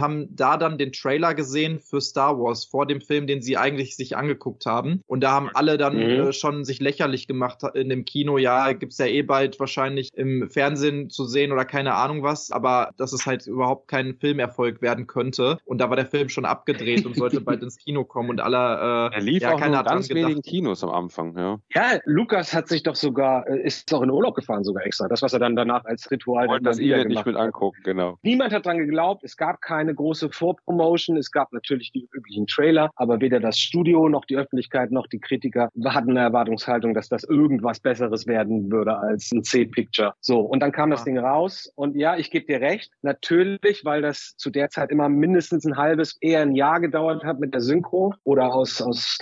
haben da dann den Trailer gesehen für Star Wars vor dem Film, den sie eigentlich sich angeguckt haben. Und da haben alle dann mhm. äh, schon sich lächerlich gemacht in dem Kino. Ja, gibt's ja eh bald wahrscheinlich im Fernsehen zu sehen oder keine Ahnung was, aber dass es halt überhaupt kein Filmerfolg werden könnte. Und da war der Film schon abgedreht und sollte bald ins Kino kommen und alle. Äh, er lief ja, auch in ganz wenigen Kinos am Anfang. Ja. ja, Lukas hat sich doch sogar äh, ist auch in Urlaub gefahren sogar extra. Das was er dann danach als Ritual Wollt das ihr nicht mit angucken, genau. Niemand hat dran geglaubt. Es gab keine große Vorpromotion. Es gab natürlich die üblichen Trailer, aber weder das Studio noch die Öffentlichkeit noch die Kritiker hatten eine Erwartungshaltung, dass das irgendwas Besseres werden würde als ein C-Picture. So und dann kam das Ding raus und ja, ich gebe dir recht. Natürlich, weil das zu der Zeit immer mindestens ein halbes, eher ein Jahr gedauert hat mit der Synchro oder aus aus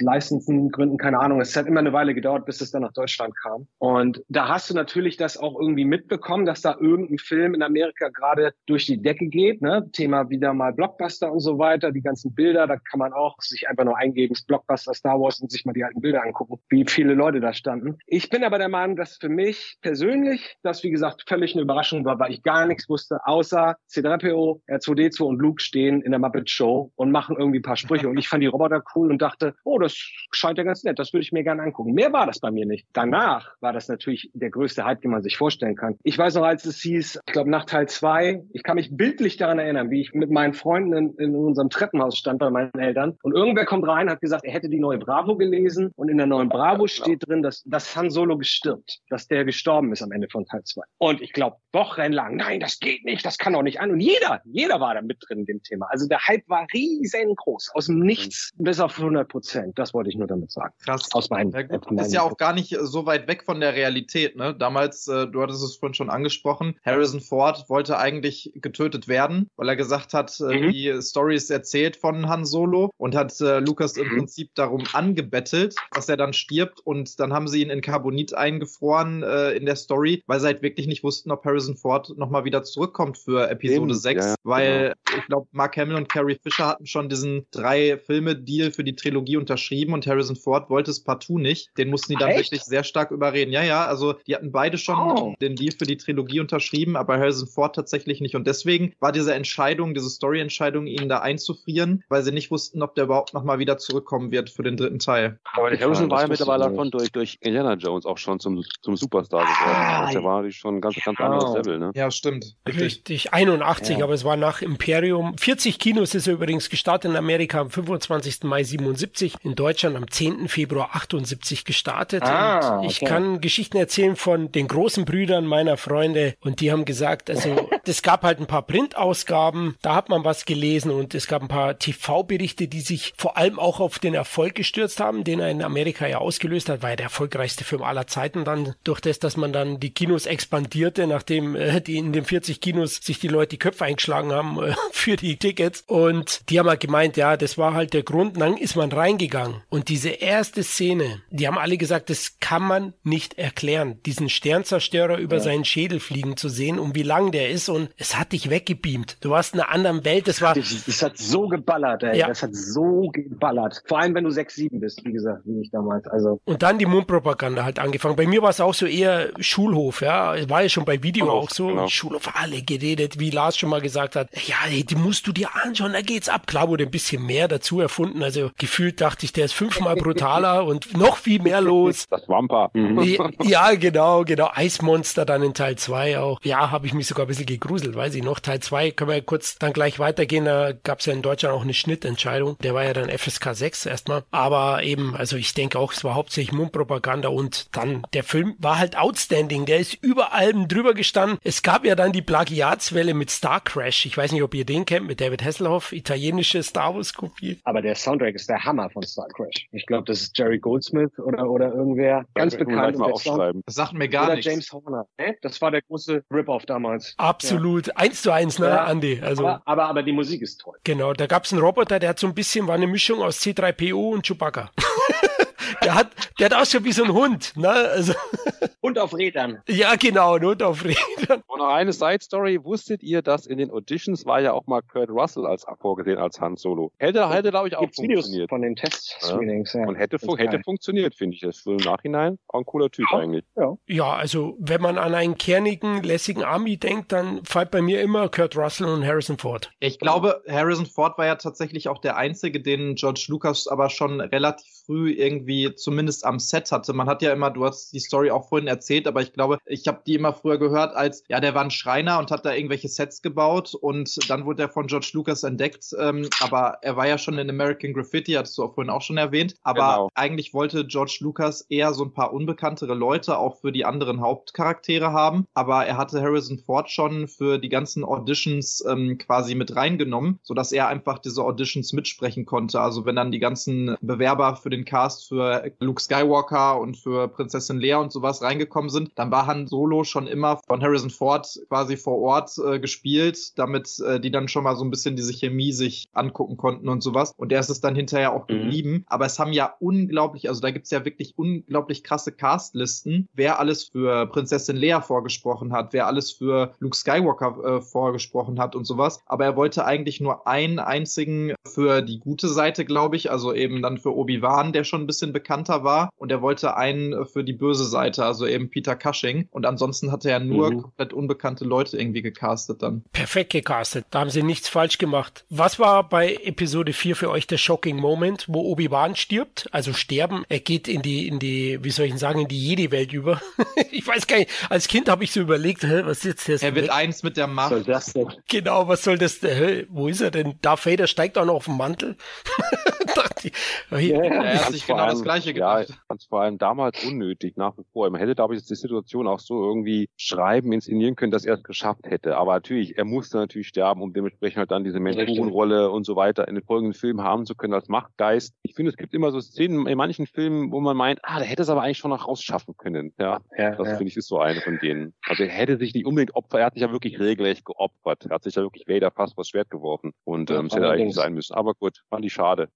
Gründen, keine Ahnung. Es hat immer eine Weile gedauert, bis es dann nach Deutschland kam. Und da hast du natürlich das auch irgendwie mitbekommen, dass da irgendein Film in Amerika gerade durch die Decke geht. Ne? Thema wieder mal Blockbuster und so weiter, die ganzen Bilder, da kann man auch sich einfach nur eingeben, Blockbuster Star Wars und sich mal die alten Bilder angucken, wie viele Leute da standen. Ich bin aber der Meinung, dass für mich persönlich das, wie gesagt, völlig eine Überraschung war, weil ich gar nichts wusste, außer C3PO, R2D2 und Luke stehen in der Muppet Show und machen irgendwie ein paar Sprüche. Und ich fand die Roboter cool und dachte, oh, das scheint ja ganz nett, das würde ich mir gerne angucken. Mehr war das bei mir nicht. Danach war das natürlich der größte Hype, den man sich vorstellen kann. Ich weiß noch, als es hieß, ich glaube nach Teil zwei, ich kann mich bildlich daran erinnern, wie ich mit meinen Freunden in, in unserem Treppenhaus stand bei meinen Eltern und irgendwer kommt rein, Cameron hat gesagt, er hätte die neue Bravo gelesen und in der neuen Bravo steht drin, dass, dass Han Solo gestirbt, dass der gestorben ist am Ende von Teil 2. Und ich glaube wochenlang, nein, das geht nicht, das kann doch nicht an. Und jeder, jeder war da mit drin in dem Thema. Also der Hype war riesengroß, aus dem Nichts bis auf 100 Prozent. Das wollte ich nur damit sagen. Krass. Aus meinem, Ja, gut, aus meinem ist ja auch gar nicht so weit weg von der Realität. Ne? Damals, äh, du hattest es vorhin schon angesprochen, Harrison Ford wollte eigentlich getötet werden, weil er gesagt hat, äh, Mhm. die Story ist erzählt von Han Solo und hat äh, Lucas im Mhm. Prinzip darum angebettelt, dass er dann stirbt und dann haben sie ihn in Carbonit eingefroren äh, in der Story, weil sie halt wirklich nicht wussten, ob Harrison Ford nochmal wieder zurückkommt für Episode Eben, 6, ja, weil ich glaube, Mark Hamill und Carrie Fisher hatten schon diesen drei Filme-Deal für die Trilogie unterschrieben und Harrison Ford wollte es partout nicht. Den mussten die dann echt? wirklich sehr stark überreden. Ja, ja, also die hatten beide schon Oh. den Deal für die Trilogie unterschrieben, aber Harrison Ford tatsächlich nicht. Und deswegen war diese Entscheidung, diese Story-Entscheidung, ihn da einzufrieren, weil sie nicht wussten, ob der überhaupt nochmal wieder zurückkommen wird für den dritten Teil. Aber der Harrison war ja mittlerweile nicht. schon durch, durch Indiana Jones auch schon zum, zum Superstar geworden. Ah, Also der war schon ein ganz, ganz ja. anderes Level, ne? Ja, stimmt. Richtig. Richtig, 81, Ja. aber es war nach Imperium. 40 Kinos ist er übrigens gestartet in Amerika am 25. Mai 77, in Deutschland am 10. Februar 78 gestartet. Ah, und ich okay. kann Geschichten erzählen von den großen Brüdern meiner Freunde und die haben gesagt, also es gab halt ein paar Printausgaben, da hat man was gelesen und es gab ein paar TV-Berichte, die sich vor allem auch auf den Erfolg gestürzt haben, den er in Amerika ja ausgelöst hat, war ja der erfolgreichste Film aller Zeiten dann durch das, dass man dann die Kinos expandierte, nachdem äh, die in den 40 Kinos sich die Leute die Köpfe eingeschlagen haben äh, für die Tickets und die haben halt gemeint, ja, das war halt der Grund, und dann ist man reingegangen und diese erste Szene, die haben alle gesagt, das kann man nicht erklären, diesen Sternzerstörer über seinen Schädel fliegen zu sehen und wie lang der ist und es hat dich weggebeamt. Du warst in einer anderen Welt, das war Das, das hat so geballert, ey. Ja. Das hat so geballert. Vor allem, wenn du 6, 7 bist, wie gesagt, wie ich damals. Also, Und dann die Mundpropaganda halt angefangen. Bei mir war es auch so eher Schulhof, ja. Es war ja schon bei Video Schulhof, auch so. genau. Schulhof alle geredet, wie Lars schon mal gesagt hat. Ja, ey, die musst du dir anschauen, da geht's ab. Klar wurde ein bisschen mehr dazu erfunden. Also gefühlt dachte ich, der ist fünfmal brutaler und noch viel mehr los. Das Wampa. Ja, ja, genau, genau. Eismonster dann in Teil 2 auch. Ja, habe ich mich sogar ein bisschen gegruselt, weiß ich noch. Teil 2 können wir ja kurz dann gleich weitergehen. Da gab es ja in Deutschland auch eine Schnittentscheidung. Der war ja dann FSK 6 erstmal. Aber eben, also ich denke auch, es war hauptsächlich Mundpropaganda und dann der Film war halt outstanding. Der ist über allem drüber gestanden. Es gab ja dann die Plagiatswelle mit Star Crash. Ich weiß nicht, ob ihr den kennt, mit David Hasselhoff, italienische Star Wars Kopie. aber der Soundtrack ist der Hammer von Star Crash. Ich glaube, das ist Jerry Goldsmith oder, oder irgendwer. Ganz bekannt. mal aufschreiben. Das sagt mir gar Oder nichts. James Horner. Ne? Das war der große Rip-Off damals. Absolut. Eins zu eins, ne, Ja. Andi? Also. Aber, aber, aber die Musik ist toll. Genau, da gab's einen Roboter, der hat so ein bisschen, war eine Mischung aus C3PO und Chewbacca. der hat, der hat ausschaut wie so ein Hund, ne? Also, Und auf Rädern. ja, genau, Not auf Rädern. Und noch eine Side-Story. Wusstet ihr, dass in den Auditions war ja auch mal Kurt Russell als vorgesehen als Han Solo? Hätte, hätte glaube ich, auch Gibt's Videos funktioniert. von den Test-Screenings. Ja. Und hätte, fu- Das ist hätte geil. funktioniert, finde ich. Das ist so im Nachhinein auch ein cooler Typ Ja. eigentlich. Ja, also, wenn man an einen kernigen, lässigen Army denkt, dann fällt bei mir immer Kurt Russell und Harrison Ford. Ich glaube, Harrison Ford war ja tatsächlich auch der einzige, den George Lucas aber schon relativ früh irgendwie zumindest am Set hatte. Man hat ja immer, du hast die Story auch vorhin erzählt, aber ich glaube, ich habe die immer früher gehört als, ja, der war ein Schreiner und hat da irgendwelche Sets gebaut und dann wurde er von George Lucas entdeckt. Ähm, aber er war ja schon in American Graffiti, hattest du auch vorhin auch schon erwähnt. Aber Genau. eigentlich wollte George Lucas eher so ein paar unbekanntere Leute auch für die anderen Hauptcharaktere haben. Aber er hatte Harrison Ford schon für die ganzen Auditions ähm, quasi mit reingenommen, sodass er einfach diese Auditions mitsprechen konnte. Also wenn dann die ganzen Bewerber für den Cast für Luke Skywalker und für Prinzessin Leia und sowas reingekommen sind, dann war Han Solo schon immer von Harrison Ford quasi vor Ort äh, gespielt, damit äh, die dann schon mal so ein bisschen diese Chemie sich angucken konnten und sowas. Und der ist es dann hinterher auch Mhm. geblieben. Aber es haben ja unglaublich, also da gibt's ja wirklich unglaublich krasse Castlisten, wer alles für Prinzessin Leia vorgesprochen hat, wer alles für Luke Skywalker äh, vorgesprochen hat und sowas. Aber er wollte eigentlich nur einen einzigen für die gute Seite, glaube ich, also eben dann für Obi-Wan, der schon ein bisschen bekannter war. Und er wollte einen für die böse Seite, also eben Peter Cushing. Und ansonsten hatte er nur mhm. komplett unbekannte Leute irgendwie gecastet dann. Perfekt gecastet. Da haben sie nichts falsch gemacht. Was war bei Episode 4 für euch der Shocking Moment, wo Obi-Wan stirbt? Also sterben. Er geht in die, in die, wie soll ich sagen, in die Jedi-Welt über. ich weiß gar nicht. Als Kind habe ich so überlegt, hä, was ist jetzt Er wird weg? eins mit der Macht. Was soll das denn? Genau, was soll das? Hä, wo ist er denn? Darth Vader steigt auch noch auf den Mantel. ja, er hat sich genau allem, das Gleiche gedacht. Ja, fand es vor allem damals unnötig, nach wie vor. Man hätte, glaube ich, die Situation auch so irgendwie schreiben, inszenieren können, dass er es geschafft hätte. Aber natürlich, er musste natürlich sterben, um dementsprechend halt dann diese Mentorenrolle und so weiter in den folgenden Filmen haben zu können als Machtgeist. Ich finde, es gibt immer so Szenen in manchen Filmen, wo man meint, ah, der hätte es aber eigentlich schon noch rausschaffen können. Ja, ja das ja. finde ich ist so eine von denen. Also er hätte sich nicht unbedingt opfert, er hat sich ja wirklich regelrecht geopfert. Er hat sich ja wirklich Vader fast was Schwert geworfen und ähm, es hätte eigentlich sein müssen. Aber gut, fand ich schade.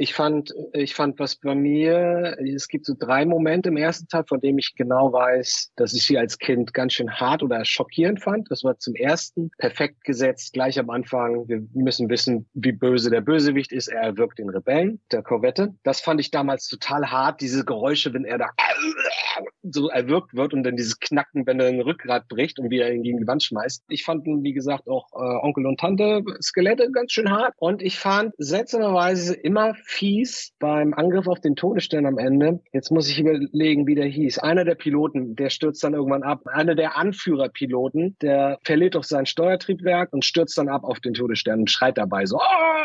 Ich fand, ich fand was bei mir, es gibt so drei Momente im ersten Teil, von dem ich genau weiß, dass ich sie als Kind ganz schön hart oder schockierend fand. Das war zum ersten perfekt gesetzt, gleich am Anfang. Wir müssen wissen, wie böse der Bösewicht ist. Er wirkt den Rebellen der Korvette. Das fand ich damals total hart, diese Geräusche, wenn er da so erwürgt wird und dann dieses Knacken, wenn er ein Rückgrat bricht und wieder ihn gegen die Wand schmeißt. Ich fand, wie gesagt, auch äh, Onkel und Tante Skelette ganz schön hart. Und ich fand seltsamerweise immer fies beim Angriff auf den Todesstern am Ende. Jetzt muss ich überlegen, wie der hieß. Einer der Piloten, der stürzt dann irgendwann ab. Einer der Anführerpiloten, der verliert doch sein Steuertriebwerk und stürzt dann ab auf den Todesstern und schreit dabei so, oh!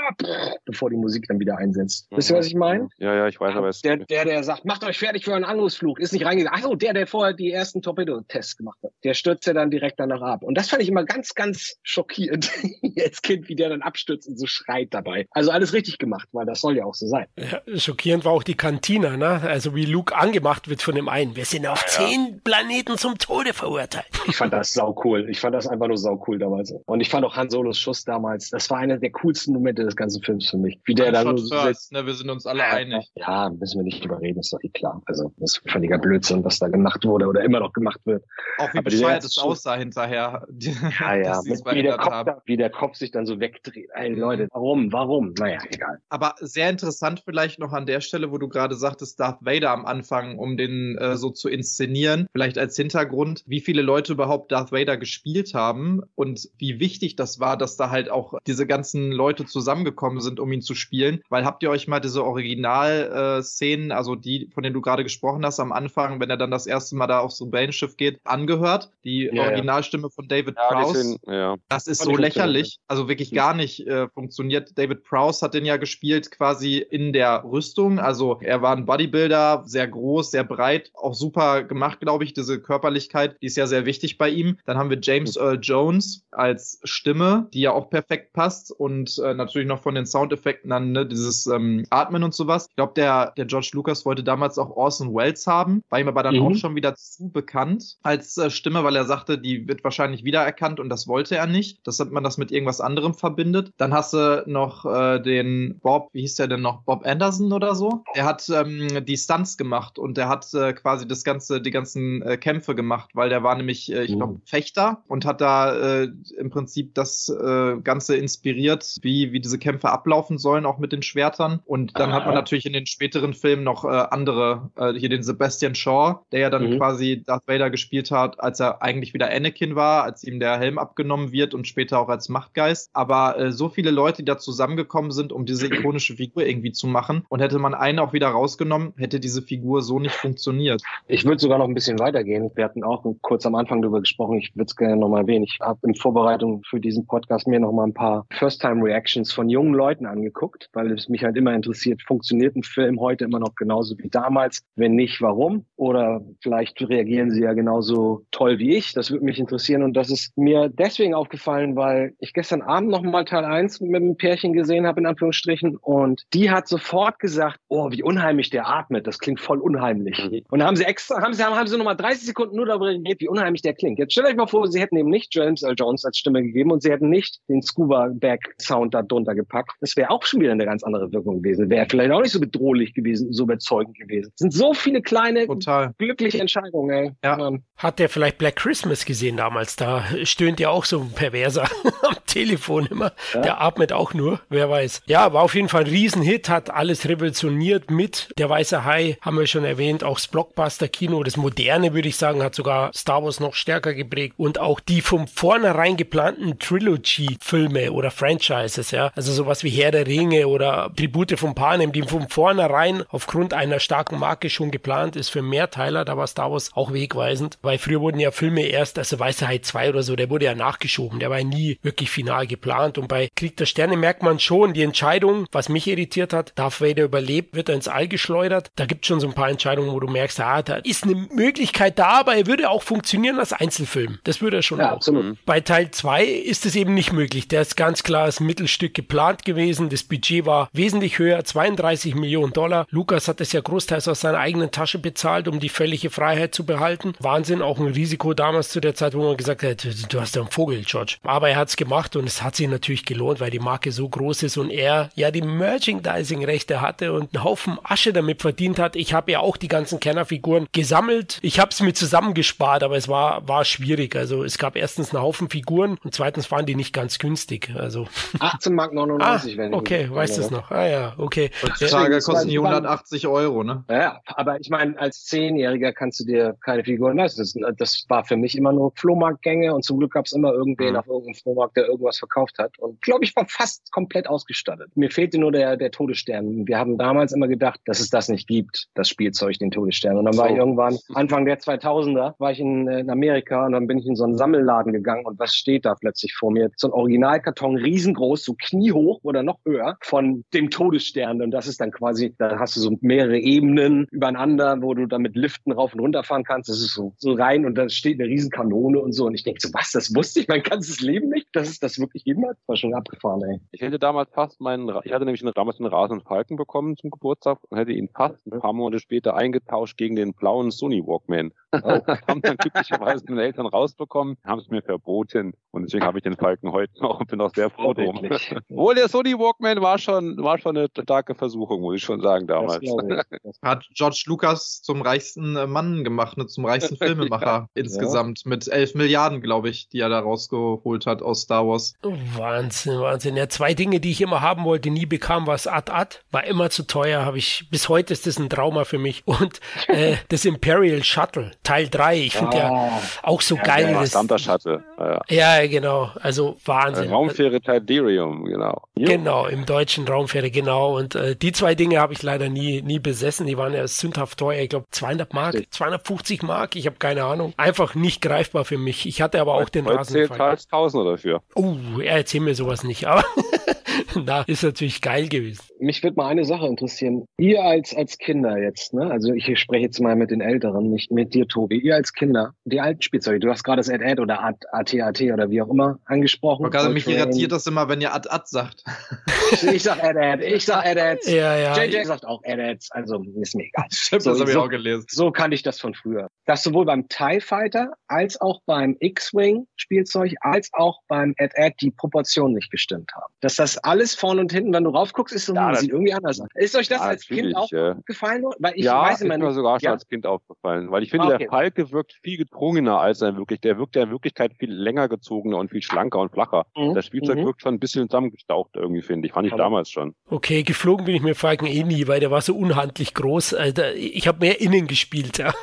bevor die Musik dann wieder einsetzt. Mhm. Wisst ihr, was ich meine? Ja, ja, ich weiß, aber es der, der, der sagt, macht euch fertig für einen Angriffsflug, ist nicht reingegangen. Ach so, der, der vorher die ersten Torpedo-Tests gemacht hat, der stürzt ja dann direkt danach ab. Und das fand ich immer ganz, ganz schockierend als Kind, wie der dann abstürzt und so schreit dabei. Also alles richtig gemacht, weil das soll ja auch so sein. Ja, schockierend war auch die Kantina, ne? Also wie Luke angemacht wird von dem einen. Wir sind auf ja. zehn Planeten zum Tode verurteilt. Ich fand das sau cool. Ich fand das einfach nur sau cool damals. Und ich fand auch Han Solos Schuss damals, das war einer der coolsten Momente des ganzen Films für mich. Wie der da so first, ne? Wir sind uns alle einig. Ja, müssen wir nicht drüber reden, ist doch eh klar. Also das ist völliger Blödsinn, was da gemacht wurde oder immer noch gemacht wird. Auch wie bescheuert es aussah hinterher. ja, ja. wie, der Kopf da, wie der Kopf sich dann so wegdreht. Ey. Leute, warum? Warum? Naja, egal. Aber sehr interessant vielleicht noch an der Stelle, wo du gerade sagtest, Darth Vader am Anfang, um den äh, so zu inszenieren, vielleicht als Hintergrund, wie viele Leute überhaupt Darth Vader gespielt haben und wie wichtig das war, dass da halt auch diese ganzen Leute zusammengekommen sind, um ihn zu spielen. Weil habt ihr euch mal diese Original-Szenen, äh, also die, von denen du gerade gesprochen hast, am Anfang, wenn er dann das erste Mal da aufs Rebellenschiff geht, angehört? Die ja, Originalstimme ja. von David ja, Prowse. Sind, ja. Das ist so lächerlich, also wirklich gar nicht äh, funktioniert. David Prowse hat den ja gespielt quasi in der Rüstung. Also er war ein Bodybuilder, sehr groß, sehr breit, auch super gemacht, glaube ich. Diese Körperlichkeit, die ist ja sehr wichtig bei ihm. Dann haben wir James Earl Jones als Stimme, die ja auch perfekt passt und äh, natürlich noch von den Soundeffekten dann ne, dieses ähm, Atmen und sowas. Ich glaube, der, der George Lucas wollte damals auch Orson Welles haben, war ihm aber dann mhm. auch schon wieder zu bekannt als äh, Stimme, weil er sagte, die wird wahrscheinlich wiedererkannt und das wollte er nicht, dass man das mit irgendwas anderem verbindet. Dann hast du noch äh, den Bob, wie hieß der denn noch? Bob Anderson oder so? Er hat ähm, die Stunts gemacht und er hat äh, quasi das ganze, die ganzen äh, Kämpfe gemacht, weil der war nämlich, äh, ich glaube, mhm. Fechter und hat da äh, im Prinzip das äh, Ganze inspiriert, wie, wie diese Kämpfe ablaufen sollen, auch mit den Schwertern. Und dann ah. hat man natürlich in den späteren Filmen noch äh, andere, äh, hier den Sebastian Shaw, der ja dann mhm. quasi Darth Vader gespielt hat, als er eigentlich wieder Anakin war, als ihm der Helm abgenommen wird und später auch als Machtgeist. Aber äh, so viele Leute, die da zusammengekommen sind, um diese ikonische Figur irgendwie zu machen. Und hätte man einen auch wieder rausgenommen, hätte diese Figur so nicht funktioniert. Ich würde sogar noch ein bisschen weitergehen. Wir hatten auch kurz am Anfang darüber gesprochen. Ich würde es gerne nochmal erwähnen. Ich habe in Vorbereitung für diesen Podcast mir nochmal ein paar First-Time-Reactions von jungen Leuten angeguckt, weil es mich halt immer interessiert, funktioniert ein Film heute immer noch genauso wie damals? Wenn nicht, warum? Oder vielleicht reagieren sie ja genauso toll wie ich. Das würde mich interessieren. Und das ist mir deswegen aufgefallen, weil ich gestern Abend nochmal Teil 1 mit einem Pärchen gesehen habe, in Anführungsstrichen. Und die hat sofort gesagt, oh, wie unheimlich der atmet. Das klingt voll unheimlich. Mhm. Und da haben sie extra, haben sie, haben sie nochmal 30 Sekunden nur darüber geredet, wie unheimlich der klingt. Jetzt stellt euch mal vor, sie hätten eben nicht James L. Jones als Stimme gegeben und sie hätten nicht den Scuba-Bag-Sound da drunter gepackt. Das wäre auch schon wieder eine ganz andere Wirkung gewesen. Wäre vielleicht auch nicht so bedrohlich gewesen, so überzeugend gewesen. Es sind so viele kleine, Total. Glückliche Entscheidungen, ey. Ja. Hat der vielleicht Black Christmas gesehen damals? Da stöhnt ja auch so ein Perverser am Telefon immer. Ja. Der atmet auch nur, wer weiß. Ja, war auf jeden Fall ein Riesenhit, hat alles revolutioniert mit Der Weiße Hai, haben wir schon erwähnt, auch das Blockbuster-Kino, das Moderne, würde ich sagen, hat sogar Star Wars noch stärker geprägt und auch die von vornherein geplanten Trilogy-Filme oder Franchises, ja, also sowas wie Herr der Ringe oder Tribute von Panem, die von vornherein aufgrund einer starken Marke schon geplant ist für Mehrteiler, da war Star Wars auch wegweisend, weil früher wurden ja Filme erst, also Weiße Hai 2 oder so, der wurde ja nachgeschoben, der war ja nie wirklich final geplant und bei Krieg der Sterne merkt man schon die Entscheidung, was mich irritiert hat, Darth Vader überlebt, wird er ins All geschleudert, da gibt es schon so ein paar Entscheidungen, wo du merkst, ah, da ist eine Möglichkeit da, aber er würde auch funktionieren als Einzelfilm. Das würde er schon ja, auch. Absolut. Bei Teil 2 ist es eben nicht möglich. Der ist ganz klar als Mittelstück geplant gewesen. Das Budget war wesentlich höher, 32 Millionen Dollar. Lukas hat es ja großteils aus seiner eigenen Tasche bezahlt, um die völlige Freiheit zu behalten. Wahnsinn, auch ein Risiko damals zu der Zeit, wo man gesagt hat, du hast ja einen Vogel, George. Aber er hat es gemacht und es hat sich natürlich gelohnt, weil die Marke so groß ist und er ja die Merchandising-Rechte hatte und einen Haufen Asche damit verdient hat. Ich habe ja auch die ganzen Kennerfiguren gesammelt. Ich habe es mir zusammengespart, aber es war, war schwierig. Also es gab erstens einen Haufen Figuren und zweitens waren die nicht ganz günstig. Also 18 Mark 99, ah, wenn Okay, weißt du es noch? Ah ja, okay. Heutzutage kosten die 180 Euro, ne? Ja, aber ich meine, als Zehnjähriger kannst du dir keine Figuren leisten. Das, das war für mich immer nur Flohmarktgänge und zum Glück gab es immer irgendwen mhm. auf irgendeinem Flohmarkt, der irgendwas verkauft hat. Und glaube ich, war fast komplett ausgestattet. Mir fehlte nur der, der Todesstern. Wir haben damals immer gedacht, dass es das nicht gibt, das Spielzeug, den Todesstern. Und dann war ich irgendwann, Anfang der 2000er, war ich in, in Amerika und dann bin ich in so einen Sammelladen gegangen und was steht da plötzlich vor mir? So ein Originalkarton, riesengroß, so kniehoch oder noch höher von dem Todesstern. Und das ist dann quasi, da hast du so mehrere Ebenen übereinander, wo du dann mit Liften rauf und runter fahren kannst. Das ist so, so rein und da steht eine Riesenkanone und so. Und ich denke so, was, das wusste ich mein ganzes Leben nicht, dass es das wirklich immer war schon abgefahren, ey. Ich hätte damals fast meinen, ich hatte nämlich damals einen Rasen Falken bekommen zum Geburtstag und hätte ihn fast ein paar Monate später eingetauscht gegen den blauen Sony Walkman. Oh. haben dann glücklicherweise meine Eltern rausbekommen, haben es mir verboten und deswegen habe ich den Falken heute noch und bin auch sehr froh drum. Obwohl der Sony Walkman war schon, war schon eine starke Versuchung, muss ich schon sagen damals. Hat George Lucas zum reichsten äh, Mann gemacht, ne, zum reichsten Filmemacher insgesamt ja. mit 11 Milliarden, glaube ich, die er da rausgeholt hat aus Star Wars. Wahnsinn, Wahnsinn. Ja, zwei Dinge, die ich immer haben wollte, nie bekam, war es Ad-Ad, war immer zu teuer, habe ich, bis heute ist das ein Trauma für mich und äh, das Imperial Shuttle, Teil 3, ich finde oh. ja auch so ja, geil. Ja, das, Shuttle. Ja. ja, genau, also Wahnsinn. Raumfähre Tiderium, genau. Genau, im deutschen Raumfähre, genau. Und äh, die zwei Dinge habe ich leider nie, nie besessen. Die waren ja sündhaft teuer. Ich glaube 200 Mark, 250 Mark. Ich habe keine Ahnung. Einfach nicht greifbar für mich. Ich hatte aber auch den Rasenfall. Zählt Tausender dafür. Oh, er erzählt mir sowas nicht. Aber da ist natürlich geil gewesen. Mich würde mal eine Sache interessieren. Ihr als, als Kinder jetzt, ne? Also ich spreche jetzt mal mit den Älteren, nicht mit dir, Tobi. Ihr als Kinder, die alten Spielzeuge, du hast gerade das Ad-Ad oder AT-AT oder wie auch immer angesprochen. Gerade mich irritiert das immer, wenn ihr Ad-Ad sagt. ich sag Ad-Ad, ich sag Ad-Ads. Ja, ja. JJ sagt auch Ad-Ads, also ist mir egal. Stimmt, so, das habe ich auch gelesen. So kann ich das von früher. Dass sowohl beim TIE Fighter als auch beim X-Wing Spielzeug als auch beim Ad-Ad die Proportionen nicht gestimmt haben. Dass das alles vorne und hinten, wenn du raufguckst, ist so, ja, sieht irgendwie anders aus. Ist euch das ja, als Kind auch ja. gefallen? Weil ich ja, weiß immer ist mir sogar schon als Kind aufgefallen. Weil ich finde, okay. der Falke wirkt viel gedrungener als er wirklich. Der wirkt ja in Wirklichkeit viel länger gezogener und viel schlanker und flacher. Mhm. Das Spielzeug mhm. wirkt schon ein bisschen zusammengestaucht irgendwie, finde ich. Fand ich Aber damals schon. Okay, geflogen bin ich mit Falken eh nie, weil der war so unhandlich groß. Alter. Ich habe mehr innen gespielt, ja.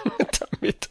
Damit.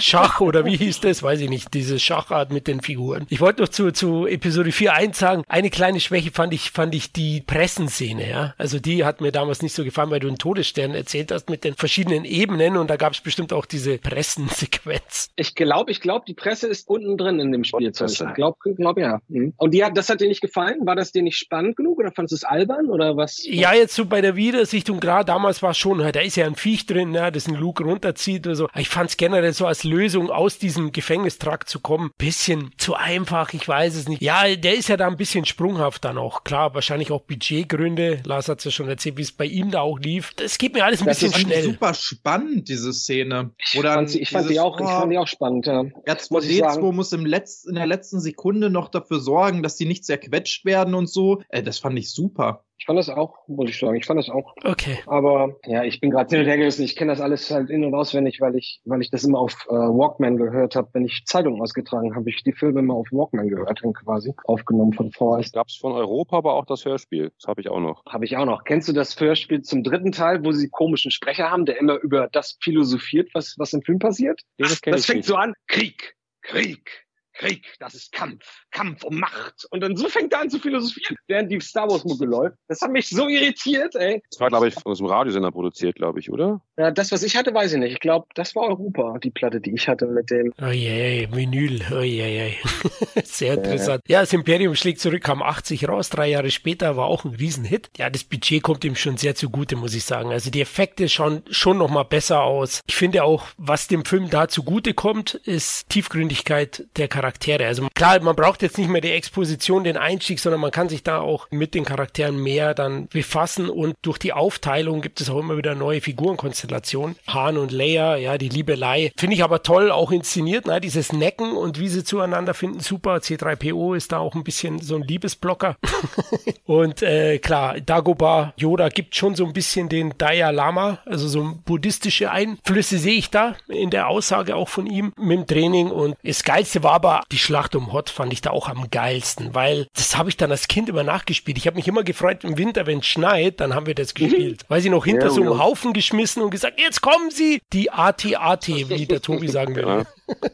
Schach oder wie hieß das? Weiß ich nicht. Diese Schachart mit den Figuren. Ich wollte noch zu, zu Episode 4 1 sagen, eine kleine Schwäche fand ich, fand ich die Pressenszene, ja. Also die hat mir damals nicht so gefallen, weil du einen Todesstern erzählt hast mit den verschiedenen Ebenen und da gab es bestimmt auch diese Pressensequenz. Ich glaube, ich glaube, die Presse ist unten drin in dem Spielzeug. Ich glaube, glaub, ja. Mhm. Und die hat, das hat dir nicht gefallen? War das dir nicht spannend genug oder fandest du es albern oder was? Ja, jetzt so bei der Wiedersichtung, gerade damals war es schon, da ist ja ein Viech drin, ja, das einen Luke runterzieht oder so. Ich fand es generell so als Lösung aus diesem Gefängnistrakt zu kommen, bisschen zu einfach, ich weiß es nicht. Ja, der ist ja da ein bisschen sprunghaft dann auch. Klar, wahrscheinlich auch Budgetgründe. Lars hat es ja schon erzählt, wie es bei ihm da auch lief. Das geht mir alles ein das bisschen schnell. super spannend, diese Szene. Ich, fand, sie, ich fand, die auch, ich fand die auch spannend, ja. R2D2 muss im Letz-, in der letzten Sekunde noch dafür sorgen, dass die nicht zerquetscht werden und so. Äh, das fand ich super. Ich fand das auch, muss ich sagen, ich fand das auch. Okay. Aber ja, ich bin gerade hin und her gerissen. Ich kenne das alles halt in- und auswendig, weil ich, weil ich das immer auf äh, Walkman gehört habe. Wenn ich Zeitungen ausgetragen habe, ich die Filme immer auf Walkman gehört und quasi aufgenommen von VHS. Gab es von Europa aber auch das Hörspiel. Das habe ich auch noch. Habe ich auch noch. Kennst du das Hörspiel zum dritten Teil, wo sie komischen Sprecher haben, der immer über das philosophiert, was, was im Film passiert? Nee, das kenn das ich fängt nicht. so an. Krieg, Krieg, Krieg, das ist Kampf, Kampf um Macht. Und dann so fängt er an zu philosophieren, während die Star Wars Mucke läuft. Das hat mich so irritiert, ey. Das war, glaube ich, aus dem Radiosender produziert, glaube ich, oder? Ja, das, was ich hatte, weiß ich nicht. Ich glaube, das war Europa, die Platte, die ich hatte mit dem. Oh je, Vinyl, oh je, Sehr interessant. Ja, das Imperium schlägt zurück, kam 80 raus, drei Jahre später, war auch ein Riesenhit. Ja, das Budget kommt ihm schon sehr zugute, muss ich sagen. Also die Effekte schauen schon nochmal besser aus. Ich finde auch, was dem Film da zugute kommt, ist Tiefgründigkeit der Charaktere. Also klar, man braucht jetzt nicht mehr die Exposition, den Einstieg, sondern man kann sich da auch mit den Charakteren mehr dann befassen und durch die Aufteilung gibt es auch immer wieder neue Figurenkonstellationen. Han und Leia, ja, die Liebelei. Finde ich aber toll, auch inszeniert, ne? dieses Necken und wie sie zueinander finden, super. C3PO ist da auch ein bisschen so ein Liebesblocker. und äh, klar, Dagobah, Yoda gibt schon so ein bisschen den Dalai Lama, also so buddhistische Einflüsse sehe ich da in der Aussage auch von ihm mit dem Training. Und das Geilste war aber die Schlacht um Hot, fand ich da auch am geilsten, weil das habe ich dann als Kind immer nachgespielt. Ich habe mich immer gefreut im Winter, wenn es schneit, dann haben wir das gespielt. Weil sie noch hinter Ja, so einem ja. Haufen geschmissen und gesagt, jetzt kommen sie, die AT-AT, wie der Tobi sagen würde.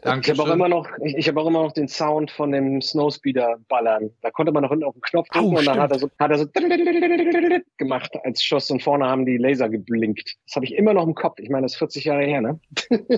Ja. Ich habe auch immer noch, ich, ich habe auch immer noch den Sound von dem Snowspeeder ballern. Da konnte man noch hinten auf den Knopf drücken Oh, und dann stimmt. hat er so, hat er so gemacht als Schuss und vorne haben die Laser geblinkt. Das habe ich immer noch im Kopf. Ich meine, das ist 40 Jahre her, ne?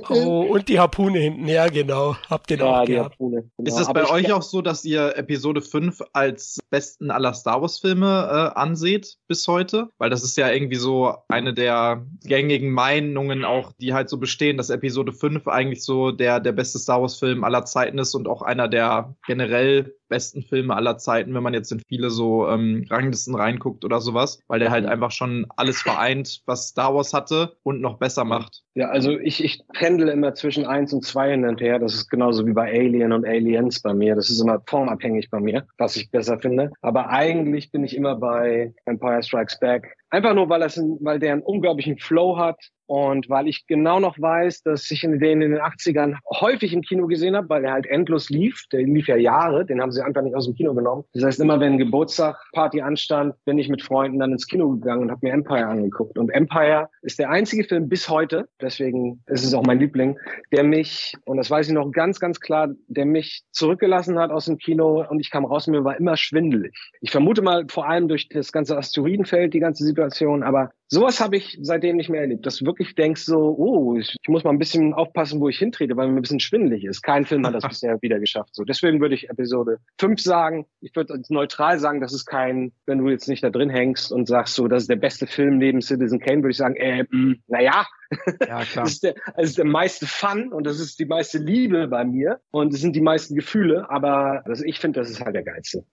Oh, und die Harpune hinten, ja genau, habt den auch die gehabt. Harpune. Genau. Ist es bei euch auch so, dass ihr Episode 5 als besten aller Star Wars Filme äh, anseht bis heute? Weil das ist ja irgendwie so eine der gängigen Meinungen auch, die halt so bestehen, dass Episode 5 eigentlich so der, der beste Star Wars Film aller Zeiten ist und auch einer der generell besten Filme aller Zeiten, wenn man jetzt in viele so ähm, Ranglisten reinguckt oder sowas, weil der halt einfach schon alles vereint, was Star Wars hatte und noch besser macht. Ja, also ich, ich pendle immer zwischen eins und zwei hin und her. Das ist genauso wie bei Alien und Aliens bei mir. Das ist immer formabhängig bei mir, was ich besser finde. Aber eigentlich bin ich immer bei Empire Strikes Back. Einfach nur, weil, das weil der einen unglaublichen Flow hat und weil ich genau noch weiß, dass ich den in den 80ern häufig im Kino gesehen habe, weil er halt endlos lief. Der lief ja Jahre, den haben sie einfach nicht aus dem Kino genommen. Das heißt, immer wenn Geburtstag, Party anstand, bin ich mit Freunden dann ins Kino gegangen und habe mir Empire angeguckt. Und Empire ist der einzige Film bis heute, deswegen ist es auch mein Liebling, der mich, und das weiß ich noch ganz, ganz klar, der mich zurückgelassen hat aus dem Kino und ich kam raus, mir war immer schwindelig. Ich vermute mal vor allem durch das ganze Asteroidenfeld, die ganze Situation, aber sowas habe ich seitdem nicht mehr erlebt, dass du wirklich denkst so, oh, ich, ich muss mal ein bisschen aufpassen, wo ich hintrete, weil mir ein bisschen schwindelig ist. Kein Film hat das bisher wieder geschafft. So, deswegen würde ich Episode 5 sagen. Ich würde neutral sagen, das ist kein, wenn du jetzt nicht da drin hängst und sagst so, das ist der beste Film neben Citizen Kane, würde ich sagen, äh, mh, naja, Ja, klar. das ist, der, das ist der meiste Fun und das ist die meiste Liebe bei mir und es sind die meisten Gefühle, aber das, ich finde, das ist halt der geilste.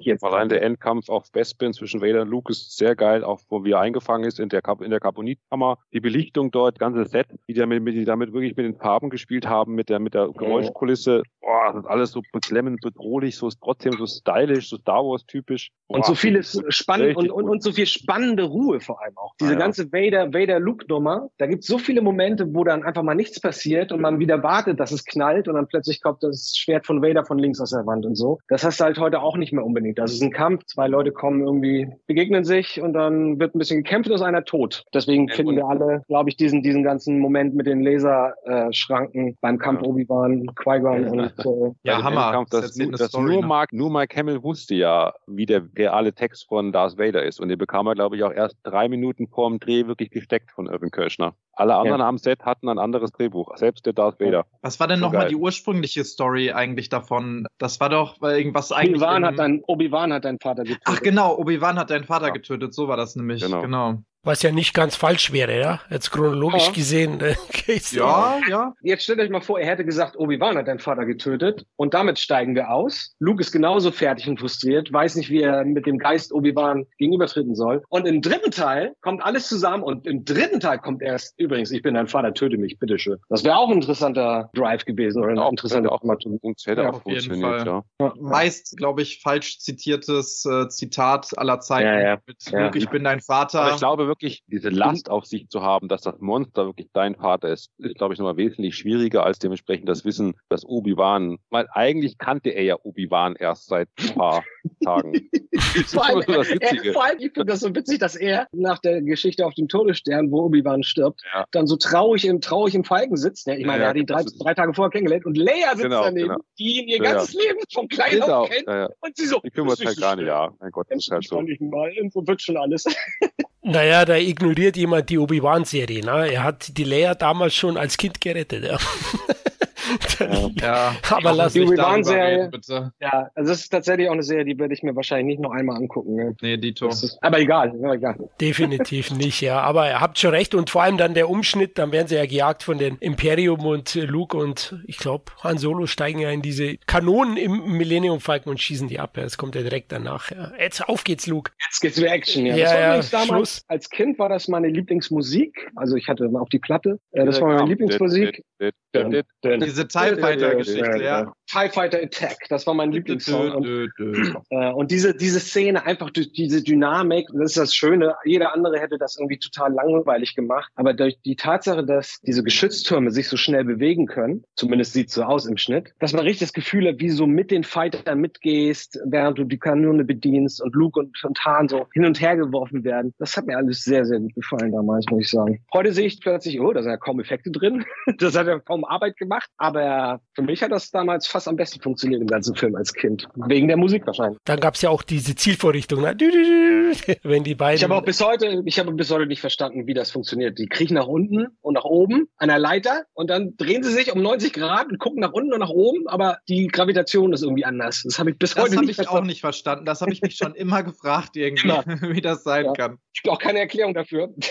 Jetzt. Allein der Endkampf auf Bespin zwischen Vader und Luke ist sehr geil, auch wo wir eingefangen ist in der, in der Carbonitkammer. Die Belichtung dort, ganze Set, die damit, die damit wirklich mit den Farben gespielt haben, mit der, mit der Geräuschkulisse. Boah, das ist alles so beklemmend, bedrohlich, so ist trotzdem so stylisch, so Star Wars typisch. Und so vieles spannend und, und, und so viel spannende Ruhe vor allem auch. Diese Ah, ja. ganze Vader, Vader-Luke-Nummer, da gibt es so viele Momente, wo dann einfach mal nichts passiert und man wieder wartet, dass es knallt und dann plötzlich kommt das Schwert von Vader von links aus der Wand und so. Das hast du halt heute auch nicht mehr unbedingt. Das ist ein Kampf, zwei Leute kommen irgendwie, begegnen sich und dann wird ein bisschen gekämpft und ist einer tot. Deswegen Ja, finden wir alle, glaube ich, diesen, diesen ganzen Moment mit den Laserschranken beim Kampf Ja. Obi-Wan, Qui-Gon Ja. und äh, Ja, dem Hammer. Endkampf, Das das, das Story, nur, ne? Mark, nur Mike Hamill wusste ja, wie der reale Text von Darth Vader ist. Und den bekam er, glaube ich, auch erst drei Minuten vor dem Dreh wirklich gesteckt von Irvin Kirschner. Alle anderen am Set hatten ein anderes Drehbuch, selbst der Darth Vader. Was war denn So nochmal die ursprüngliche Story eigentlich davon? Das war doch weil irgendwas eigentlich. Obi-Wan im- hat dein, Obi-Wan hat deinen Vater getötet. Ach genau, Obi-Wan hat deinen Vater Ja. getötet, so war das nämlich. Genau. Genau. know Was ja nicht ganz falsch wäre, ja? Jetzt chronologisch Ja. gesehen. Äh, Ja, ja. Jetzt stellt euch mal vor, er hätte gesagt, Obi-Wan hat deinen Vater getötet und damit steigen wir aus. Luke ist genauso fertig und frustriert, weiß nicht, wie er mit dem Geist Obi-Wan gegenübertreten soll. Und im dritten Teil kommt alles zusammen und im dritten Teil kommt erst, übrigens, ich bin dein Vater, töte mich, bitteschön. Das wäre auch ein interessanter Drive gewesen oder eine Auch, interessante auch mal hätte Ja, auch auf jeden funktioniert, Fall. ja. Meist, glaube ich, falsch zitiertes äh, Zitat aller Zeiten. Ja, ja. Mit Ja. Luke, ich bin dein Vater. Aber ich glaube wirklich, diese Last auf sich zu haben, dass das Monster wirklich dein Vater ist, ist, glaube ich, nochmal wesentlich schwieriger als dementsprechend das Wissen, dass Obi-Wan, weil eigentlich kannte er ja Obi-Wan erst seit ein paar Tagen. Vor allem, das er, vor allem, ich finde das so witzig, dass er nach der Geschichte auf dem Todesstern, wo Obi-Wan stirbt, Ja. dann so traurig im, traurig im Falken sitzt. Ich meine, Ja, er hat ihn drei, drei Tage vorher kennengelernt und Leia sitzt Genau, daneben, genau. die ihn ihr Ja, ganzes Leben vom Kleinen auch, kennt. Und sie so, kümmert "Das ist halt gar so nicht, ja. Mein Gott, das ist halt so. Dich mal, so wird schon alles. Naja, da ignoriert jemand die Obi-Wan-Serie. Ne? Er hat die Leia damals schon als Kind gerettet. Ja. ja, Aber lass Die bitte. Ja, also es ist tatsächlich auch eine Serie, die werde ich mir wahrscheinlich nicht noch einmal angucken. Ne? Nee, Dito. Ist, aber egal, ja, egal. Definitiv nicht, ja. Aber ihr habt schon recht. Und vor allem dann der Umschnitt, dann werden sie ja gejagt von den Imperium und Luke und ich glaube, Han Solo steigen ja in diese Kanonen im Millennium Falcon und schießen die ab. Ja. Das kommt ja direkt danach. Ja. Jetzt auf geht's, Luke. Jetzt geht's wieder Action. Ja, Ja, das war ja, damals, Schluss. als Kind war das meine Lieblingsmusik. Also ich hatte auf die Platte. Äh, das war meine Lieblingsmusik. Diese TIE Fighter-Geschichte, ja. TIE Fighter Attack, das war mein Lieblingssong. Und, äh, und diese, diese Szene, einfach durch diese Dynamik, das ist das Schöne. Jeder andere hätte das irgendwie total langweilig gemacht. Aber durch die Tatsache, dass diese Geschütztürme sich so schnell bewegen können, zumindest sieht so aus im Schnitt, dass man richtig das Gefühl hat, wie du so mit den Fightern mitgehst, während du die Kanone bedienst und Luke und, und Han so hin und her geworfen werden. Das hat mir alles sehr, sehr gut gefallen damals, muss ich sagen. Heute sehe ich plötzlich, oh, da sind ja kaum Effekte drin. das hat ja kaum Arbeit gemacht. Aber für mich hat das damals fast am besten funktioniert im ganzen Film als Kind. Wegen der Musik wahrscheinlich. Dann gab's ja auch diese Zielvorrichtung. Ne? Wenn die beiden. Ich habe auch bis heute, ich habe bis heute nicht verstanden, wie das funktioniert. Die kriechen nach unten und nach oben an der Leiter und dann drehen sie sich um 90 Grad und gucken nach unten und nach oben, aber die Gravitation ist irgendwie anders. Das habe ich bis Das heute habe nicht ich auch verstanden. nicht verstanden. Das habe ich mich schon immer gefragt, irgendwie, wie das sein Ja. kann. Ich habe auch keine Erklärung dafür. Ich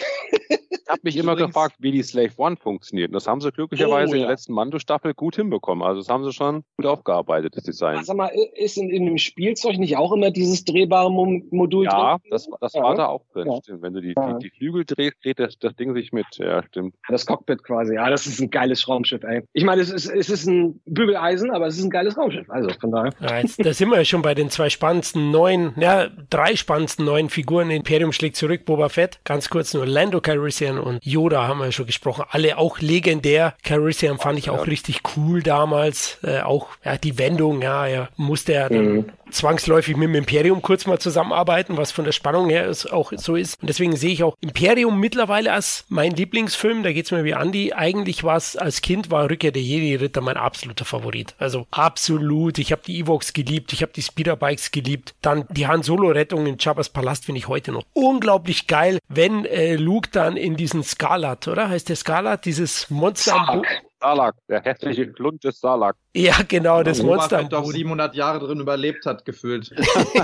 habe mich immer gefragt, wie die Slave One funktioniert. Und das haben sie glücklicherweise Oh, in der letzten Mando-Staffel gut hinbekommen. Also das haben sie schon gut aufgearbeitet, das Design. Sag mal, ist in, in dem Spielzeug nicht auch immer dieses drehbare Mo Modul Ja, drin? das, das Ja, war da auch drin. Ja. Stimmt. Wenn du die, die, die Flügel drehst, dreht das, das Ding sich mit. Ja, stimmt. Das Cockpit quasi. Ja, das ist ein geiles Raumschiff, ey. Ich meine, es ist, es ist ein Bügeleisen, aber es ist ein geiles Raumschiff. Also von daher. Ja, jetzt, da sind wir ja schon bei den zwei spannendsten neuen, ja, drei spannendsten neuen Figuren. Imperium schlägt zurück, Boba Fett. Ganz kurz nur Lando Calrissian und Yoda haben wir ja schon gesprochen. Alle auch legendär. Calrissian fand ich auch richtig cool damals. Äh, auch ja, die Wendung, ja, er musste ja dann Mhm. Zwangsläufig mit dem Imperium kurz mal zusammenarbeiten, was von der Spannung her ist, auch so ist. Und deswegen sehe ich auch Imperium mittlerweile als mein Lieblingsfilm. Da geht's mir wie Andy. Eigentlich war es als Kind war Rückkehr der Jedi-Ritter mein absoluter Favorit. Also absolut. Ich habe die Evox geliebt. Ich habe die Speederbikes geliebt. Dann die Han Solo-Rettung in Jabba's Palast finde ich heute noch unglaublich geil, wenn äh, Luke dann in diesen Skalat, oder? Heißt der Skalat? Dieses Monster am Bo- Sark. Salak, der hässliche Klund des Salak. Ja, genau, das Monster Fett doch Boden. 700 Jahre drin überlebt hat, gefühlt.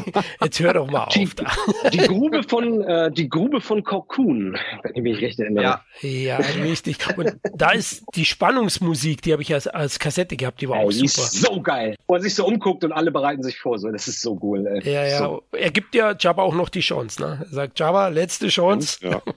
Jetzt hör doch mal auf. Da. Die Grube von, äh, die Grube von Cocoon, wenn ich mich recht erinnere. Ja, Ja, richtig. Und da ist die Spannungsmusik, die habe ich als, als Kassette gehabt, die war Ey, auch die ist super. so geil. Wo er sich so umguckt und alle bereiten sich vor. So, das ist so cool. Ey. Ja, ja. So. Er gibt ja Jabba auch noch die Chance. Ne? Er sagt, Jabba, letzte Chance. Ja.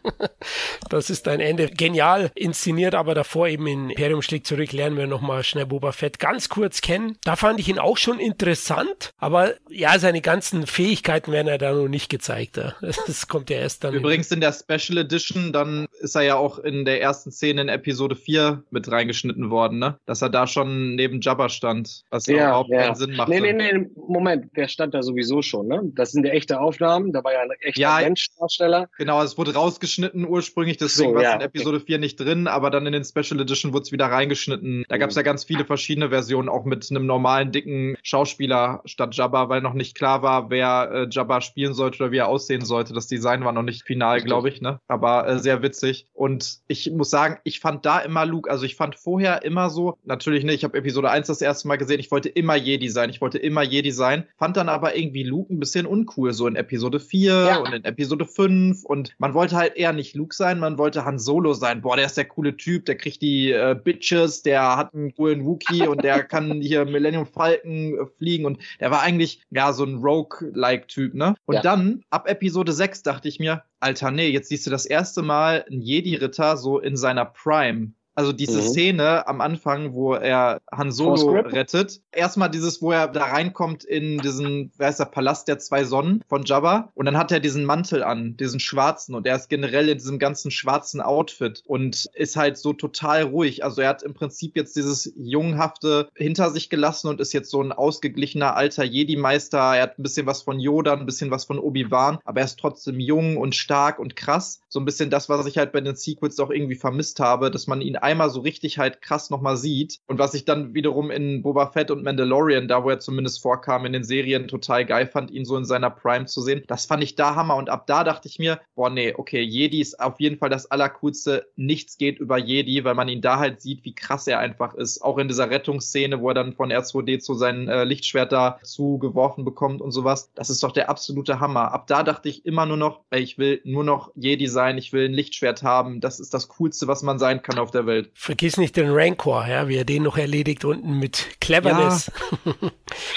Das ist dein Ende. Genial inszeniert, aber davor eben in Imperium schlägt zurück, lernen wir nochmal schnell Boba Fett ganz kurz kennen. Da fand ich ihn auch schon interessant, aber ja, seine ganzen Fähigkeiten werden ja da noch nicht gezeigt. Ja. Das kommt ja erst dann. übrigens in der Special Edition, dann ist er ja auch in der ersten Szene in Episode 4 mit reingeschnitten worden, ne? Dass er da schon neben Jabba stand, was ja, Ja, überhaupt ja. keinen Sinn macht. Nee, nee, nee, Moment, der stand da sowieso schon, ne? Das sind ja echte Aufnahmen, da war ja ein echter Ja. Menschdarsteller. Genau, es wurde rausgeschnitten ursprünglich, deswegen So, war es ja, in Episode 4 nicht drin, aber dann in den Special Edition wurde es wieder reingeschnitten. Da gab es ja ganz viele verschiedene Versionen, auch mit einem normalen, dicken Schauspieler statt Jabba, weil noch nicht klar war, wer äh, Jabba spielen sollte oder wie er aussehen sollte. Das Design war noch nicht final, glaube ich, ne? Aber äh, sehr witzig. Und ich muss sagen, ich fand da immer Luke, also ich fand vorher immer so, natürlich nicht, ich habe Episode 1 das erste Mal gesehen, ich wollte immer Jedi sein, ich wollte immer Jedi sein, fand dann aber irgendwie Luke ein bisschen uncool, so in Episode 4 ja. und in Episode 5 und man wollte halt eher nicht Luke sein, man wollte Han Solo sein. Boah, der ist der coole Typ, der kriegt die äh, Bitches, der hat einen coolen Wookie und der kann hier Millennium Falcon äh, fliegen und der war eigentlich ja so ein Rogue-like Typ, ne? Und ja. dann ab Episode 6 dachte ich mir, Alter, nee, jetzt siehst du das erste Mal einen Jedi-Ritter so in seiner Prime. Also diese mhm. Szene am Anfang, wo er Han Solo rettet. Erstmal dieses, wo er da reinkommt in diesen, wer ist der, Palast der zwei Sonnen von Jabba. Und dann hat er diesen Mantel an, diesen schwarzen. Und er ist generell in diesem ganzen schwarzen Outfit und ist halt so total ruhig. Also er hat im Prinzip jetzt dieses Junghafte hinter sich gelassen und ist jetzt so ein ausgeglichener alter Jedi-Meister. Er hat ein bisschen was von Yoda, ein bisschen was von Obi-Wan. Aber er ist trotzdem jung und stark und krass. So ein bisschen das, was ich halt bei den Sequels auch irgendwie vermisst habe, dass man ihn einmal so richtig halt krass nochmal sieht. Und was ich dann wiederum in Boba Fett und Mandalorian, da wo er zumindest vorkam in den Serien, total geil fand, ihn so in seiner Prime zu sehen. Das fand ich da Hammer. Und ab da dachte ich mir, boah, nee, okay, Jedi ist auf jeden Fall das Allercoolste. Nichts geht über Jedi, weil man ihn da halt sieht, wie krass er einfach ist. Auch in dieser Rettungsszene, wo er dann von R2D zu sein äh, Lichtschwert da zugeworfen bekommt und sowas. Das ist doch der absolute Hammer. Ab da dachte ich immer nur noch, ey, ich will nur noch Jedi sein, ich will ein Lichtschwert haben. Das ist das Coolste, was man sein kann auf der Welt. Vergiss nicht den Rancor, ja, wie er den noch erledigt unten mit Cleverness. Ja,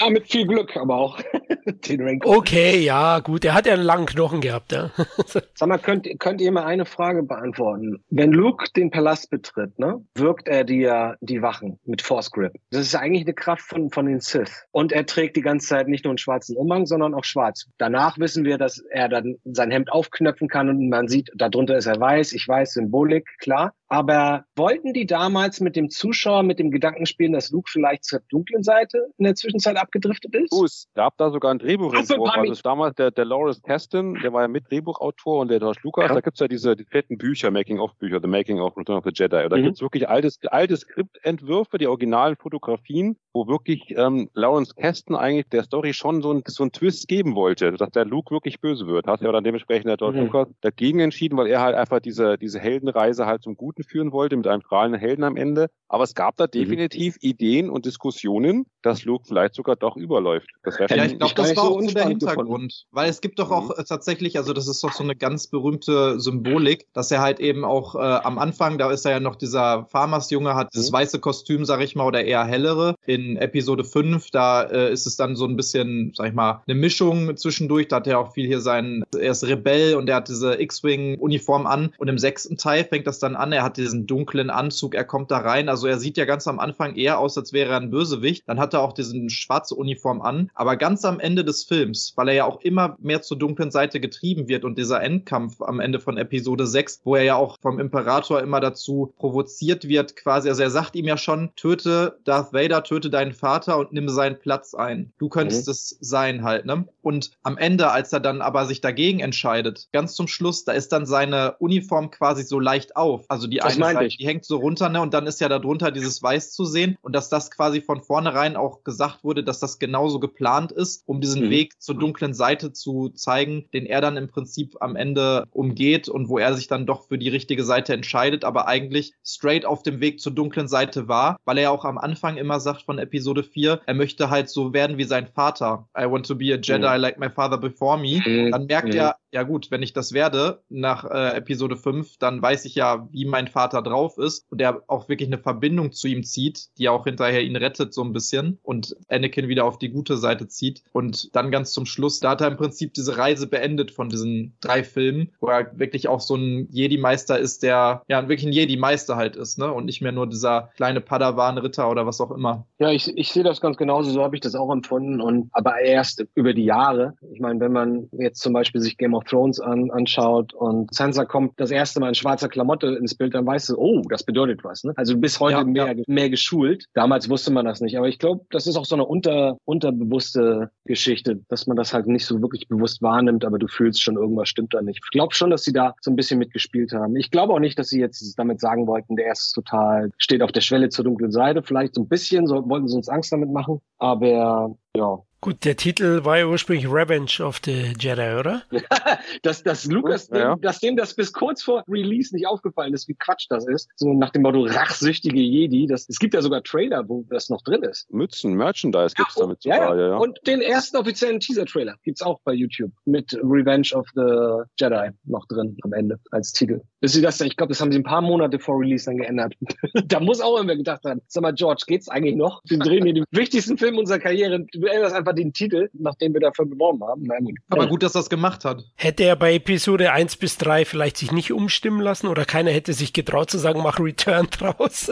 ja mit viel Glück, aber auch den Rancor. Okay, ja, gut. Er hat ja einen langen Knochen gehabt, ja. Sag mal, könnt, könnt ihr mir eine Frage beantworten? Wenn Luke den Palast betritt, ne, wirkt er die, die Wachen mit Force Grip. Das ist eigentlich eine Kraft von, von den Sith. Und er trägt die ganze Zeit nicht nur einen schwarzen Umhang, sondern auch schwarz. Danach wissen wir, dass er dann sein Hemd aufknöpfen kann und man sieht, darunter ist er weiß. Ich weiß, Symbolik, klar. Aber wollten die damals mit dem Zuschauer mit dem Gedanken spielen, dass Luke vielleicht zur dunklen Seite in der Zwischenzeit abgedriftet ist? Oh, es gab da sogar ein Drehbuchentwurf. Also damals der, der Lawrence Kasdan, der war ja mit Drehbuchautor und der George Lucas, ja. da gibt's ja diese die fetten Bücher, Making-of-Bücher, The Making of Return of the Jedi. Da mhm. gibt's wirklich alte, alte Skriptentwürfe, die originalen Fotografien, wo wirklich ähm, Lawrence Kasdan eigentlich der Story schon so ein, so ein Twist geben wollte, dass der Luke wirklich böse wird. Hat ja dann dementsprechend der George mhm. Lucas dagegen entschieden, weil er halt einfach diese, diese Heldenreise halt zum Guten führen wollte mit einem strahlenden Helden am Ende. Aber es gab da mhm. definitiv mhm. Ideen und Diskussionen, dass Luke vielleicht sogar doch überläuft. Das ja, ich glaube, das war auch so der Hintergrund. Gefunden. Weil es gibt doch auch mhm. tatsächlich, also das ist doch so eine ganz berühmte Symbolik, dass er halt eben auch äh, am Anfang, da ist er ja noch dieser Farmers-Junge, hat das mhm. weiße Kostüm, sag ich mal, oder eher hellere. In Episode 5, da äh, ist es dann so ein bisschen, sag ich mal, eine Mischung zwischendurch. Da hat er auch viel hier seinen, er ist Rebell und er hat diese X-Wing-Uniform an. Und im sechsten Teil fängt das dann an, er hat diesen dunklen Anzug, er kommt da rein. Also er sieht ja ganz am Anfang eher aus, als wäre er ein Bösewicht. Dann hat er auch diesen schwarze Uniform an. Aber ganz am Ende des Films, weil er ja auch immer mehr zur dunklen Seite getrieben wird und dieser Endkampf am Ende von Episode 6, wo er ja auch vom Imperator immer dazu provoziert wird, quasi. Also er sagt ihm ja schon, töte Darth Vader, töte deinen Vater und nimm seinen Platz ein. Du könntest mhm. es sein halt, ne? Und am Ende, als er dann aber sich dagegen entscheidet, ganz zum Schluss, da ist dann seine Uniform quasi so leicht auf. Also die das eine Seite, die hängt so runter, ne? Und dann ist ja darunter dieses Weiß zu sehen und dass das quasi von vornherein auch gesagt wurde, dass das genauso geplant ist, um diesen mhm. Weg zur dunklen Seite zu zeigen, den er dann im Prinzip am Ende umgeht und wo er sich dann doch für die richtige Seite entscheidet, aber eigentlich straight auf dem Weg zur dunklen Seite war, weil er ja auch am Anfang immer sagt von Episode 4, er möchte halt so werden wie sein Vater. I want to be a Jedi mhm. like my father before me. Mhm. Dann merkt mhm. er, ja gut, wenn ich das werde nach äh, Episode 5, dann weiß ich ja, wie mein Vater drauf ist und der auch wirklich eine Verbindung zu ihm zieht, die auch hinterher ihn rettet so ein bisschen und Anakin wieder auf die gute Seite zieht und dann ganz zum Schluss, da hat er im Prinzip diese Reise beendet von diesen drei Filmen, wo er wirklich auch so ein Jedi-Meister ist, der ja wirklich ein Jedi-Meister halt ist, ne und nicht mehr nur dieser kleine Padawan-Ritter oder was auch immer. Ja, ich, ich sehe das ganz genauso, so habe ich das auch empfunden und aber erst über die Jahre. Ich meine, wenn man jetzt zum Beispiel sich Game of of Thrones an, anschaut und Sansa kommt das erste Mal in schwarzer Klamotte ins Bild, dann weißt du, oh, das bedeutet was. Ne? Also bis heute ja, mehr, ja. mehr geschult. Damals wusste man das nicht. Aber ich glaube, das ist auch so eine unter, unterbewusste Geschichte, dass man das halt nicht so wirklich bewusst wahrnimmt, aber du fühlst schon, irgendwas stimmt da nicht. Ich glaube schon, dass sie da so ein bisschen mitgespielt haben. Ich glaube auch nicht, dass sie jetzt damit sagen wollten, der ist total, steht auf der Schwelle zur dunklen Seite. Vielleicht so ein bisschen, so wollten sie uns Angst damit machen. Aber ja, Gut, der Titel war ja ursprünglich Revenge of the Jedi, oder? dass, dass Lukas, ja. dem, dass dem das bis kurz vor Release nicht aufgefallen ist, wie Quatsch das ist. So nach dem Motto rachsüchtige Jedi. Das, es gibt ja sogar Trailer, wo das noch drin ist. Mützen, Merchandise gibt's ja, damit sogar, ja, ja. Und den ersten offiziellen Teaser-Trailer gibt's auch bei YouTube mit Revenge of the Jedi noch drin am Ende als Titel. Bis sie das, ich glaube, das haben sie ein paar Monate vor Release dann geändert. da muss auch irgendwer gedacht haben, sag mal, George, geht's eigentlich noch? Wir drehen hier den wichtigsten Film unserer Karriere. Du erinnerst einfach den Titel, nachdem wir dafür beworben haben. Nein, Aber gut, dass das gemacht hat. Hätte er bei Episode 1 bis 3 vielleicht sich nicht umstimmen lassen oder keiner hätte sich getraut zu sagen, mach Return draus?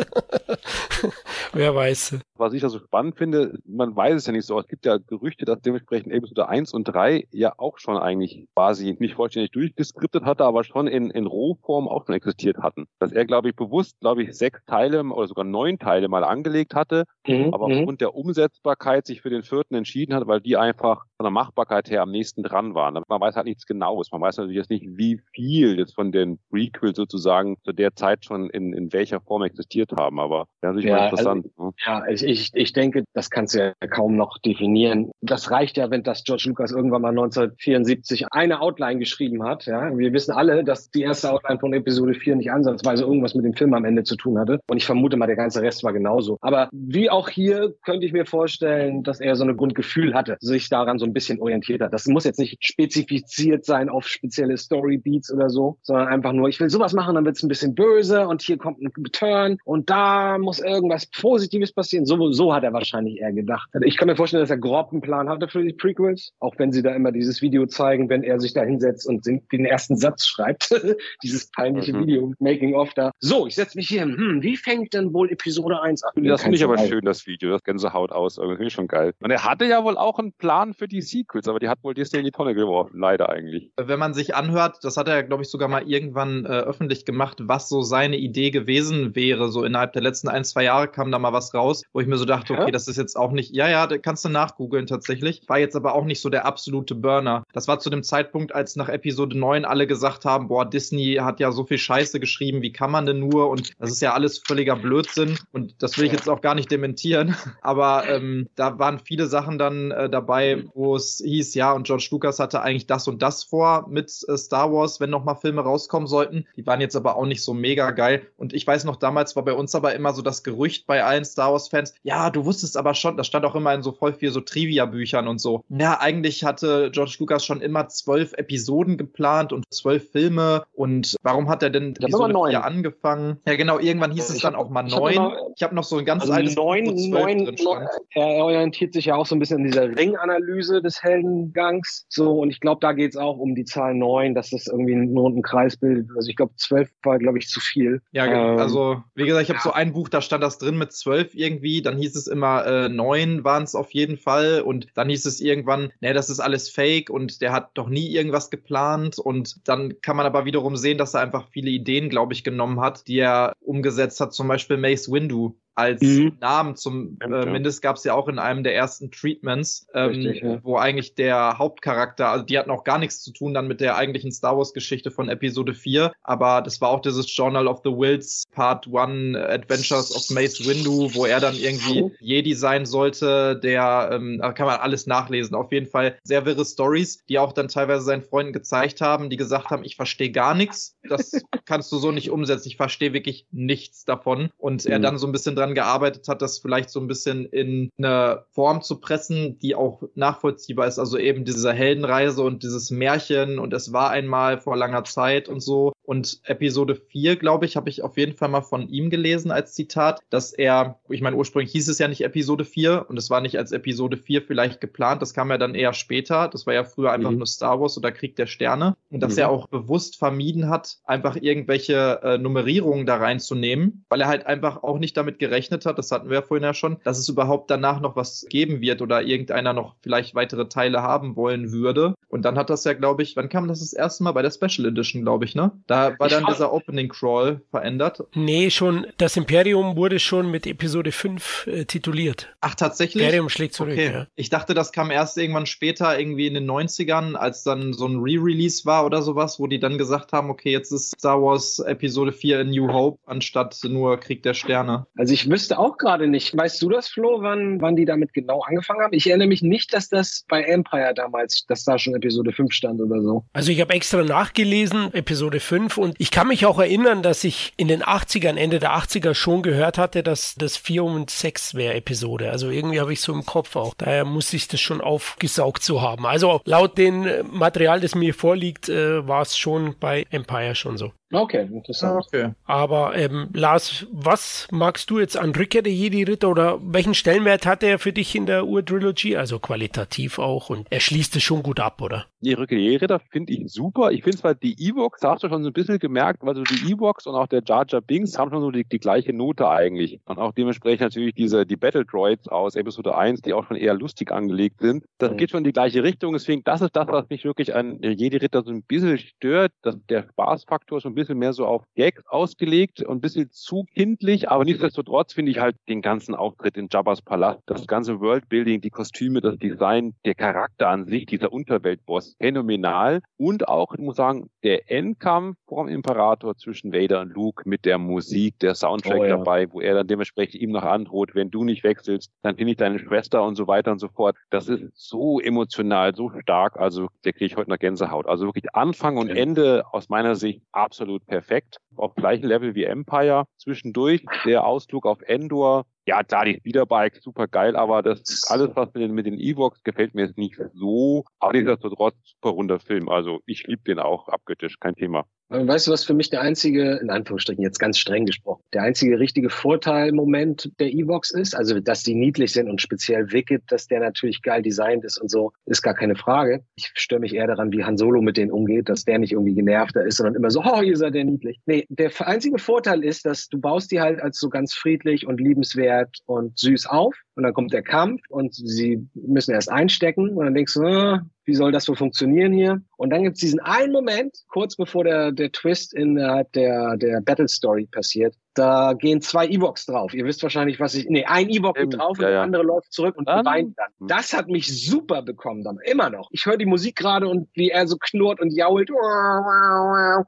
Wer weiß. Was ich da so spannend finde, man weiß es ja nicht so. Es gibt ja Gerüchte, dass dementsprechend Episode 1 und 3 ja auch schon eigentlich quasi nicht vollständig durchgeskriptet hatte, aber schon in, in Rohform auch schon existiert hatten. Dass er, glaube ich, bewusst, glaube ich, sechs Teile oder sogar neun Teile mal angelegt hatte, mhm, aber mhm. aufgrund der Umsetzbarkeit sich für den vierten entschieden hat, weil die einfach von der Machbarkeit her am nächsten dran waren. Man weiß halt nichts Genaues. Man weiß natürlich jetzt nicht, wie viel jetzt von den Prequels sozusagen zu der Zeit schon in, in welcher Form existiert haben. Aber ja, natürlich ja, mal interessant. Also, ne? Ja, ich, ich, ich denke, das kannst du ja kaum noch definieren. Das reicht ja, wenn das George Lucas irgendwann mal 1974 eine Outline geschrieben hat. Ja, wir wissen alle, dass die erste Outline von Episode 4 nicht ansatzweise irgendwas mit dem Film am Ende zu tun hatte. Und ich vermute mal, der ganze Rest war genauso. Aber wie auch hier könnte ich mir vorstellen, dass er so ein Grundgefühl hatte, sich daran so ein bisschen orientiert hat. Das muss jetzt nicht spezifiziert sein auf spezielle Storybeats oder so, sondern einfach nur, ich will sowas machen, dann wird es ein bisschen böse und hier kommt ein Turn und da muss irgendwas Positives passieren. So, so hat er wahrscheinlich eher gedacht. Ich kann mir vorstellen, dass er grob einen Plan hatte für die Prequels, auch wenn sie da immer dieses Video zeigen, wenn er sich da hinsetzt und den ersten Satz schreibt. dieses peinliche mhm. Video, Making of da. So, ich setze mich hier hin. Hm, wie fängt denn wohl Episode 1 an? Das finde ich aber schön, das Video. Das Gänsehaut aus. Irgendwie schon geil. Und er hatte ja wohl auch einen Plan für die Sequels, aber die hat wohl Disney in die Tonne geworfen. Leider eigentlich. Wenn man sich anhört, das hat er, glaube ich, sogar mal irgendwann äh, öffentlich gemacht, was so seine Idee gewesen wäre. So innerhalb der letzten ein, zwei Jahre kam da mal was raus, wo ich mir so dachte, okay, das ist jetzt auch nicht, ja, ja, kannst du nachgoogeln tatsächlich. War jetzt aber auch nicht so der absolute Burner. Das war zu dem Zeitpunkt, als nach Episode 9 alle gesagt haben, boah, Disney hat ja so viel Scheiße geschrieben, wie kann man denn nur? Und das ist ja alles völliger Blödsinn. Und das will ich jetzt auch gar nicht dementieren. Aber ähm, da waren viele Sachen dann äh, dabei, wo es hieß, ja, und George Lucas hatte eigentlich das und das vor mit äh, Star Wars, wenn nochmal Filme rauskommen sollten. Die waren jetzt aber auch nicht so mega geil. Und ich weiß noch, damals war bei uns aber immer so das Gerücht bei allen Star Wars-Fans, ja, du wusstest aber schon, das stand auch immer in so voll viel so Trivia-Büchern und so. Ja, eigentlich hatte George Lucas schon immer zwölf Episoden geplant und zwölf Filme. Und warum hat er denn Episode 4 angefangen? Ja, genau, irgendwann hieß es dann auch mal neun. Ich habe noch so ein ganz also altes neun, neun, neun, Er orientiert sich ja auch so ein bisschen an dieser Ringanalyse des Heldengangs. So, und ich glaube, da geht es auch um die Zahl neun, dass das irgendwie einen runden Kreis bildet. Also ich glaube, zwölf war, glaube ich, zu viel. Ja, ähm, also wie gesagt, ich habe ja. so ein Buch, da stand das drin mit zwölf irgendwie. Dann hieß es immer äh, neun waren es auf jeden Fall. Und dann hieß es irgendwann, ne, das ist alles Fake und der hat doch nie irgendwas geplant. Und dann kann man aber wiederum sehen, dass er einfach viele Ideen, glaube ich, genommen hat, die er umgesetzt hat. Zum Beispiel Mace Windu als mhm. Namen zum äh, gab es ja auch in einem der ersten Treatments, ähm, Richtig, ja. wo eigentlich der Hauptcharakter, also die hatten auch gar nichts zu tun dann mit der eigentlichen Star Wars Geschichte von Episode 4, aber das war auch dieses Journal of the Wills Part 1 Adventures of Mace Windu, wo er dann irgendwie oh. Jedi sein sollte, der ähm, da kann man alles nachlesen. Auf jeden Fall sehr wirre Stories, die auch dann teilweise seinen Freunden gezeigt haben, die gesagt haben, ich verstehe gar nichts, das kannst du so nicht umsetzen, ich verstehe wirklich nichts davon und er mhm. dann so ein bisschen dran gearbeitet hat, das vielleicht so ein bisschen in eine Form zu pressen, die auch nachvollziehbar ist. Also eben diese Heldenreise und dieses Märchen und es war einmal vor langer Zeit und so. Und Episode 4, glaube ich, habe ich auf jeden Fall mal von ihm gelesen als Zitat, dass er, ich meine, ursprünglich hieß es ja nicht Episode 4 und es war nicht als Episode 4 vielleicht geplant, das kam ja dann eher später. Das war ja früher einfach mhm. nur Star Wars oder Krieg der Sterne. Und dass mhm. er auch bewusst vermieden hat, einfach irgendwelche äh, Nummerierungen da reinzunehmen, weil er halt einfach auch nicht damit gerechnet hat, das hatten wir ja vorhin ja schon, dass es überhaupt danach noch was geben wird oder irgendeiner noch vielleicht weitere Teile haben wollen würde. Und dann hat das ja, glaube ich, wann kam das das erste Mal? Bei der Special Edition, glaube ich, ne? Da war dann dieser Opening Crawl verändert. Nee, schon, das Imperium wurde schon mit Episode 5 äh, tituliert. Ach, tatsächlich? Imperium schlägt zurück, okay. ja. Ich dachte, das kam erst irgendwann später, irgendwie in den 90ern, als dann so ein Re-Release war oder sowas, wo die dann gesagt haben, okay, jetzt ist Star Wars Episode 4 in New Hope anstatt nur Krieg der Sterne. Also ich wüsste auch gerade nicht. Weißt du das, Flo, wann, wann die damit genau angefangen haben? Ich erinnere mich nicht, dass das bei Empire damals, dass da schon Episode 5 stand oder so. Also ich habe extra nachgelesen, Episode 5, und ich kann mich auch erinnern, dass ich in den 80ern, Ende der 80er schon gehört hatte, dass das 4 und 6 wäre Episode. Also irgendwie habe ich so im Kopf auch. Daher muss ich das schon aufgesaugt zu haben. Also laut dem Material, das mir vorliegt, äh, war es schon bei Empire schon so. Okay, interessant. Okay. Aber ähm, Lars, was magst du jetzt an Rückkehr der Jedi-Ritter oder welchen Stellenwert hat er für dich in der Ur-Trilogy? Also qualitativ auch und er schließt es schon gut ab, oder? Die Rückkehr der Jedi-Ritter finde ich super. Ich finde zwar die Evox, da hast du schon so ein bisschen gemerkt, weil so die Evox und auch der Jar Jar Binks haben schon so die, die gleiche Note eigentlich. Und auch dementsprechend natürlich diese, die Battle Droids aus Episode 1, die auch schon eher lustig angelegt sind. Das mhm. geht schon in die gleiche Richtung. Deswegen, das ist das, was mich wirklich an Jedi-Ritter so ein bisschen stört, dass der Spaßfaktor schon ein bisschen mehr so auf Gags ausgelegt und ein bisschen zu kindlich, aber nichtsdestotrotz finde ich halt den ganzen Auftritt in Jabba's Palast, das ganze Worldbuilding, die Kostüme, das Design, der Charakter an sich, dieser Unterweltboss, phänomenal. Und auch, ich muss sagen, der Endkampf vom Imperator zwischen Vader und Luke mit der Musik, der Soundtrack oh, ja. dabei, wo er dann dementsprechend ihm noch androht, wenn du nicht wechselst, dann bin ich deine Schwester und so weiter und so fort. Das ist so emotional, so stark, also der kriege ich heute noch Gänsehaut. Also wirklich Anfang und Ende aus meiner Sicht absolut perfekt. Auf gleichem Level wie Empire. Zwischendurch der Ausflug auf Endor ja, klar, die Speederbike, super geil, aber das alles, was mit den, mit Evox gefällt mir jetzt nicht so. Aber nichtsdestotrotz super runder Film. Also ich liebe den auch abgöttisch, kein Thema. Weißt du, was für mich der einzige, in Anführungsstrichen jetzt ganz streng gesprochen, der einzige richtige Vorteilmoment der Evox ist? Also, dass die niedlich sind und speziell Wicked, dass der natürlich geil designt ist und so, ist gar keine Frage. Ich störe mich eher daran, wie Han Solo mit denen umgeht, dass der nicht irgendwie genervter ist, sondern immer so, oh, ihr seid der niedlich. Nee, der einzige Vorteil ist, dass du baust die halt als so ganz friedlich und liebenswert und süß auf und dann kommt der Kampf und sie müssen erst einstecken und dann denkst du, ah, wie soll das wohl funktionieren hier? Und dann gibt es diesen einen Moment, kurz bevor der, der Twist innerhalb der, der Battle Story passiert, da gehen zwei Evox drauf. Ihr wisst wahrscheinlich, was ich. Nee, ein Evox geht drauf ja, und der andere läuft zurück und dann, weint dann. Hm. Das hat mich super bekommen dann. Immer noch. Ich höre die Musik gerade und wie er so knurrt und jault. Und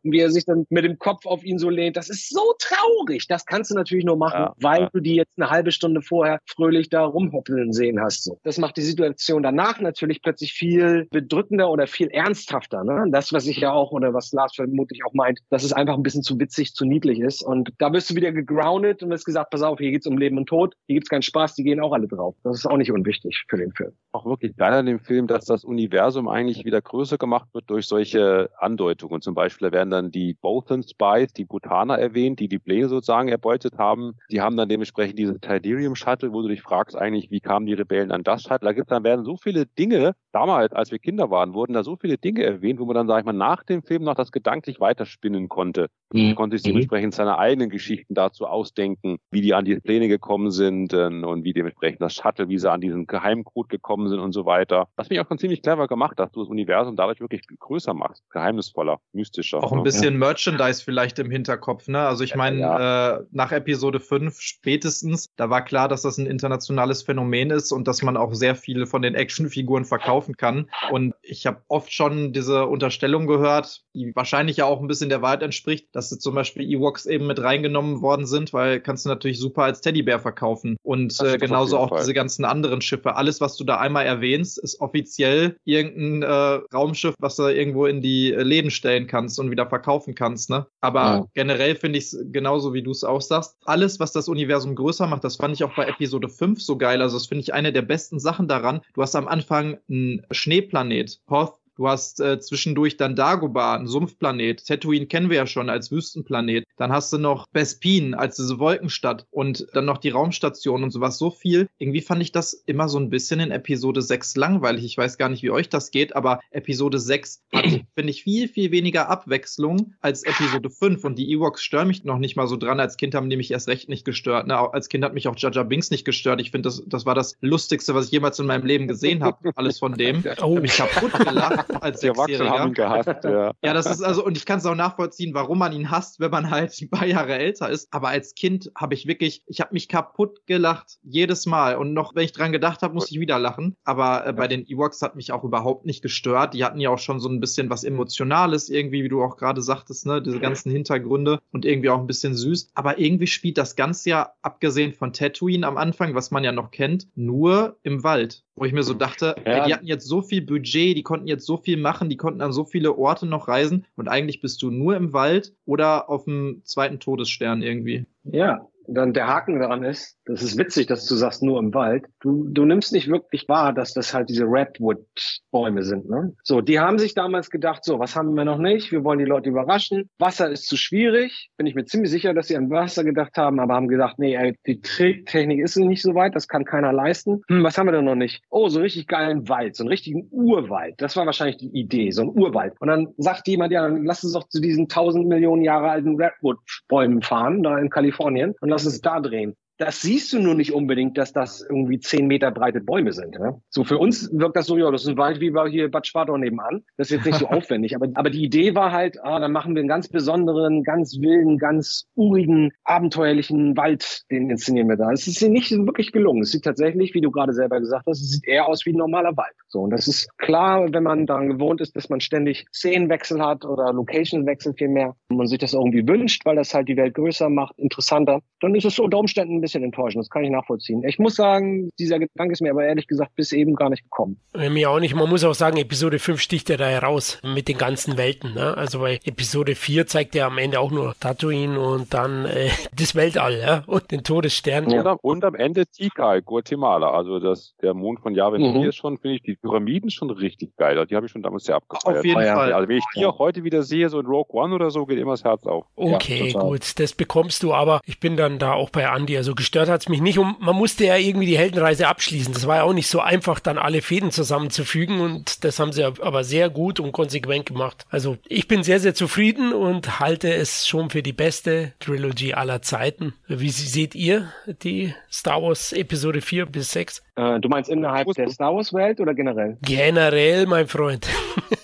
wie er sich dann mit dem Kopf auf ihn so lehnt. Das ist so traurig. Das kannst du natürlich nur machen, ja, weil du die jetzt eine halbe Stunde vorher fröhlich da rumhoppeln sehen hast. So. Das macht die Situation danach natürlich plötzlich viel bedrückender oder viel ernsthafter. Ne? Das, was ich ja auch, oder was Lars vermutlich auch meint, dass es einfach ein bisschen zu witzig, zu niedlich ist. Und da bist du wieder gegroundet und hast gesagt, pass auf, hier geht's um Leben und Tod, hier gibt's keinen Spaß, die gehen auch alle drauf. Das ist auch nicht unwichtig für den Film. Auch wirklich geil an dem Film, dass das Universum eigentlich wieder größer gemacht wird durch solche Andeutungen. Zum Beispiel werden dann die Bothan Spies, die Bhutaner erwähnt, die die Pläne sozusagen erbeutet haben. Die haben dann dementsprechend dieses Tidirium Shuttle, wo du dich fragst eigentlich, wie kamen die Rebellen an das Shuttle? Da gibt's dann werden so viele Dinge, damals, als wir Kinder waren, wurden da so viele Dinge erwähnt, wo man dann, sag ich mal, nach dem Film noch das gedanklich weiterspinnen konnte. Mhm. Konnte sich dementsprechend seine eigenen Geschichten dazu ausdenken, wie die an die Pläne gekommen sind äh, und wie dementsprechend das Shuttle, wie sie an diesen Geheimcode gekommen sind und so weiter. Das finde ich auch schon ziemlich clever gemacht, dass du das Universum dadurch wirklich größer machst, geheimnisvoller, mystischer. Auch ein ne? bisschen ja. Merchandise vielleicht im Hinterkopf, ne? Also ich meine, ja. äh, nach Episode 5 spätestens, da war klar, dass das ein internationales Phänomen ist und dass man auch sehr viele von den Actionfiguren verkaufen kann. Und ich habe oft schon diese Unterstellung gehört, die wahrscheinlich ja auch ein bisschen der Wahrheit entspricht, dass zum Beispiel Ewoks eben mit reingenommen worden sind, weil kannst du natürlich super als Teddybär verkaufen. Und äh, genauso auch Fall. diese ganzen anderen Schiffe. Alles, was du da einmal erwähnst, ist offiziell irgendein äh, Raumschiff, was du irgendwo in die Läden stellen kannst und wieder verkaufen kannst. Ne? Aber ja. generell finde ich es genauso, wie du es auch sagst. Alles, was das Universum größer macht, das fand ich auch bei Episode 5 so geil. Also das finde ich eine der besten Sachen daran. Du hast am Anfang einen Schneeplanet, Hoth, Du hast äh, zwischendurch dann Dagobah, ein Sumpfplanet. Tatooine kennen wir ja schon als Wüstenplanet. Dann hast du noch Bespin als diese Wolkenstadt und dann noch die Raumstation und sowas. So viel. Irgendwie fand ich das immer so ein bisschen in Episode 6 langweilig. Ich weiß gar nicht, wie euch das geht, aber Episode 6 hat, finde ich, viel, viel weniger Abwechslung als Episode 5. Und die Ewoks stören mich noch nicht mal so dran. Als Kind haben die mich erst recht nicht gestört. Ne? Als Kind hat mich auch Jaja Binks nicht gestört. Ich finde, das, das war das Lustigste, was ich jemals in meinem Leben gesehen habe. Alles von dem. Oh. Hab mich kaputt gelacht als Die Erwachsenen haben ihn gehasst, ja. Ja, das ist also, und ich kann es auch nachvollziehen, warum man ihn hasst, wenn man halt ein paar Jahre älter ist. Aber als Kind habe ich wirklich, ich habe mich kaputt gelacht, jedes Mal. Und noch, wenn ich dran gedacht habe, musste ich wieder lachen. Aber äh, bei den Ewoks hat mich auch überhaupt nicht gestört. Die hatten ja auch schon so ein bisschen was Emotionales irgendwie, wie du auch gerade sagtest, ne, diese ganzen Hintergründe und irgendwie auch ein bisschen süß. Aber irgendwie spielt das Ganze ja, abgesehen von Tatooine am Anfang, was man ja noch kennt, nur im Wald. Wo ich mir so dachte, Ja. ey, die hatten jetzt so viel Budget, die konnten jetzt so viel machen, die konnten an so viele Orte noch reisen und eigentlich bist du nur im Wald oder auf dem zweiten Todesstern irgendwie. Ja, dann der Haken daran ist, das ist witzig, dass du sagst, nur im Wald. Du, du nimmst nicht wirklich wahr, dass das halt diese Redwood-Bäume sind. Ne? So, die haben sich damals gedacht, so, was haben wir noch nicht? Wir wollen die Leute überraschen. Wasser ist zu schwierig. Bin ich mir ziemlich sicher, dass sie an Wasser gedacht haben, aber haben gedacht, nee, ey, die Trägtechnik ist nicht so weit, das kann keiner leisten. Hm, was haben wir denn noch nicht? Oh, so einen richtig geilen Wald, so einen richtigen Urwald. Das war wahrscheinlich die Idee, so ein Urwald. Und dann sagt jemand, ja, dann lass uns doch zu diesen tausend Millionen Jahre alten Redwood-Bäumen fahren, da in Kalifornien, und lass uns da drehen. Das siehst du nur nicht unbedingt, dass das irgendwie zehn Meter breite Bäume sind. Ne? So für uns wirkt das so, ja, das ist ein Wald wie bei hier Bad Schwartau nebenan. Das ist jetzt nicht so aufwendig. Aber, aber die Idee war halt, ah, dann machen wir einen ganz besonderen, ganz wilden, ganz urigen, abenteuerlichen Wald, den inszenieren wir da. Es ist ihnen nicht wirklich gelungen. Es sieht tatsächlich, wie du gerade selber gesagt hast, es sieht eher aus wie ein normaler Wald. So, und das ist klar, wenn man daran gewohnt ist, dass man ständig Szenenwechsel hat oder Locationwechsel vielmehr und man sich das irgendwie wünscht, weil das halt die Welt größer macht, interessanter, dann ist es so unter Umständen bisschen enttäuschend. Das kann ich nachvollziehen. Ich muss sagen, dieser Gedanke ist mir aber ehrlich gesagt bis eben gar nicht gekommen. Mir auch nicht. Man muss auch sagen, Episode 5 sticht ja da heraus mit den ganzen Welten. Ne? Also bei Episode 4 zeigt er am Ende auch nur Tatooine und dann äh, das Weltall ja? und den Todesstern. Und, am, und am Ende Tikal, Guatemala. Also das, der Mond von Yahweh Mhm. hier ist schon, finde ich, die Pyramiden schon richtig geil. Die habe ich schon damals sehr abgefeiert. Auf jeden Ah, ja. Fall. Also wenn ich die auch heute wieder sehe, so in Rogue One oder so, geht immer das Herz auf. Okay, gut, das bekommst du, aber ich bin dann da auch bei Andy. Also gestört hat's mich nicht und man musste ja irgendwie die Heldenreise abschließen. Das war ja auch nicht so einfach, dann alle Fäden zusammenzufügen und das haben sie aber sehr gut und konsequent gemacht. Also ich bin sehr, sehr zufrieden und halte es schon für die beste Trilogy aller Zeiten. Wie seht ihr die Star Wars Episode 4 bis 6? Äh, du meinst innerhalb der Star Wars Welt oder generell? Generell, mein Freund.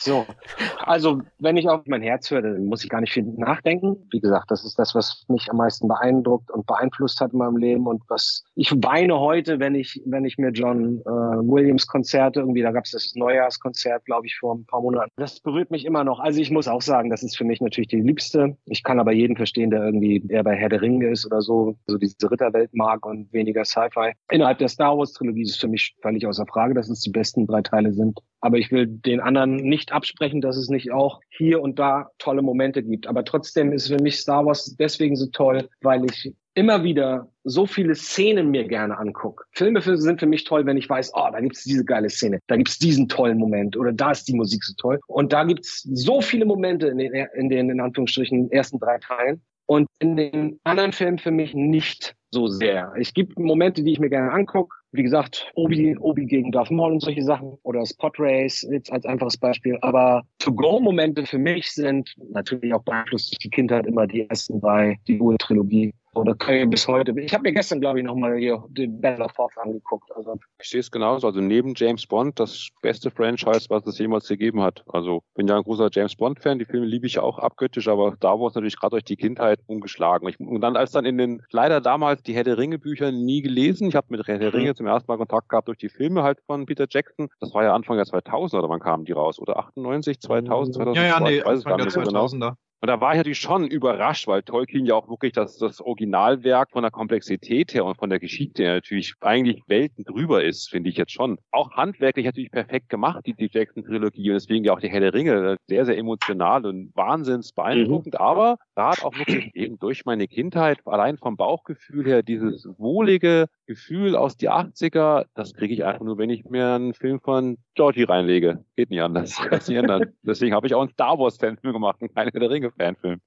So, also wenn ich auf mein Herz höre, dann muss ich gar nicht viel nachdenken. Wie gesagt, das ist das, was mich am meisten beeindruckt und beeinflusst hat in meinem Leben und was ich weine heute, wenn ich wenn ich mir John äh, Williams Konzerte irgendwie, da gab es das Neujahrskonzert, glaube ich, vor ein paar Monaten. Das berührt mich immer noch. Also ich muss auch sagen, das ist für mich natürlich die liebste. Ich kann aber jeden verstehen, der irgendwie eher bei Herr der Ringe ist oder so, so diese Ritterwelt mag und weniger Sci-Fi. Innerhalb der Star Wars Trilogie ist es für mich völlig außer Frage, dass es die besten drei Teile sind. Aber ich will den anderen nicht absprechen, dass es nicht auch hier und da tolle Momente gibt. Aber trotzdem ist für mich Star Wars deswegen so toll, weil ich immer wieder so viele Szenen mir gerne angucke. Filme sind für mich toll, wenn ich weiß, oh, da gibt's diese geile Szene, da gibt's diesen tollen Moment oder da ist die Musik so toll. Und da gibt's so viele Momente in den, in den in Anführungsstrichen ersten drei Teilen. Und in den anderen Filmen für mich nicht so sehr. Es gibt Momente, die ich mir gerne angucke. Wie gesagt, Obi, Obi gegen Darth Maul und solche Sachen. Oder das Pod Race jetzt als einfaches Beispiel. Aber To-Go-Momente für mich sind natürlich auch beeinflusst durch die Kindheit immer die ersten drei, die Ur-Trilogie. Oder kann ich bis heute. Ich habe mir gestern, glaube ich, nochmal hier den Battle of Hoth angeguckt. Also Ich sehe es genauso. Also neben James Bond das beste Franchise, was es jemals gegeben hat. Also bin ja ein großer James Bond-Fan. Die Filme liebe ich ja auch abgöttisch, aber Star Wars natürlich gerade durch die Kindheit umgeschlagen. Ich, und dann als dann in den leider damals die Herr der Ringe Bücher nie gelesen. Ich habe mit Herr der Mhm. Ringe zum ersten Mal Kontakt gehabt durch die Filme halt von Peter Jackson. Das war ja Anfang der 2000er oder wann kamen die raus? Oder 98, 2000, 2002? Ja, ja, nee, ich weiß es gar Anfang nicht der mehr so genau. 2000er. Und da war ich natürlich schon überrascht, weil Tolkien ja auch wirklich das, das Originalwerk von der Komplexität her und von der Geschichte her natürlich eigentlich Welten drüber ist, finde ich jetzt schon. Auch handwerklich natürlich perfekt gemacht, die, die Jackson-Trilogie und deswegen ja auch die Herr der Ringe, sehr, sehr emotional und wahnsinns beeindruckend, aber gerade auch wirklich eben durch meine Kindheit, allein vom Bauchgefühl her, dieses wohlige Gefühl aus die 80er, das kriege ich einfach nur, wenn ich mir einen Film von Georgie reinlege. Geht nicht anders. Kann nicht ändern. Deswegen habe ich auch einen Star Wars Fanfilm gemacht und keinen der Ringe Fanfilm.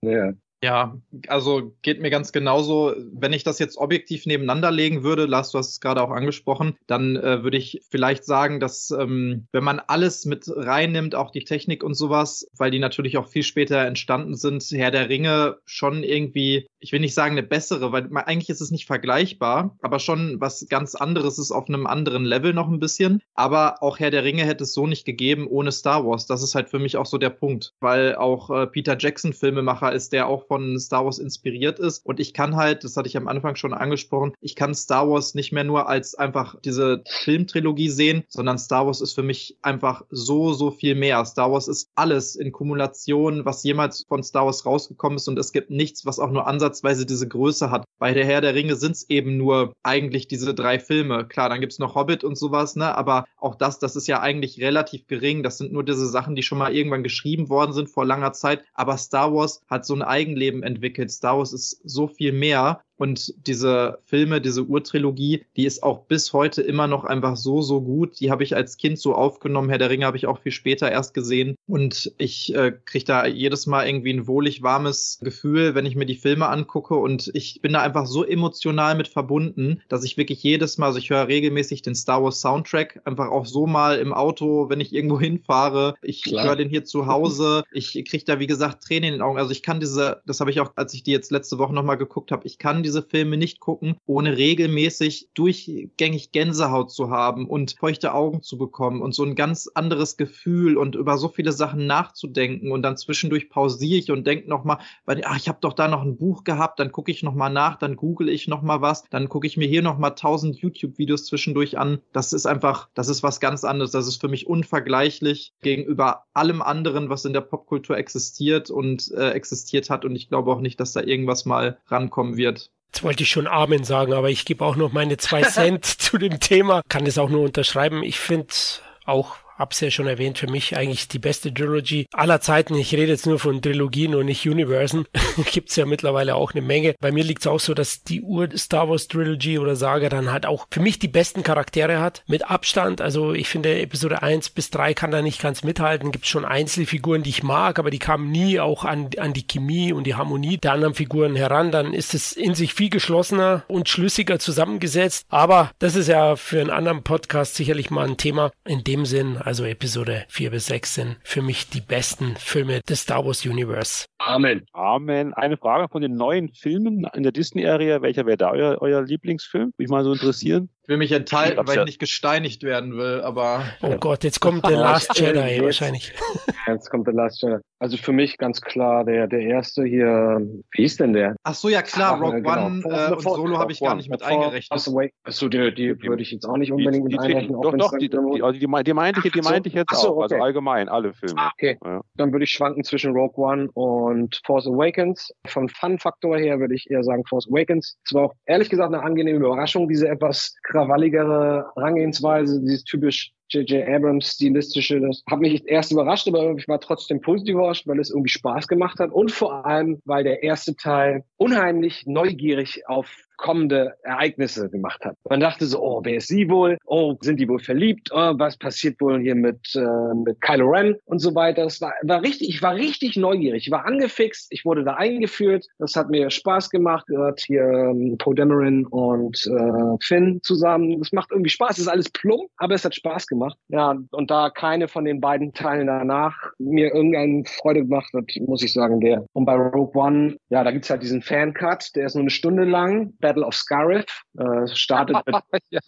Ja. Ja, also geht mir ganz genauso. Wenn ich das jetzt objektiv nebeneinander legen würde, Lars, du hast es gerade auch angesprochen, dann äh, würde ich vielleicht sagen, dass ähm, wenn man alles mit reinnimmt, auch die Technik und sowas, weil die natürlich auch viel später entstanden sind, Herr der Ringe schon irgendwie, ich will nicht sagen eine bessere, weil eigentlich ist es nicht vergleichbar, aber schon was ganz anderes ist auf einem anderen Level noch ein bisschen. Aber auch Herr der Ringe hätte es so nicht gegeben ohne Star Wars. Das ist halt für mich auch so der Punkt, weil auch äh, Peter Jackson Filmemacher ist, der auch von Star Wars inspiriert ist. Und ich kann halt, das hatte ich am Anfang schon angesprochen, ich kann Star Wars nicht mehr nur als einfach diese Filmtrilogie sehen, sondern Star Wars ist für mich einfach so, so viel mehr. Star Wars ist alles in Kumulation, was jemals von Star Wars rausgekommen ist. Und es gibt nichts, was auch nur ansatzweise diese Größe hat. Bei der Herr der Ringe sind es eben nur eigentlich diese drei Filme. Klar, dann gibt es noch Hobbit und sowas, ne? Aber auch das, das ist ja eigentlich relativ gering. Das sind nur diese Sachen, die schon mal irgendwann geschrieben worden sind vor langer Zeit. Aber Star Wars hat so ein Eigenleben Leben entwickelt. Star Wars ist so viel mehr und diese Filme, diese Urtrilogie, die ist auch bis heute immer noch einfach so, so gut. Die habe ich als Kind so aufgenommen. Herr der Ringe habe ich auch viel später erst gesehen. Und ich äh, kriege da jedes Mal irgendwie ein wohlig warmes Gefühl, wenn ich mir die Filme angucke. Und ich bin da einfach so emotional mit verbunden, dass ich wirklich jedes Mal, also ich höre regelmäßig den Star Wars Soundtrack, einfach auch so mal im Auto, wenn ich irgendwo hinfahre. Ich höre den hier zu Hause. Ich kriege da, wie gesagt, Tränen in den Augen. Also ich kann diese, das habe ich auch, als ich die jetzt letzte Woche nochmal geguckt habe, ich kann diese Filme nicht gucken, ohne regelmäßig durchgängig Gänsehaut zu haben und feuchte Augen zu bekommen und so ein ganz anderes Gefühl und über so viele Sachen nachzudenken und dann zwischendurch pausiere ich und denke nochmal, weil ach, ich habe doch da noch ein Buch gehabt, dann gucke ich nochmal nach, dann google ich nochmal was, dann gucke ich mir hier nochmal tausend YouTube-Videos zwischendurch an. Das ist einfach, das ist was ganz anderes. Das ist für mich unvergleichlich gegenüber allem anderen, was in der Popkultur existiert und äh, existiert hat. Und ich glaube auch nicht, dass da irgendwas mal rankommen wird. Jetzt wollte ich schon Amen sagen, aber ich gebe auch noch meine zwei Cent zu dem Thema. Kann es auch nur unterschreiben. Ich finde auch hab's ja schon erwähnt, für mich eigentlich die beste Trilogy aller Zeiten. Ich rede jetzt nur von Trilogien und nicht Universen. Gibt's ja mittlerweile auch eine Menge. Bei mir liegt's auch so, dass die Ur-Star Wars Trilogy oder Saga dann halt auch für mich die besten Charaktere hat. Mit Abstand. Also ich finde Episode 1 bis 3 kann da nicht ganz mithalten. Gibt's schon Einzelfiguren, die ich mag, aber die kamen nie auch an, an die Chemie und die Harmonie der anderen Figuren heran. Dann ist es in sich viel geschlossener und schlüssiger zusammengesetzt. Aber das ist ja für einen anderen Podcast sicherlich mal ein Thema. In dem Sinn, also Episode 4 bis 6 sind für mich die besten Filme des Star Wars Universe. Amen. Amen. Eine Frage von den neuen Filmen in der Disney-Area. Welcher wäre da euer, euer Lieblingsfilm? Würde mich mal so interessieren. Ich will mich enthalten, weil ich nicht gesteinigt werden will, aber. Oh ja. Gott, jetzt kommt The Last Jedi wahrscheinlich. Jetzt kommt The Last Jedi. Also für mich ganz klar der, der erste hier, wie hieß denn der? Ach so, ja klar, Rogue genau. One äh, und Solo habe ich gar nicht mit eingerechnet. Achso, die, die würde ich jetzt auch nicht unbedingt die, mit einrechnen. Doch, doch, die, die, also die, die, meinte ich, die meinte ich jetzt so, auch, also okay. also allgemein, alle Filme. Ah, okay, ja. dann würde ich schwanken zwischen Rogue One und Force Awakens. Vom Fun-Faktor her würde ich eher sagen Force Awakens. Es war auch ehrlich gesagt eine angenehme Überraschung, diese etwas krawalligere Herangehensweise, dieses typisch J.J. Abrams stilistische, das hat mich erst überrascht, aber ich war trotzdem positiv überrascht, weil es irgendwie Spaß gemacht hat und vor allem, weil der erste Teil unheimlich neugierig auf kommende Ereignisse gemacht hat. Man dachte so, oh, wer ist sie wohl? Oh, sind die wohl verliebt? Oh, was passiert wohl hier mit, äh, mit Kylo Ren und so weiter? Es war, war richtig, ich war richtig neugierig. Ich war angefixt. Ich wurde da eingeführt. Das hat mir Spaß gemacht. Gehört hier ähm, Poe Dameron und äh, Finn zusammen. Das macht irgendwie Spaß. Es ist alles plump, aber es hat Spaß gemacht. Ja, und da keine von den beiden Teilen danach mir irgendeine Freude gemacht hat, muss ich sagen, der. Und bei Rogue One, ja, da gibt's halt diesen Fan-Cut, der ist nur eine Stunde lang. Battle of Scarif äh, startet mit, ja.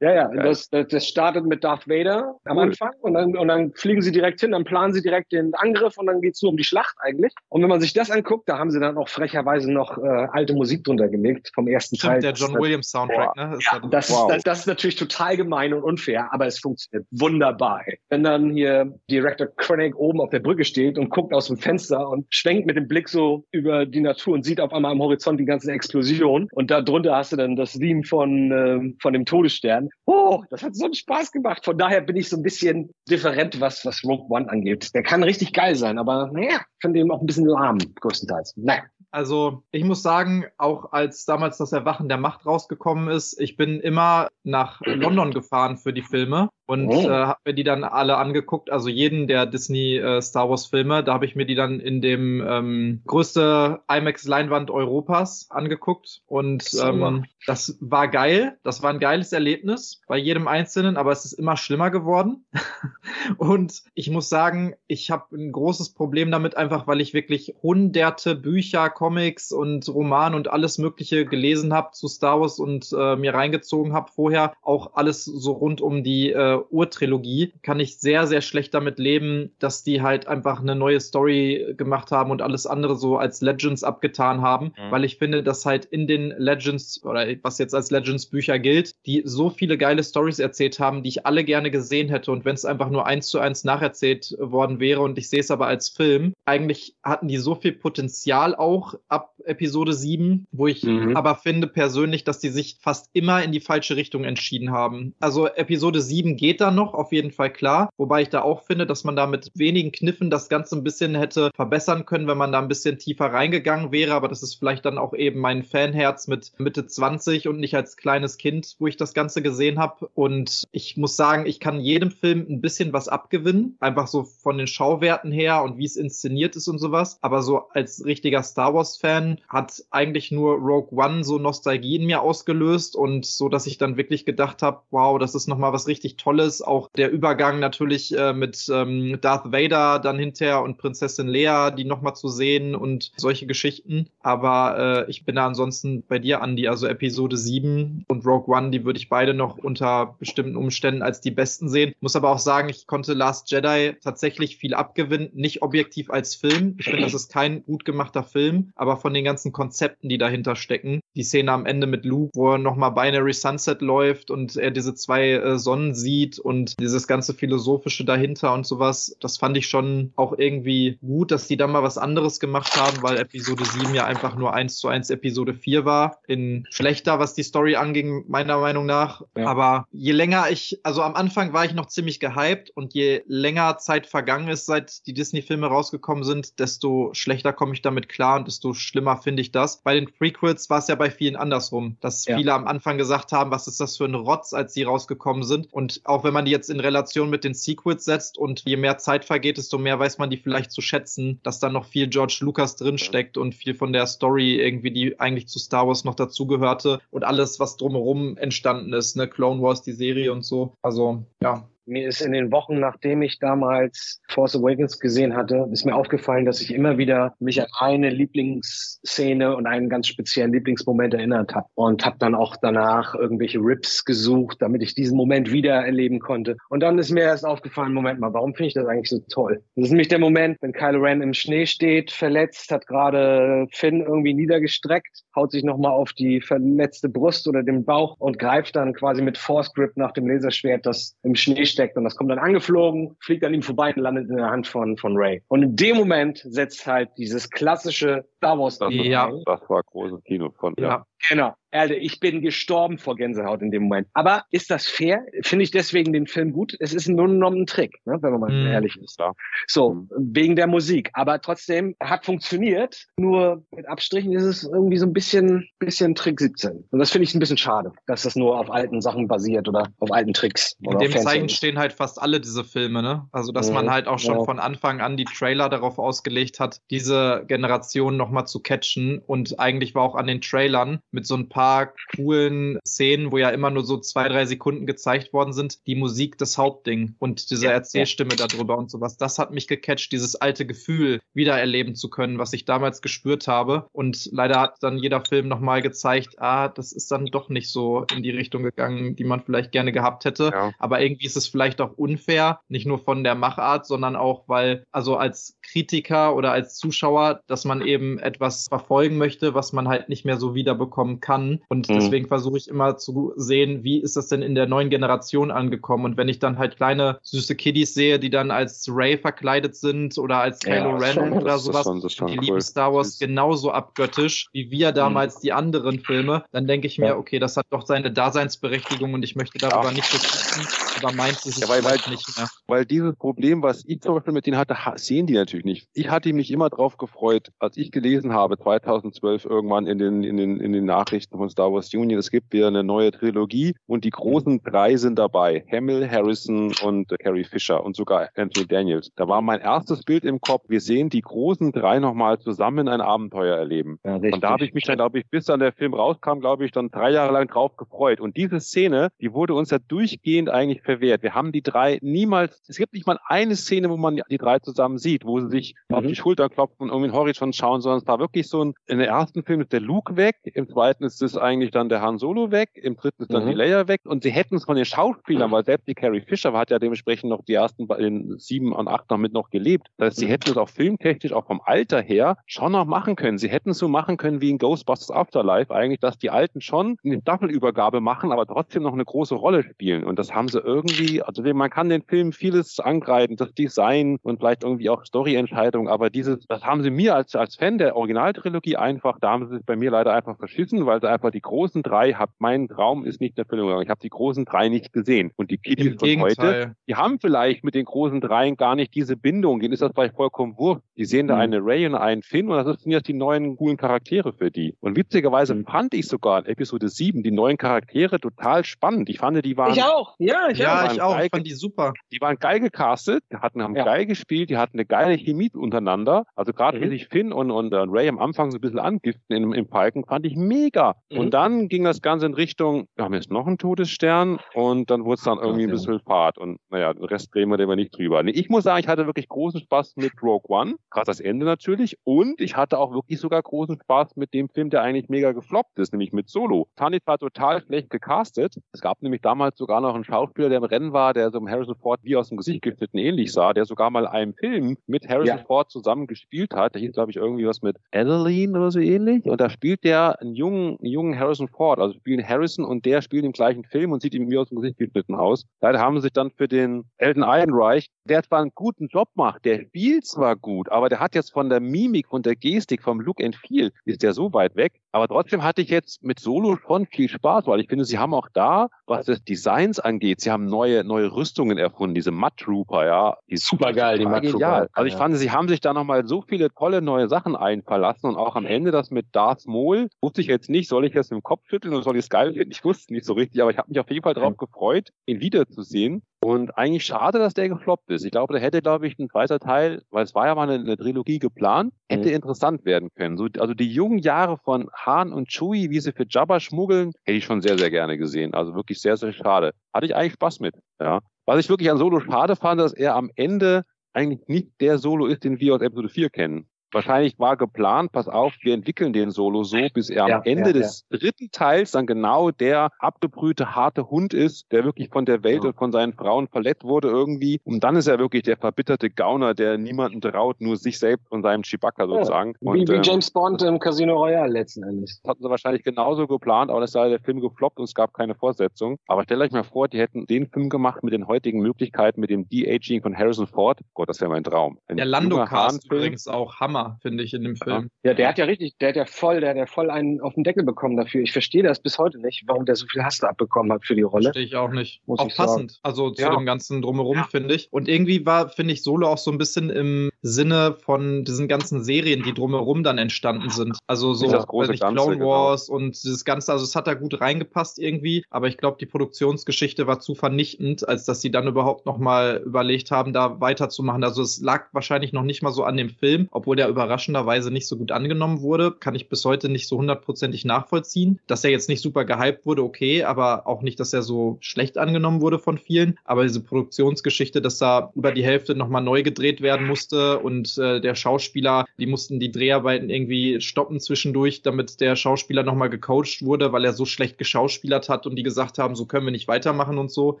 Ja, ja, das, das startet mit Darth Vader am cool. Anfang und dann, und dann fliegen sie direkt hin, dann planen sie direkt den Angriff und dann geht's nur um die Schlacht eigentlich. Und wenn man sich das anguckt, da haben sie dann auch frecherweise noch äh, alte Musik drunter gelegt vom ersten Stimmt, Teil. der John Williams Soundtrack, boah. ne? Das, ja, das, wow. das, das, ist natürlich total gemein und unfair, aber es funktioniert wunderbar. Wenn dann hier Director Krennic oben auf der Brücke steht und guckt aus dem Fenster und schwenkt mit dem Blick so über die Natur und sieht auf einmal am Horizont die ganzen Explosionen und da drunter hast du dann das Theme von, äh, von dem Todesstern. Oh, das hat so einen Spaß gemacht. Von daher bin ich so ein bisschen different, was, was Rogue One angeht. Der kann richtig geil sein, aber naja, finde ihn auch ein bisschen lahm, größtenteils. Naja. Also ich muss sagen, auch als damals das Erwachen der Macht rausgekommen ist, ich bin immer nach London gefahren für die Filme und oh. äh, habe mir die dann alle angeguckt, also jeden der Disney äh, Star Wars Filme, da habe ich mir die dann in dem ähm, größte IMAX Leinwand Europas angeguckt. Und ähm, das war geil, das war ein geiles Erlebnis bei jedem einzelnen, aber es ist immer schlimmer geworden. Und ich muss sagen, ich habe ein großes Problem damit einfach, weil ich wirklich hunderte Bücher, Comics und Romane und alles mögliche gelesen habe zu Star Wars und äh, mir reingezogen habe vorher, auch alles so rund um die äh, Urtrilogie, kann ich sehr, sehr schlecht damit leben, dass die halt einfach eine neue Story gemacht haben und alles andere so als Legends abgetan haben, mhm. weil ich finde, dass halt in den Legends oder was jetzt als Legends Bücher gilt, die so viele geile Stories erzählt haben, die ich alle gerne gesehen hätte und wenn es einfach nur eins zu eins nacherzählt worden wäre und ich sehe es aber als Film, eigentlich hatten die so viel Potenzial auch ab Episode 7, wo ich mhm. aber finde persönlich, dass die sich fast immer in die falsche Richtung entschieden haben. Also Episode 7 geht geht da noch, auf jeden Fall klar. Wobei ich da auch finde, dass man da mit wenigen Kniffen das Ganze ein bisschen hätte verbessern können, wenn man da ein bisschen tiefer reingegangen wäre. Aber das ist vielleicht dann auch eben mein Fanherz mit Mitte 20 und nicht als kleines Kind, wo ich das Ganze gesehen habe. Und ich muss sagen, ich kann jedem Film ein bisschen was abgewinnen. Einfach so von den Schauwerten her und wie es inszeniert ist und sowas. Aber so als richtiger Star Wars-Fan hat eigentlich nur Rogue One so Nostalgie in mir ausgelöst und so, dass ich dann wirklich gedacht habe, wow, das ist nochmal was richtig Tolles Tolles. Auch der Übergang natürlich äh, mit ähm, Darth Vader dann hinterher und Prinzessin Leia, die nochmal zu sehen und solche Geschichten. Aber äh, ich bin da ansonsten bei dir, Andy. Also Episode 7 und Rogue One, die würde ich beide noch unter bestimmten Umständen als die besten sehen. Muss aber auch sagen, ich konnte Last Jedi tatsächlich viel abgewinnen. Nicht objektiv als Film. Ich finde, das ist kein gut gemachter Film, aber von den ganzen Konzepten, die dahinter stecken. Die Szene am Ende mit Luke, wo er nochmal Binary Sunset läuft und er diese zwei äh, Sonnen sieht sieht und dieses ganze Philosophische dahinter und sowas, das fand ich schon auch irgendwie gut, dass die dann mal was anderes gemacht haben, weil Episode 7 ja einfach nur eins zu eins Episode 4 war. In schlechter, was die Story anging, meiner Meinung nach. Ja. Aber je länger ich, also am Anfang war ich noch ziemlich gehypt und je länger Zeit vergangen ist, seit die Disney-Filme rausgekommen sind, desto schlechter komme ich damit klar und desto schlimmer finde ich das. Bei den Prequels war es ja bei vielen andersrum, dass ja. viele am Anfang gesagt haben, was ist das für ein Rotz, als sie rausgekommen sind. Und auch wenn man die jetzt in Relation mit den Sequels setzt und je mehr Zeit vergeht, desto mehr weiß man die vielleicht zu schätzen, dass da noch viel George Lucas drinsteckt und viel von der Story irgendwie, die eigentlich zu Star Wars noch dazugehörte und alles, was drumherum entstanden ist, ne, Clone Wars, die Serie und so. Also, ja, mir ist in den Wochen, nachdem ich damals Force Awakens gesehen hatte, ist mir aufgefallen, dass ich immer wieder mich an eine Lieblingsszene und einen ganz speziellen Lieblingsmoment erinnert habe und habe dann auch danach irgendwelche Rips gesucht, damit ich diesen Moment wieder erleben konnte. Und dann ist mir erst aufgefallen, Moment mal, warum finde ich das eigentlich so toll? Das ist nämlich der Moment, wenn Kylo Ren im Schnee steht, verletzt, hat gerade Finn irgendwie niedergestreckt, haut sich nochmal auf die verletzte Brust oder den Bauch und greift dann quasi mit Force Grip nach dem Laserschwert, das im Schnee steckt und das kommt dann angeflogen, fliegt an ihm vorbei und landet in der Hand von, von Ray. Und in dem Moment setzt halt dieses klassische Star Wars das, ja. das war großes Kino von, ja. ja. Genau. Alter, ich bin gestorben vor Gänsehaut in dem Moment. Aber ist das fair? Finde ich deswegen den Film gut? Es ist nur noch ein Trick, ne, wenn man mal mm. ehrlich ist. Ja. So, mm. wegen der Musik. Aber trotzdem hat funktioniert. Nur mit Abstrichen ist es irgendwie so ein bisschen, bisschen Trick 17. Und das finde ich ein bisschen schade, dass das nur auf alten Sachen basiert oder auf alten Tricks. In dem Zeichen stehen halt fast alle diese Filme, ne? Also, dass mhm. man halt auch schon ja. von Anfang an die Trailer darauf ausgelegt hat, diese Generation nochmal zu catchen. Und eigentlich war auch an den Trailern mit so ein paar coolen Szenen, wo ja immer nur so zwei, drei Sekunden gezeigt worden sind, die Musik das Hauptding und diese ja, Erzählstimme ja. darüber und sowas. Das hat mich gecatcht, dieses alte Gefühl wiedererleben zu können, was ich damals gespürt habe. Und leider hat dann jeder Film nochmal gezeigt, ah, das ist dann doch nicht so in die Richtung gegangen, die man vielleicht gerne gehabt hätte. Ja. Aber irgendwie ist es vielleicht auch unfair, nicht nur von der Machart, sondern auch, weil, also als Kritiker oder als Zuschauer, dass man eben etwas verfolgen möchte, was man halt nicht mehr so wiederbekommt ankommen kann. Und mhm. deswegen versuche ich immer zu sehen, wie ist das denn in der neuen Generation angekommen. Und wenn ich dann halt kleine süße Kiddies sehe, die dann als Ray verkleidet sind oder als Kylo ja, Ren schon, oder sowas, schon, die cool. lieben Star Wars genauso abgöttisch wie wir damals mhm. die anderen Filme, dann denke ich mir, okay, das hat doch seine Daseinsberechtigung und ich möchte darüber Ach. nicht diskutieren. Aber meins ist es Ja, weil- weil- nicht mehr. Weil dieses Problem, was ich zum Beispiel mit denen hatte, ha- sehen die natürlich nicht. Ich hatte mich immer drauf gefreut, als ich gelesen habe, 2012 irgendwann in den, in den, in den Nachrichten von Star Wars Union, es gibt wieder eine neue Trilogie und die großen drei sind dabei. Hamill, Harrison und Carrie Fisher und sogar Anthony Daniels. Da war mein erstes Bild im Kopf, wir sehen die großen drei nochmal zusammen ein Abenteuer erleben. Ja. Und da habe ich mich dann, glaube ich, bis dann der Film rauskam, glaube ich, dann drei Jahre lang drauf gefreut. Und diese Szene, die wurde uns ja durchgehend eigentlich verwehrt. Wir haben die drei niemals, es gibt nicht mal eine Szene, wo man die drei zusammen sieht, wo sie sich auf Mhm. die Schulter klopfen und irgendwie in den Horizont schauen, sondern es war wirklich so ein, in der ersten Film ist der Luke weg, im zweiten ist es eigentlich dann der Han Solo weg, im dritten ist dann Mhm. die Leia weg und sie hätten es von den Schauspielern, weil selbst die Carrie Fisher hat ja dementsprechend noch die ersten bei den sieben und acht noch mit noch gelebt. Das heißt, sie Mhm. hätten es auch filmtechnisch, auch vom Alter her, schon noch machen können. Sie hätten es so machen können wie in Ghostbusters Afterlife, eigentlich, dass die Alten schon eine Staffelübergabe machen, aber trotzdem noch eine große Rolle spielen. Und das haben sie irgendwie, also man kann den Film vieles angreifen, das Design und vielleicht irgendwie auch Storyentscheidungen, aber dieses, das haben sie mir als, als Fan der Originaltrilogie einfach, da haben sie es bei mir leider einfach verschissen, weil sie einfach die großen drei, hab, mein Traum ist nicht in Erfüllung gegangen. Ich habe die großen drei nicht gesehen. Und die Kiddies von heute, die haben vielleicht mit den großen dreien gar nicht diese Bindung. Denen ist das vielleicht vollkommen wurscht. Die sehen da Mhm. eine Ray und einen Finn und das sind jetzt die neuen coolen Charaktere für die. Und witzigerweise Mhm. fand ich sogar in Episode 7 die neuen Charaktere total spannend. Ich fand, die waren, Ich auch. Ja, ich Ja, auch. ich auch. geil- Ich fand die super. die waren geil gecastet, die hatten, haben Ja. geil gespielt, die hatten eine geile Chemie untereinander. Also gerade Mhm. wie sich Finn und, und äh, Ray am Anfang so ein bisschen angiften im, im Palken, fand ich mega. Mhm. Und dann ging das Ganze in Richtung, wir haben jetzt noch einen Todesstern und dann wurde es dann irgendwie ein ja. bisschen Fahrt. Und naja, den Rest drehen wir den wir nicht drüber. Nee, ich muss sagen, ich hatte wirklich großen Spaß mit Rogue One, gerade das Ende natürlich. Und ich hatte auch wirklich sogar großen Spaß mit dem Film, der eigentlich mega gefloppt ist, nämlich mit Solo. Ich war total schlecht gecastet. Es gab nämlich damals sogar noch einen Schauspieler, der im Rennen war, der so im Harrison Ford wie aus dem Gesicht geschnitten ähnlich sah, der sogar mal einen Film mit Harrison Ja. Ford zusammen gespielt hat. Der hieß, glaube ich, irgendwie was mit Adeline oder so ähnlich. Und da spielt der einen jungen, einen jungen Harrison Ford, also spielen Harrison und der spielt im gleichen Film und sieht ihm wie aus dem Gesicht geschnitten aus. Leider haben sie sich dann für den Elton Ehrenreich, der zwar einen guten Job macht, der spielt zwar gut, aber der hat jetzt von der Mimik, von der Gestik, vom Look and Feel, ist der so weit weg. Aber trotzdem hatte ich jetzt mit Solo schon viel Spaß, weil ich finde, sie haben auch da, was das Designs angeht, sie haben neue, neue Rüstungen erfunden, diese Mud Trooper, ja. Die ist Supergeil, die total Mud Trooper. genial. Also ich fand, sie haben sich da nochmal so viele tolle neue Sachen einverlassen und auch am Ende das mit Darth Maul, wusste ich jetzt nicht, soll ich jetzt mit dem Kopf schütteln oder soll ich es geil finden? Ich wusste nicht so richtig, aber ich habe mich auf jeden Fall darauf gefreut, ihn wiederzusehen. Und eigentlich schade, dass der gefloppt ist. Ich glaube, da hätte, glaube ich, ein zweiter Teil, weil es war ja mal eine, eine Trilogie geplant, hätte Mhm. interessant werden können. So, also die jungen Jahre von Han und Chewie, wie sie für Jabba schmuggeln, hätte ich schon sehr, sehr gerne gesehen. Also wirklich sehr, sehr schade. Hatte ich eigentlich Spaß mit. Ja. Was ich wirklich an Solo schade fand, dass er am Ende eigentlich nicht der Solo ist, den wir aus Episode 4 kennen. Wahrscheinlich war geplant, pass auf, wir entwickeln den Solo so, bis er Ja, am Ende ja, des dritten Teils dann genau der abgebrühte, harte Hund ist, der wirklich von der Welt Ja. und von seinen Frauen verletzt wurde irgendwie. Und dann ist er wirklich der verbitterte Gauner, der niemanden traut, nur sich selbst und seinem Chewbacca sozusagen. Wie, und, wie ähm, James Bond im Casino Royale letzten Endes. das hatten sie wahrscheinlich genauso geplant, aber es sei der Film gefloppt und es gab keine Fortsetzung. Aber stellt euch mal vor, die hätten den Film gemacht mit den heutigen Möglichkeiten, mit dem De-Aging von Harrison Ford. Gott, das wäre mein Traum. Ein Der Lando-Cast übrigens auch Hammer, finde ich, in dem Film. Ja, der hat ja richtig, der hat ja voll, der hat ja voll einen auf den Deckel bekommen dafür. Ich verstehe das bis heute nicht, warum der so viel Hass abbekommen hat für die Rolle. Verstehe ich auch nicht. Muss auch ich sagen. passend, also zu Ja. dem ganzen Drumherum, Ja. finde ich. Und irgendwie war, finde ich, Solo auch so ein bisschen im Sinne von diesen ganzen Serien, die drumherum dann entstanden sind. Also so, das große ich, Ganze, Clone genau. Wars und dieses Ganze, also es hat da gut reingepasst irgendwie, aber ich glaube, die Produktionsgeschichte war zu vernichtend, als dass sie dann überhaupt nochmal überlegt haben, da weiterzumachen. Also es lag wahrscheinlich noch nicht mal so an dem Film, obwohl der überraschenderweise nicht so gut angenommen wurde, kann ich bis heute nicht so hundertprozentig nachvollziehen. Dass er jetzt nicht super gehypt wurde, okay, aber auch nicht, dass er so schlecht angenommen wurde von vielen. Aber diese Produktionsgeschichte, dass da über die Hälfte nochmal neu gedreht werden musste und äh, der Schauspieler, die mussten die Dreharbeiten irgendwie stoppen zwischendurch, damit der Schauspieler nochmal gecoacht wurde, weil er so schlecht geschauspielert hat und die gesagt haben, so können wir nicht weitermachen und so.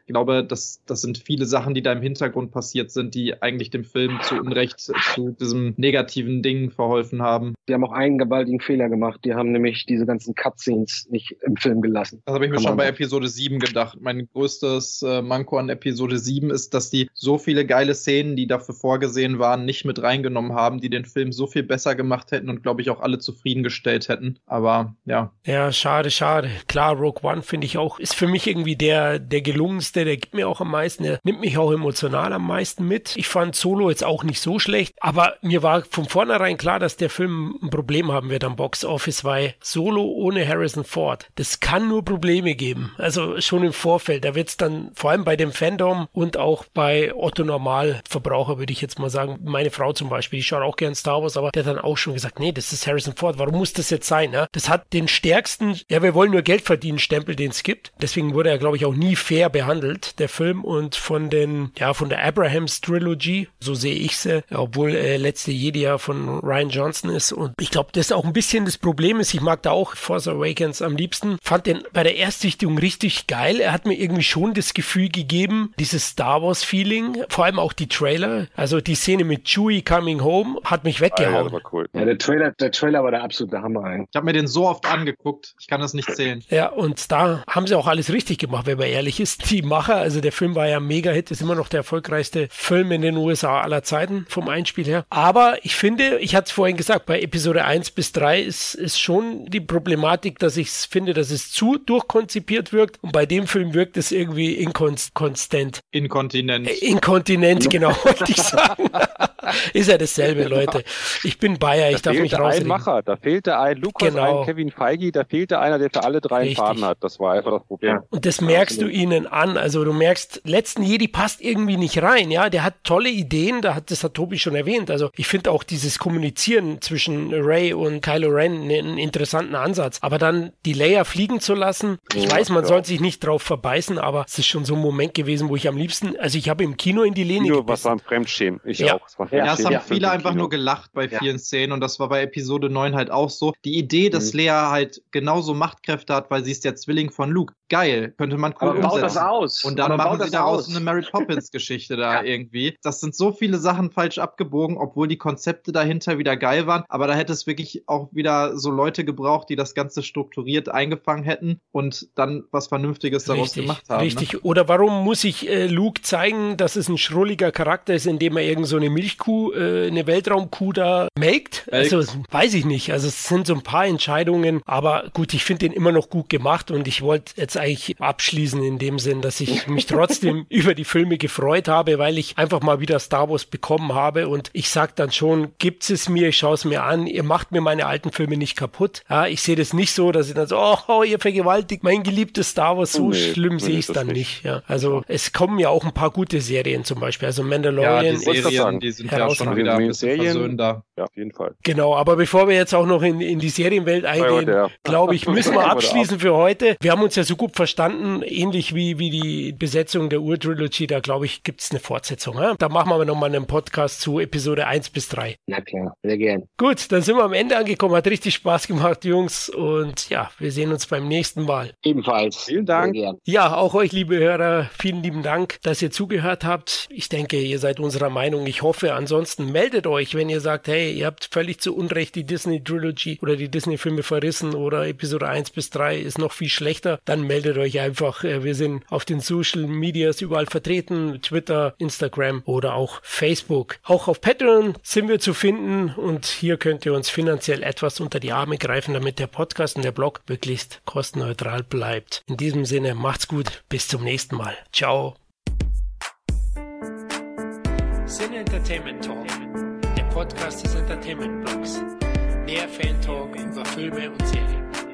Ich glaube, das, das sind viele Sachen, die da im Hintergrund passiert sind, die eigentlich dem Film zu Unrecht zu diesem negativen vielen Dingen verholfen haben. Die haben auch einen gewaltigen Fehler gemacht. Die haben nämlich diese ganzen Cutscenes nicht im Film gelassen. Das habe ich mir schon bei Episode 7 gedacht. Mein größtes äh, Manko an Episode 7 ist, dass die so viele geile Szenen, die dafür vorgesehen waren, nicht mit reingenommen haben, die den Film so viel besser gemacht hätten und glaube ich auch alle zufriedengestellt hätten. Aber ja. Ja, schade, schade. Klar, Rogue One finde ich auch, ist für mich irgendwie der, der gelungenste, der gibt mir auch am meisten, der nimmt mich auch emotional am meisten mit. Ich fand Solo jetzt auch nicht so schlecht, aber mir war von vornherein klar, dass der Film ein Problem haben wird am Box Office, weil Solo ohne Harrison Ford, das kann nur Probleme geben. Also schon im Vorfeld, da wird es dann vor allem bei dem Fandom und auch bei Otto Normalverbraucher, würde ich jetzt mal sagen, meine Frau zum Beispiel, die schaut auch gern Star Wars, aber der hat dann auch schon gesagt, nee, das ist Harrison Ford, warum muss das jetzt sein? Ja? Das hat den stärksten, ja, wir wollen nur Geld verdienen, Stempel, den es gibt. Deswegen wurde er, glaube ich, auch nie fair behandelt, der Film. Und von den, ja, von der Abrahams Trilogy, so sehe ich sie, obwohl äh, letzte Jedi ja von Ryan Johnson ist. Und ich glaube, das ist auch ein bisschen das Problem ist. Ich mag da auch Force Awakens am liebsten. Fand den bei der Erstsichtung richtig geil. Er hat mir irgendwie schon das Gefühl gegeben, dieses Star Wars Feeling, vor allem auch die Trailer. Also die Szene mit Chewie coming home hat mich weggehauen. Ah, ja, cool. ja, der Trailer, der Trailer war der absolute Hammer. Ey. Ich habe mir den so oft angeguckt, ich kann das nicht zählen. Ja, und da haben sie auch alles richtig gemacht, wenn man ehrlich ist. Die Macher, also der Film war ja mega Hit, ist immer noch der erfolgreichste Film in den USA aller Zeiten vom Einspiel her. Aber ich finde, ich hatte es vorhin gesagt, bei Episode 1 bis 3 ist, ist schon die Problematik, dass ich finde, dass es zu durchkonzipiert wirkt. Und bei dem Film wirkt es irgendwie inkonstant. Inkontinent. Äh, Inkontinent, genau, wollte ich sagen. ist ja dasselbe, Leute. Ich bin Bayer, ich da darf mich rausreden. ein Macher, da fehlte ein Lukas, Genau. ein Kevin Feige, da fehlte einer, der für alle drei Richtig. Faden hat. Das war einfach das Problem. Und das merkst du ihnen an. Also du merkst, letzten Jedi passt irgendwie nicht rein. Ja, der hat tolle Ideen. Da hat, das hat Tobi schon erwähnt. Also ich finde auch dieses Kommunizieren zwischen Ray und Kylo Ren einen interessanten Ansatz. Aber dann die Leia fliegen zu lassen. Ich Ja, weiß, man ja. soll sich nicht drauf verbeißen, aber es ist schon so ein Moment gewesen, wo ich am liebsten, also ich habe im Kino in die Lehne Kino, was war ein Fremdschämen. Ich Ja. auch. Es war Ja, Ja, es Fremdschämen haben für viele einfach Kino. nur gelacht bei Ja. vielen Szenen und das war bei Episode 9 halt auch so. Die Idee, dass Mhm. Lea halt genauso Machtkräfte hat, weil sie ist der Zwilling von Luke. Geil, könnte man cool Aber baut umsetzen. das aus. Und dann Aber machen baut sie daraus aus. eine Mary Poppins-Geschichte da Ja. irgendwie. Das sind so viele Sachen falsch abgebogen, obwohl die Konzepte dahinter wieder geil waren. Aber da hätte es wirklich auch wieder so Leute gebraucht, die das Ganze strukturiert eingefangen hätten und dann was Vernünftiges daraus Richtig, gemacht haben. Ne? richtig. Oder warum muss ich äh, Luke zeigen, dass es ein schrulliger Charakter ist, indem er irgend so eine Milchkuh, äh, eine Weltraumkuh da melkt? Melkt. Also weiß ich nicht. Also es sind so ein paar Entscheidungen, aber gut, ich finde den immer noch gut gemacht und ich wollte jetzt eigentlich abschließen in dem Sinn, dass ich mich trotzdem über die Filme gefreut habe, weil ich einfach mal wieder Star Wars bekommen habe und ich sag dann schon, gibt's es mir, ich schaue es mir an, ihr macht mir meine alten Filme nicht kaputt. Ja, ich sehe das nicht so, dass ich dann so, oh, ihr vergewaltigt mein geliebtes Star Wars, so Nee, schlimm nee, sehe ich es dann nicht. nicht. Ja. Also es kommen ja auch ein paar gute Serien zum Beispiel, also Ja, Mandalorian die ist wollte grad Serien, die sind ja schon wieder ein bisschen Serien- versöhnender. Ja, auf jeden Fall. Genau, aber bevor wir jetzt auch noch in, in die Serienwelt eingehen, Ja, ja. glaube ich, müssen wir abschließen für heute. Wir haben uns ja so gut verstanden, ähnlich wie, wie die Besetzung der Ur-Trilogy, da glaube ich, gibt es eine Fortsetzung. Ja? Da machen wir aber nochmal einen Podcast zu Episode 1 bis 3. Na klar, sehr gern. Gut, dann sind wir am Ende angekommen. Hat richtig Spaß gemacht, Jungs. Und ja, wir sehen uns beim nächsten Mal. Ebenfalls. Vielen Dank. Sehr gern. Ja, auch euch, liebe Hörer, vielen lieben Dank, dass ihr zugehört habt. Ich denke, ihr seid unserer Meinung. Ich hoffe, ansonsten meldet euch, wenn ihr sagt, hey, ihr habt völlig zu Unrecht die Disney Trilogy oder die Disney-Filme verrissen oder Episode 1 bis 3 ist noch viel schlechter. Dann meldet euch einfach. Äh, Wir sind auf den Social Medias überall vertreten. Twitter, Instagram oder auch Facebook. Auch auf Patreon sind wir zu finden und hier könnt ihr uns finanziell etwas unter die Arme greifen, damit der Podcast und der Blog möglichst kostenneutral bleibt. In diesem Sinne, macht's gut. Bis zum nächsten Mal. Ciao. Sin Entertainment Talk, der Podcast des Entertainment Blogs. Mehr Fan Talk über Filme und Serien.